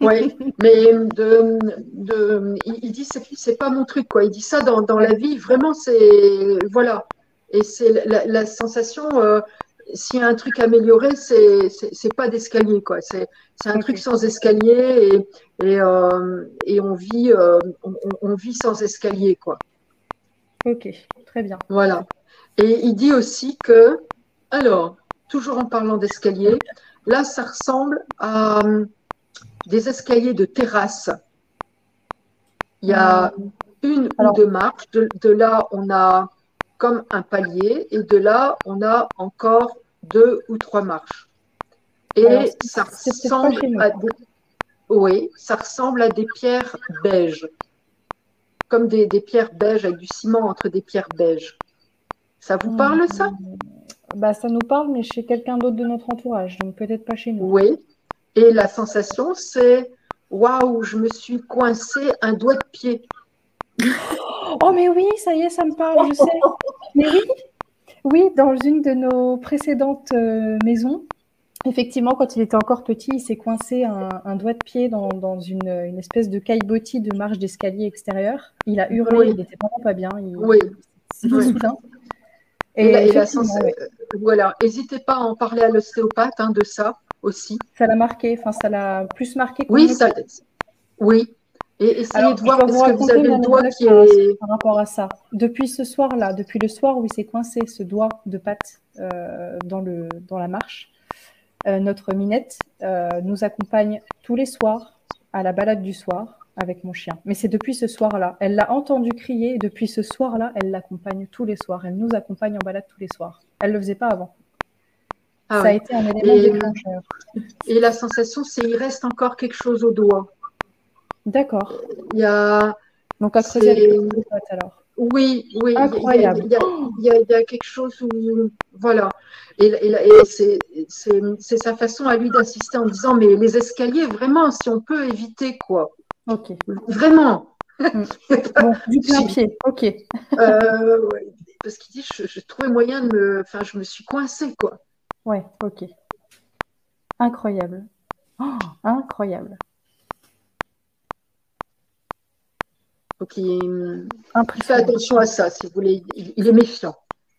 oui, mais de, de, il, dit c'est c'est pas mon truc quoi. Il dit ça dans, dans la vie, vraiment c'est voilà. Et c'est la, sensation. Euh, s'il y a un truc amélioré, c'est c'est pas d'escalier quoi. C'est c'est un truc sans escalier et et, euh, et on vit euh, on, on, vit sans escalier quoi. Ok, très bien. Voilà. Et il dit aussi que alors toujours en parlant d'escalier, là ça ressemble à des escaliers de terrasse. Il y a une ou deux marches. De, là, on a comme un palier. Et de là, on a encore deux ou trois marches. Et ça ressemble à des... Oui, ça ressemble à des pierres beiges. Comme des, pierres beiges avec du ciment entre des pierres beiges. Ça vous parle, ça? Bah, Ça nous parle, mais chez quelqu'un d'autre de notre entourage, donc peut-être pas chez nous. Oui, et la sensation, c'est waouh, je me suis coincé un doigt de pied. Oh, mais oui, ça y est, ça me parle, je sais. Mais oui, oui, dans une de nos précédentes euh, maisons, effectivement, quand il était encore petit, il s'est coincé un, doigt de pied dans, une, espèce de caillebotis de marche d'escalier extérieur. Il a hurlé, il n'était vraiment pas bien. Il, oui. Et, et, voilà, n'hésitez pas à en parler à l'ostéopathe hein, de ça aussi. Ça l'a marqué, enfin ça l'a plus marqué. Oui, ça, oui. Et essayez de voir parce que vous avez le doigt qui est par rapport à ça. Depuis ce soir-là, depuis le soir où il s'est coincé ce doigt de patte euh, dans le dans la marche, euh, notre Minette euh, nous accompagne tous les soirs à la balade du soir avec mon chien. Mais c'est depuis ce soir-là. Elle l'a entendu crier et depuis ce soir-là, elle l'accompagne tous les soirs. Elle nous accompagne en balade tous les soirs. Elle le faisait pas avant. Ah ça a été un élément et, déclencheur. Et la sensation, c'est qu'il reste encore quelque chose au doigt. D'accord. Il y a. Donc à creuser avec alors. Oui, oui. Incroyable. Il y, a, quelque chose où. Voilà. Et, c'est sa façon à lui d'insister en disant Mais les escaliers, vraiment, si on peut éviter, quoi. Ok. Vraiment. Hmm. bon, du plein pied, ok. Euh, parce qu'il dit je, je, trouvais moyen de me. Enfin, je me suis coincée, quoi. Ouais, ok. Incroyable. Oh, incroyable. Donc, il, fait attention à ça, si vous voulez. Il, est méfiant.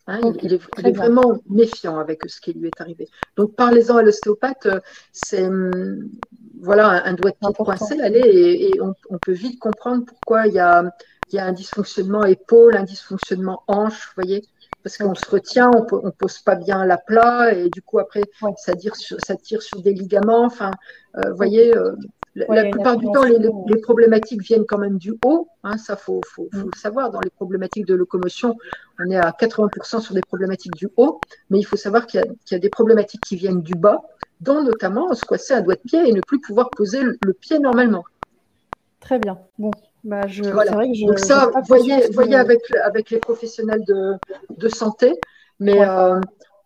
Hein, il, est, vraiment méfiant avec ce qui lui est arrivé. Donc, parlez-en à l'ostéopathe. C'est, voilà, un, doigt de pied coincé, allez, et, on, peut vite comprendre pourquoi il y a, un dysfonctionnement épaule, un dysfonctionnement hanche, vous voyez, parce qu'on se retient, on ne pose pas bien la plat, et du coup, après, ça, tire sur, ça tire sur des ligaments. Enfin, vous voyez, la, plupart du temps, les, problématiques viennent quand même du haut. Hein, ça, faut, faut, faut, le savoir. Dans les problématiques de locomotion, on est à 80% sur des problématiques du haut, mais il faut savoir qu'il y, a des problématiques qui viennent du bas, dont notamment se coincer un doigt de pied et ne plus pouvoir poser le, pied normalement. Très bien. Bon, bah je, vrai que je, Donc ça, voyez, voyez avec, avec les professionnels de, de santé, mais euh,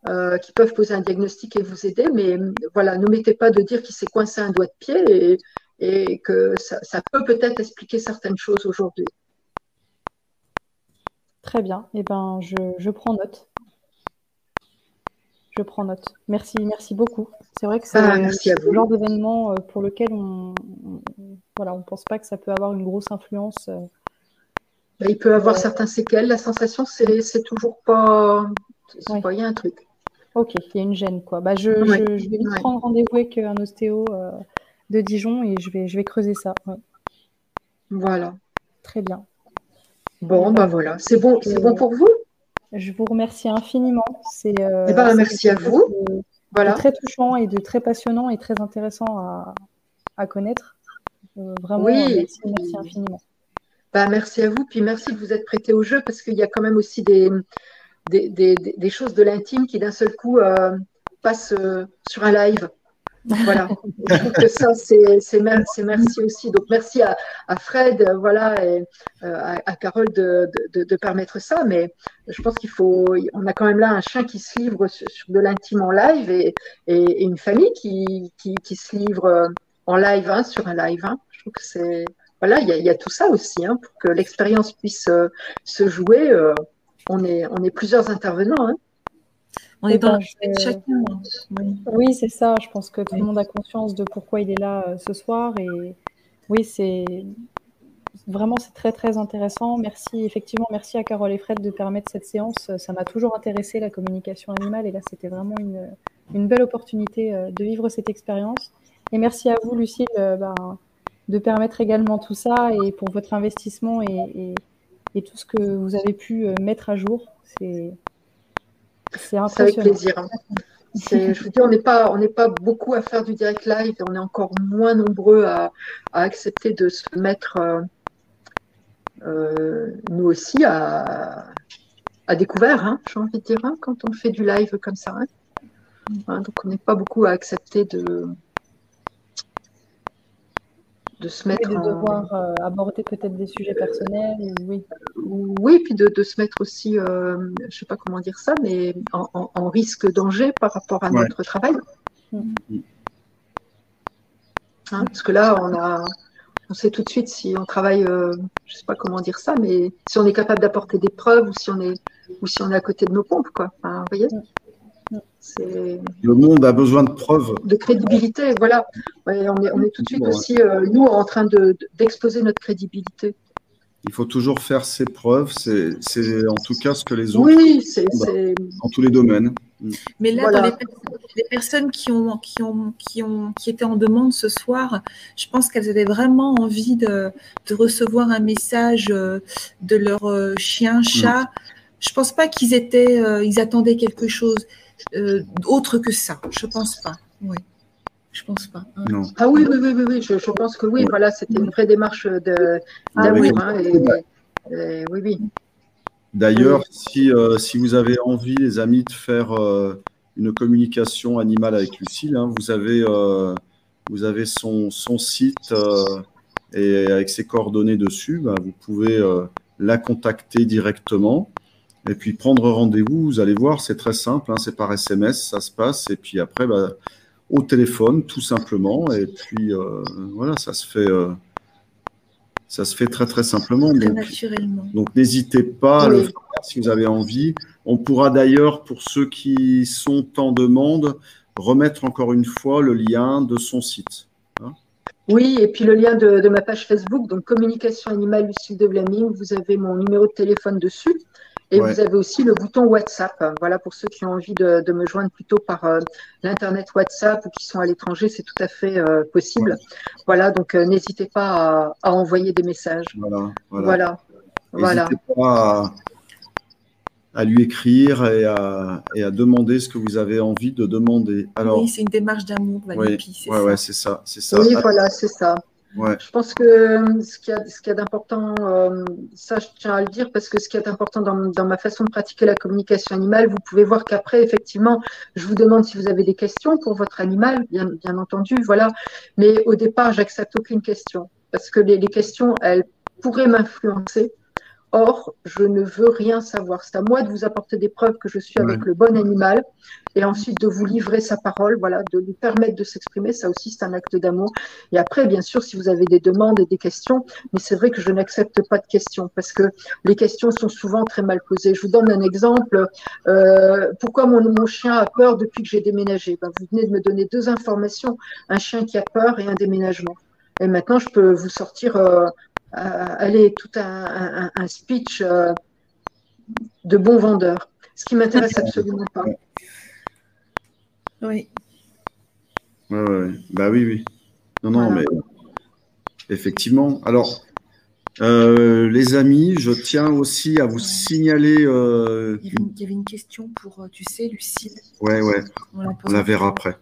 euh, qui peuvent poser un diagnostic et vous aider. Mais voilà, ne mettez pas de dire qu'il s'est coincé un doigt de pied et, et que ça, peut peut-être expliquer certaines choses aujourd'hui. Très bien. Eh ben, je, prends note. Je prends note. Merci, merci beaucoup. C'est vrai que c'est ah, le genre d'événement euh, pour lequel on voilà, on pense pas que ça peut avoir une grosse influence. Euh. Il peut avoir certains séquelles. La sensation, c'est toujours pas. Il y a un truc. Ok, il y a une gêne, quoi. Bah, je, vais prendre rendez-vous avec un ostéo euh, de Dijon et je vais, je vais creuser ça. Voilà. Très bien. Bon, ben voilà. C'est bon, c'est bon pour vous? Je vous remercie infiniment. C'est, euh, eh ben, merci à vous. voilà. très touchant et de très passionnant et très intéressant à, à connaître. Euh, vraiment, oui. merci, infiniment. Ben, merci à vous, puis merci de vous être prêté au jeu parce qu'il y a quand même aussi des, des, des, des choses de l'intime qui d'un seul coup euh, passent sur un live. Voilà, je trouve que ça, c'est merci aussi. Donc, merci à, Fred, voilà, et euh, à, Carole de, permettre ça. Mais je pense qu'il faut, on a quand même là un chien qui se livre sur, de l'intime en live et, une famille qui, qui, se livre en live, hein, sur un live. Hein. Je trouve que c'est, voilà, il y, a tout ça aussi, hein, pour que l'expérience puisse euh, se jouer. Euh, on, est, on est plusieurs intervenants. Hein. On est dans ben, chacun. Oui, c'est ça. Je pense que tout le monde a conscience de pourquoi il est là euh, ce soir. Et oui, c'est vraiment c'est très très intéressant. Merci effectivement, merci à Carole et Fred de permettre cette séance. Ça m'a toujours intéressé la communication animale et là c'était vraiment une, une, belle opportunité euh, de vivre cette expérience. Et merci à vous, Lucille, euh, ben, de permettre également tout ça et pour votre investissement et, et, et tout ce que vous avez pu mettre à jour. C'est c'est avec plaisir. Hein. Je vous dis, on n'est pas, on n'est pas beaucoup à faire du direct live et on est encore moins nombreux à, accepter de se mettre, euh, euh, nous aussi, à, découvert, hein, j'ai envie de dire, hein, quand on fait du live comme ça. donc, on n'est pas beaucoup à accepter de, de se mettre. de devoir euh, aborder peut-être des sujets personnels, oui. Oui, puis de, se mettre aussi, euh, je ne sais pas comment dire ça, mais en, risque danger par rapport à notre travail. Mm. Hein, parce que là, on a, on sait tout de suite si on travaille, euh, je ne sais pas comment dire ça, mais si on est capable d'apporter des preuves ou si on est, ou si on est à côté de nos pompes, quoi. vous voyez. Mm. Le monde a besoin de preuves. De crédibilité, voilà. on, est, tout de suite aussi, euh, nous, en train d'exposer notre crédibilité. Il faut toujours faire ses preuves. C'est en tout cas ce que les autres oui, c'est dans tous les domaines. Mais là, dans les, personnes qui, ont, qui, ont, qui, ont, qui étaient en demande ce soir, je pense qu'elles avaient vraiment envie de, de, recevoir un message euh, de leur euh, chien, mm. chat. Je Je pense pas qu'ils étaient, ils attendaient quelque chose. Euh, autre que ça. Je pense pas. Oui. Je pense pas. Hein. Non. Ah oui, oui, oui, oui, Je, pense que oui. Voilà, c'était une vraie démarche de, ah d'amour. Hein, oui, oui. D'ailleurs, si, euh, si vous avez envie, les amis, de faire euh, une communication animale avec Lucille, hein, vous avez, vous avez son, son site et avec ses coordonnées dessus. Bah, vous pouvez la contacter directement. Et puis prendre rendez-vous, vous allez voir, c'est très simple, hein, c'est par SMS, ça se passe. Et puis après, bah, au téléphone, tout simplement. Et puis euh, voilà, ça se fait. Euh, ça se fait très très simplement. Très naturellement. Donc n'hésitez pas à le faire si vous avez envie. On pourra d'ailleurs, pour ceux qui sont en demande, remettre encore une fois le lien de son site. Hein. oui, et puis le lien de, de, ma page Facebook, donc Communication Animale Lucille de Blaming, vous avez mon numéro de téléphone dessus. Et vous avez aussi le bouton WhatsApp. Voilà, pour ceux qui ont envie de, me joindre plutôt par euh, l'Internet WhatsApp ou qui sont à l'étranger, c'est tout à fait euh, possible. Voilà, donc n'hésitez pas à, envoyer des messages. Voilà. Voilà. voilà. pas à, lui écrire et à, et à, demander ce que vous avez envie de demander. Alors, oui, c'est une démarche d'amour, Oui, ouais, c'est ça. c'est ça. Oui, voilà, c'est ça. Je pense que euh, ce qu'il y a, d'important, euh, ça je tiens à le dire parce que ce qui est important dans, ma façon de pratiquer la communication animale, vous pouvez voir qu'après, effectivement, je vous demande si vous avez des questions pour votre animal, bien, bien entendu, voilà. Mais au départ, j'accepte aucune question parce que les questions, elles pourraient m'influencer Or, je ne veux rien savoir. C'est à moi de vous apporter des preuves que je suis avec le bon animal et ensuite de vous livrer sa parole, voilà, de lui permettre de s'exprimer. Ça aussi, c'est un acte d'amour. Et après, bien sûr, si vous avez des demandes et des questions, mais c'est vrai que je n'accepte pas de questions parce que les questions sont souvent très mal posées. Je vous donne un exemple. Euh, pourquoi mon, mon, chien a peur depuis que j'ai déménagé? Ben, Vous venez de me donner deux informations, un chien qui a peur et un déménagement. Et maintenant, je peux vous sortir euh, aller tout un, speech euh, de bon vendeur, ce qui m'intéresse absolument pas. Oui. Bah oui, oui. Non, non, mais effectivement. Alors, euh, les amis, je tiens aussi à vous signaler. Euh, il, y avait une, question pour, tu sais, Lucille. Ouais, ouais. On la, verra après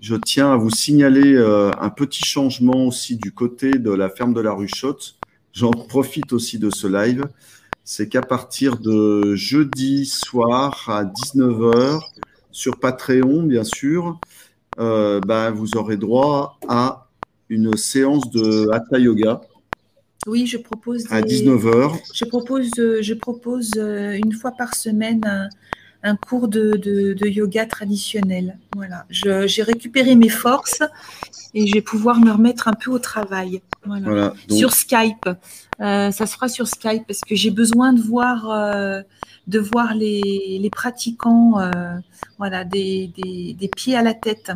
je tiens à vous signaler euh, un petit changement aussi du côté de la ferme de la Ruchotte. J'en profite aussi de ce live. C'est qu'à partir de jeudi soir à 19h, sur Patreon, bien sûr, euh, ben, vous aurez droit à une séance de Hatha Yoga. Oui, je propose. À 19h. Je propose, je propose euh, une fois par semaine un cours de, yoga traditionnel. Voilà, j'ai récupéré mes forces et je vais pouvoir me remettre un peu au travail. Voilà. Sur Skype, euh, ça se fera sur Skype parce que j'ai besoin de voir, euh, de voir les, pratiquants, euh, voilà, des, des, pieds à la tête.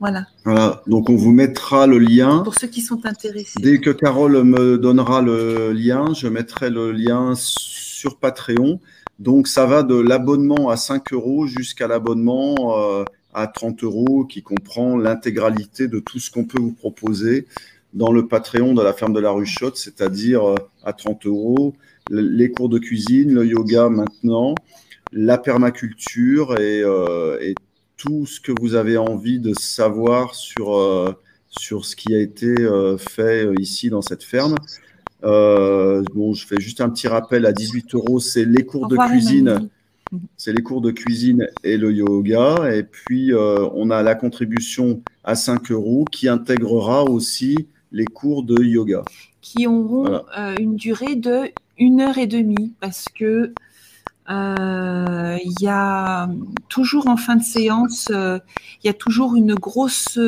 Voilà. Voilà. Donc on vous mettra le lien. Pour ceux qui sont intéressés. Dès que Carole me donnera le lien, je mettrai le lien sur Patreon. Donc, ça va de l'abonnement à 5 euros jusqu'à l'abonnement euh, à 30 euros qui comprend l'intégralité de tout ce qu'on peut vous proposer dans le Patreon de la ferme de la Ruchotte, c'est-à-dire euh, à 30 euros, les cours de cuisine, le yoga maintenant, la permaculture euh, et, tout ce que vous avez envie de savoir sur, sur ce qui a été fait ici dans cette ferme. Euh, bon, je fais juste un petit rappel à 18 euros, c'est les cours de cuisine. C'est les cours de cuisine et le yoga. Et puis, euh, on a la contribution à 5 euros qui intégrera aussi les cours de yoga. Qui auront euh, une durée de une heure et demie parce que il y a toujours en fin de séance, il y a toujours une grosse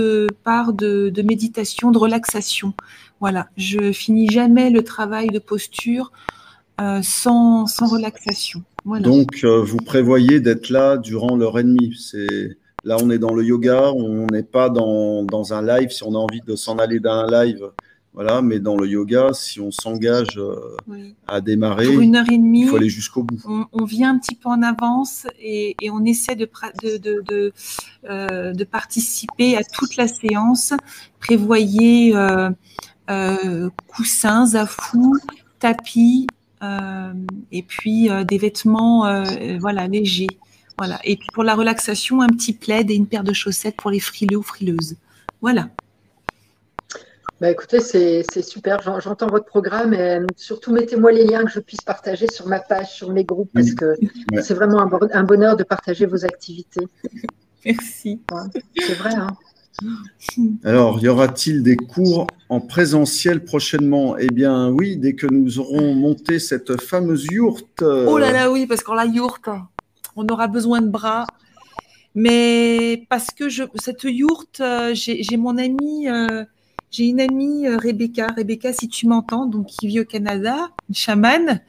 part de, de méditation, de relaxation. Voilà, je finis jamais le travail de posture euh, sans, relaxation. Donc, euh, vous prévoyez d'être là durant l'heure et demie. C'est là, on est dans le yoga, on n'est pas dans, un live. Si on a envie de s'en aller d'un live, voilà. Mais dans le yoga, si on s'engage euh, à démarrer, une heure et demie, il faut aller jusqu'au bout. On, vient un petit peu en avance et, on essaie de, de, participer à toute la séance. Prévoyez coussins, zafou, tapis, euh, et puis euh, des vêtements voilà, légers. Voilà. Et puis pour la relaxation, un petit plaid et une paire de chaussettes pour les frileux ou frileuses. Voilà. Bah écoutez, c'est super, j'entends votre programme et surtout mettez-moi les liens que je puisse partager sur ma page, sur mes groupes, parce que c'est vraiment un, bonheur de partager vos activités. Merci. c'est vrai. Hein alors, y aura-t-il des cours en présentiel prochainement? Eh bien, oui, dès que nous aurons monté cette fameuse yourte. Oh là là, oui, parce qu'en la yourte, on aura besoin de bras. Mais parce que cette yourte, euh, j'ai mon amie, euh, j'ai une amie, euh, Rebecca. Rebecca, si tu m'entends, donc qui vit au Canada, une chamane,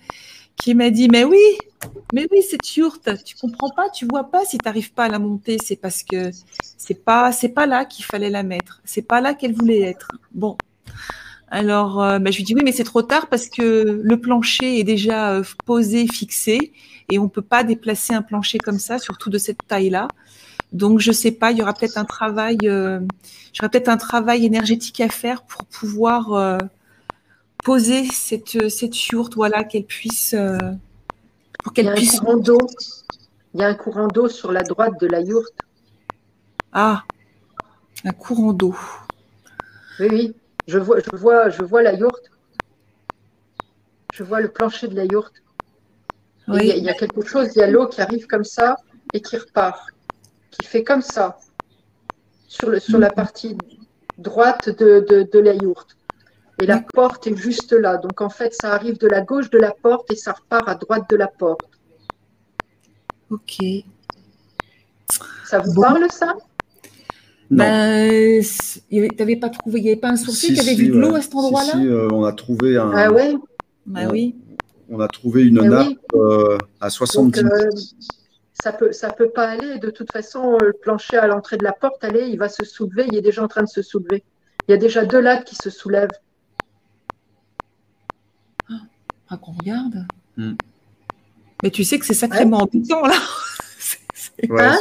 qui m'a dit Mais oui, mais oui, cette yourte, tu comprends pas, tu vois pas si tu n'arrives pas à la monter, c'est parce que c'est pas c'est pas là qu'il fallait la mettre, c'est pas là qu'elle voulait être. Bon, Alors, euh, bah, je lui dis oui, mais c'est trop tard parce que le plancher est déjà euh, posé, fixé, et on peut pas déplacer un plancher comme ça, surtout de cette taille-là. Donc, je sais pas, il y aura peut-être un travail, euh, j'aurai peut-être un travail énergétique à faire pour pouvoir poser cette, cette yourte, voilà, qu'elle puisse, pour qu'elle puisse. Un d'eau. Il y a un courant d'eau sur la droite de la yourte. Ah, un courant d'eau. Oui, oui. Je vois, je vois, je vois la yourte. Je vois le plancher de la yourte. Il, y a, quelque chose, il y a l'eau qui arrive comme ça et qui repart, qui fait comme ça sur, le, sur la partie droite de, la yourte. Et la porte est juste là. Donc en fait, ça arrive de la gauche de la porte et ça repart à droite de la porte. Ok. Ça vous parle ça? Ben, t'avais pas trouvé, il n'y avait pas un sourcier, tu avais vu de l'eau à cet endroit-là? Si, euh, on a trouvé un. Ah ouais? Bah, oui. On a trouvé une bah nappe euh, à 70 Donc, euh, ça peut, ça peut pas aller. De toute façon, le plancher à l'entrée de la porte, allez, il va se soulever. Il est déjà en train de se soulever. Il y a déjà deux lattes qui se soulèvent. Ah, qu'on regarde. Hmm. Mais tu sais que c'est sacrément embêtant là. Hein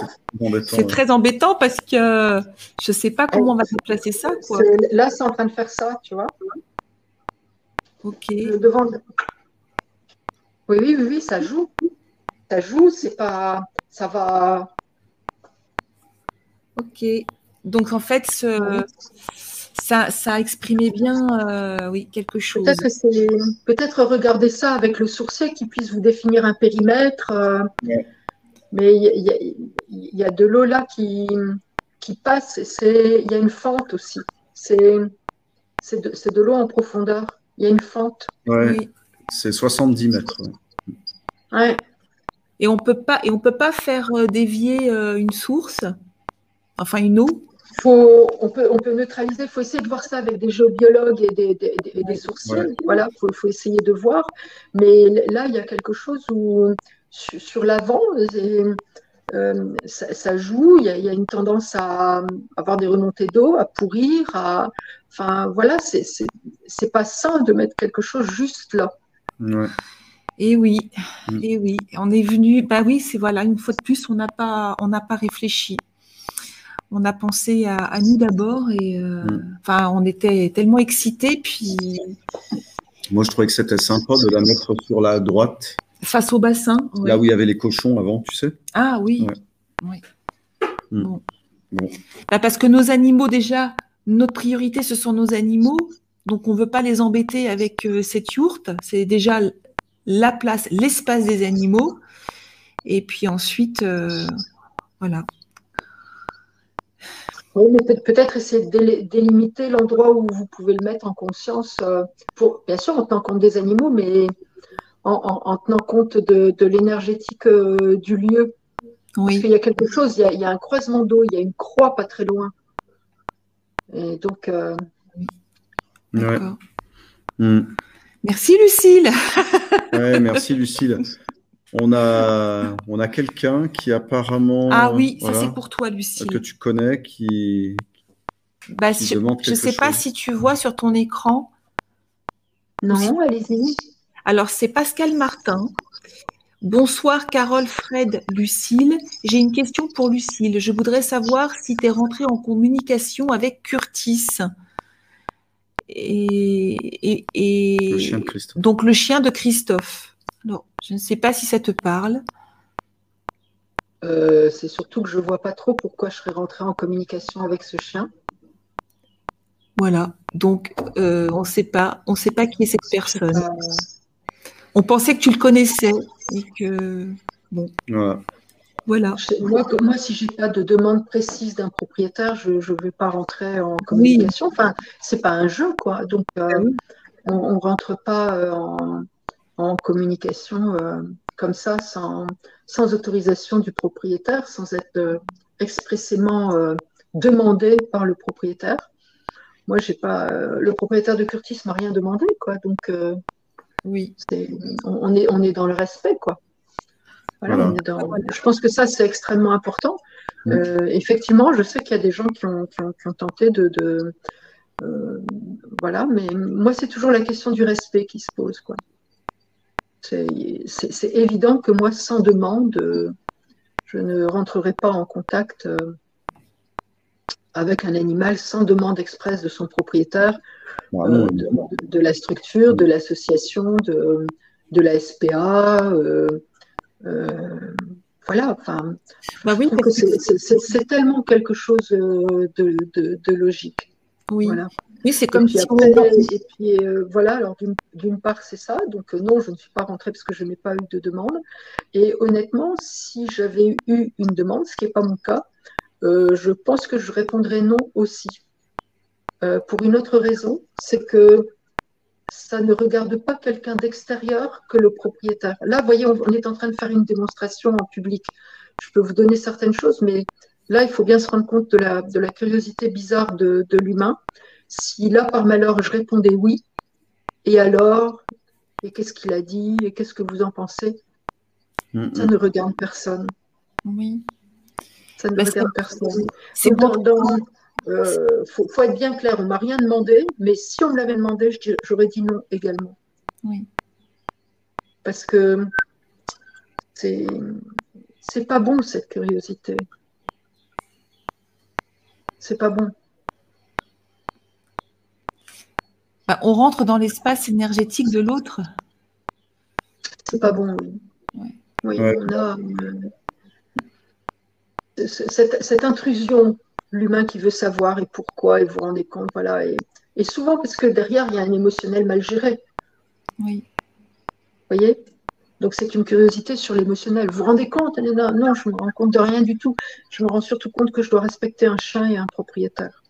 c'est très embêtant parce que je ne sais pas comment on va placer ça. Là, c'est en train de faire ça, tu vois. Ok. devant. Oui, oui, oui, ça joue. Ça joue, c'est pas. Ça va. Ok. Donc en fait, ça, ça a exprimé bien euh, oui, quelque chose. Peut-être peut regarder ça avec le sourcier qui puisse vous définir un périmètre. Euh, mais il y, a de l'eau là qui, qui passe. Il y a une fente aussi. C'est de, de l'eau en profondeur. Il y a une fente. oui. C'est 70 mètres. Ouais. Et on peut pas et on peut pas faire euh, dévier une source, enfin une eau. Faut, on, peut, on peut neutraliser. Il faut essayer de voir ça avec des géobiologues et des, des, des, sourciers. Voilà, faut, faut essayer de voir. Mais là, il y a quelque chose où sur, l'avant, euh, ça, joue, il y, a, une tendance à avoir des remontées d'eau, à pourrir, à, enfin voilà, c'est pas sain de mettre quelque chose juste là. Et oui, mm. et oui, on est venu, bah oui, c'est voilà, une fois de plus, on n'a pas, on n'a pas réfléchi. On a pensé à, nous d'abord et euh, mm. enfin, on était tellement excités, puis. Moi, je trouvais que c'était sympa de la mettre sur la droite Face au bassin. Là où il y avait les cochons avant, tu sais. Ah oui. oui. Hmm. Bah, parce que nos animaux, déjà, notre priorité, ce sont nos animaux. Donc, on ne veut pas les embêter avec euh, cette yourte. C'est déjà la place, l'espace des animaux. Et puis ensuite, euh, voilà. Oui, mais peut-être essayer de délimiter l'endroit où vous pouvez le mettre en conscience. Euh, pour, bien sûr, en tenant compte des animaux, mais en, tenant compte de, l'énergétique euh, du lieu. Oui. Parce qu'il y a quelque chose, il y a, un croisement d'eau, il y a une croix pas très loin. Et donc. Euh, hmm. Merci Lucille. ouais, merci Lucille. On a, on a quelqu'un qui apparemment. Ah oui, ça c'est pour toi, Lucille. Que tu connais, qui. Bah, je ne sais pas si tu vois sur ton écran. Non, allez-y. Alors, c'est Pascal Martin. Bonsoir Carole, Fred, Lucille. J'ai une question pour Lucille. Je voudrais savoir si tu es rentrée en communication avec Curtis. Et, le chien de Christophe. Donc le chien de Christophe. Non, je ne sais pas si ça te parle. Euh, c'est surtout que je ne vois pas trop pourquoi je serais rentrée en communication avec ce chien. Voilà. Donc euh, on ne sait pas, on sait pas qui est cette personne on pensait que tu le connaissais et que bon. Voilà. Moi, moi, si j'ai pas de demande précise d'un propriétaire, je ne vais pas rentrer en communication. Enfin, c'est pas un jeu, quoi. Donc, euh, ah on, ne rentre pas euh, en, communication euh, comme ça, sans, sans, autorisation du propriétaire, sans être expressément demandé par le propriétaire. Moi, j'ai pas. le propriétaire de Curtis m'a rien demandé, quoi. Donc, oui. on, est, on est dans le respect, quoi. je pense que ça, c'est extrêmement important. Mm. Euh, effectivement, je sais qu'il y a des gens qui ont, tenté de, euh, voilà, mais moi, c'est toujours la question du respect qui se pose. Quoi. C'est, évident que moi, sans demande, je ne rentrerai pas en contact euh, avec un animal sans demande expresse de son propriétaire, bah euh, de, la structure, de l'association, de, de la SPA. Euh, voilà, enfin, bah oui, c'est tellement quelque chose de, logique. Oui. Oui, c'est comme si Et puis euh, voilà, alors d'une part, c'est ça. Donc euh, non, je ne suis pas rentrée parce que je n'ai pas eu de demande. Et honnêtement, si j'avais eu une demande, ce qui n'est pas mon cas, euh, je pense que je répondrais non aussi. pour une autre raison, c'est que ça ne regarde pas quelqu'un d'extérieur que le propriétaire. Là, vous voyez, on, est en train de faire une démonstration en public. Je peux vous donner certaines choses, mais là, il faut bien se rendre compte de la, de la curiosité bizarre de, de l'humain. Si là, par malheur, je répondais oui, et alors Et qu'est-ce qu'il a dit Et qu'est-ce que vous en pensez? Ça ne regarde personne. Oui. Ça ne regarde personne. C'est Il euh, faut, être bien clair, on m'a rien demandé, mais si on me l'avait demandé, j'aurais dit non également. Oui. Parce que c'est c'est pas bon cette curiosité. C'est pas bon. Bah, on rentre dans l'espace énergétique de l'autre. C'est pas bon, oui. Oui, on a euh, cette, intrusion, l'humain qui veut savoir et pourquoi, et vous vous rendez compte, voilà. Et, souvent parce que derrière, il y a un émotionnel mal géré. Oui. Vous voyez? Donc c'est une curiosité sur l'émotionnel. Vous vous rendez compte, Non, je me rends compte de rien du tout. Je me rends surtout compte que je dois respecter un chien et un propriétaire.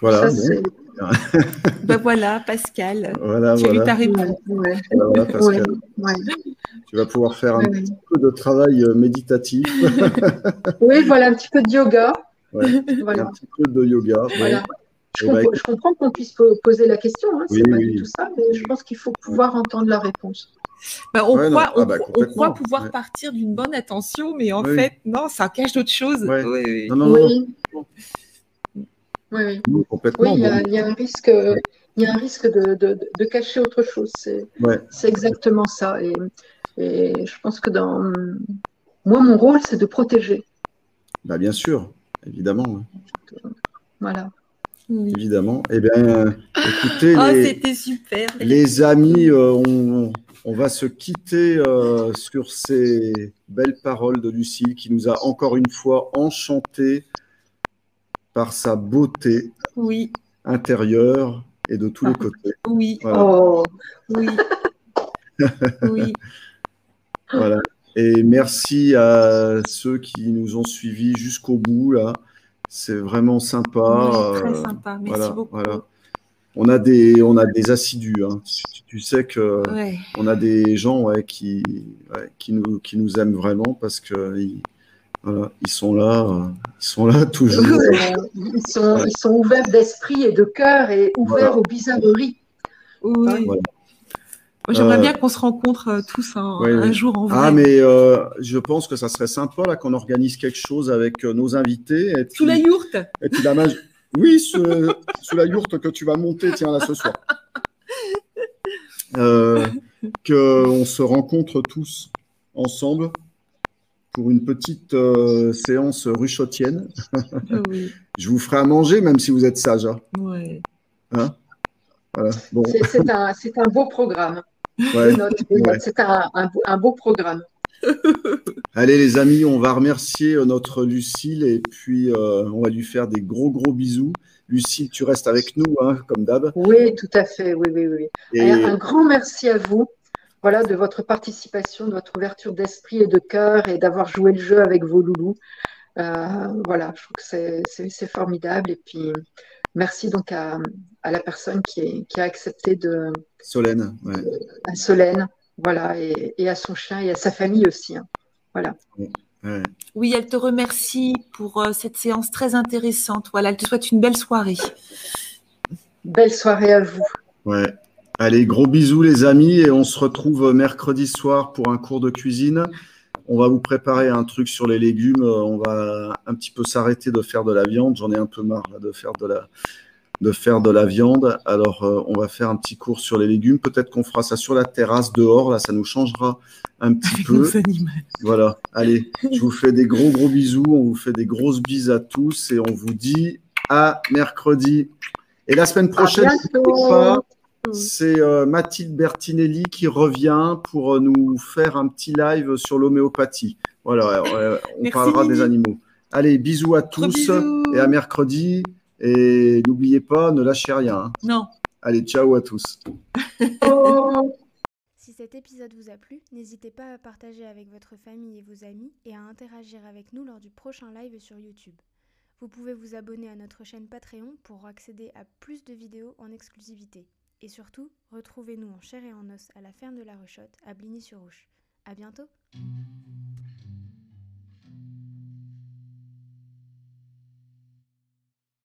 Voilà. ben voilà, Pascal. Voilà, tu voilà. ta réponse. Voilà, Pascal. Tu vas pouvoir faire un petit peu de travail euh, méditatif. oui, voilà, un petit peu de yoga. Voilà. Un petit peu de yoga. Voilà. Je, bah, comprends, qu'on puisse poser la question, hein, c'est pas du tout ça, mais je pense qu'il faut pouvoir entendre la réponse. Ben, on, croit, ah, bah, on, croit, pouvoir partir d'une bonne attention, mais en fait, non, ça cache d'autres choses. Oui, non, non, non. Oui, oui. il y, a un risque, il y a un risque de, de, cacher autre chose. C'est exactement ça. Et, et, je pense que dans moi, mon rôle, c'est de protéger. Bah, bien sûr, évidemment. Voilà. Évidemment. Eh bien, écoutez, oh, les, super. les amis, euh, on, on, va se quitter euh, sur ces belles paroles de Lucie qui nous a encore une fois enchantés par sa beauté oui. intérieure et de tous les ah. côtés. Oui. Oh. Oui. oui. Voilà. Et merci à ceux qui nous ont suivis jusqu'au bout là. C'est vraiment sympa. très euh, sympa. Merci beaucoup. On a des, on a des assidus. Hein. Tu, sais que on a des gens ouais, qui, qui, nous, qui nous aiment vraiment parce que ils sont là, euh, ils sont là toujours. Ils sont, ils sont ouverts d'esprit et de cœur et ouverts aux bizarreries. Oui. J'aimerais euh, bien qu'on se rencontre euh, tous un, jour en vrai. Ah, mais je pense que ça serait sympa là qu'on organise quelque chose avec nos invités. Et sous la yourte. Et puis la Oui, sous, la yourte que tu vas monter, tiens, là ce soir. qu'on se rencontre tous ensemble pour une petite euh, séance ruchotienne. Je vous ferai à manger, même si vous êtes sage. Hein. Hein? C'est un, beau programme. C'est un, beau programme. Allez les amis, on va remercier euh, notre Lucille et puis euh, on va lui faire des gros gros bisous. Lucille, tu restes avec nous, hein, comme d'hab. Oui, tout à fait. Oui, oui, oui. Un grand merci à vous voilà, de votre participation, de votre ouverture d'esprit et de cœur et d'avoir joué le jeu avec vos loulous. Euh, voilà, je trouve que c'est formidable. Et puis, merci donc à, la personne qui, a accepté de. Solène, À Solène, voilà, et, à son chien et à sa famille aussi. Hein. Voilà. Oui, elle te remercie pour euh, cette séance très intéressante. Voilà, elle te souhaite une belle soirée. Belle soirée à vous. Ouais. Allez, gros bisous les amis et on se retrouve mercredi soir pour un cours de cuisine. On va vous préparer un truc sur les légumes. On va un petit peu s'arrêter de faire de la viande. J'en ai un peu marre de faire de la, de faire de la viande. Alors, euh, on va faire un petit cours sur les légumes. Peut-être qu'on fera ça sur la terrasse dehors. Là, ça nous changera un petit peu. Voilà. Allez, je vous fais des gros, gros bisous. On vous fait des grosses bises à tous et on vous dit à mercredi. Et la semaine prochaine, c'est euh, Mathilde Bertinelli qui revient pour euh, nous faire un petit live sur l'homéopathie. Voilà, on parlera des animaux. Allez, bisous à tous et à mercredi. Et n'oubliez pas, ne lâchez rien. Hein. Non. Allez, ciao à tous. si cet épisode vous a plu, n'hésitez pas à partager avec votre famille et vos amis et à interagir avec nous lors du prochain live sur YouTube. Vous pouvez vous abonner à notre chaîne Patreon pour accéder à plus de vidéos en exclusivité. Et surtout, retrouvez-nous en chair et en os à la ferme de la Rechotte à Bligny-sur-Ouche. À bientôt!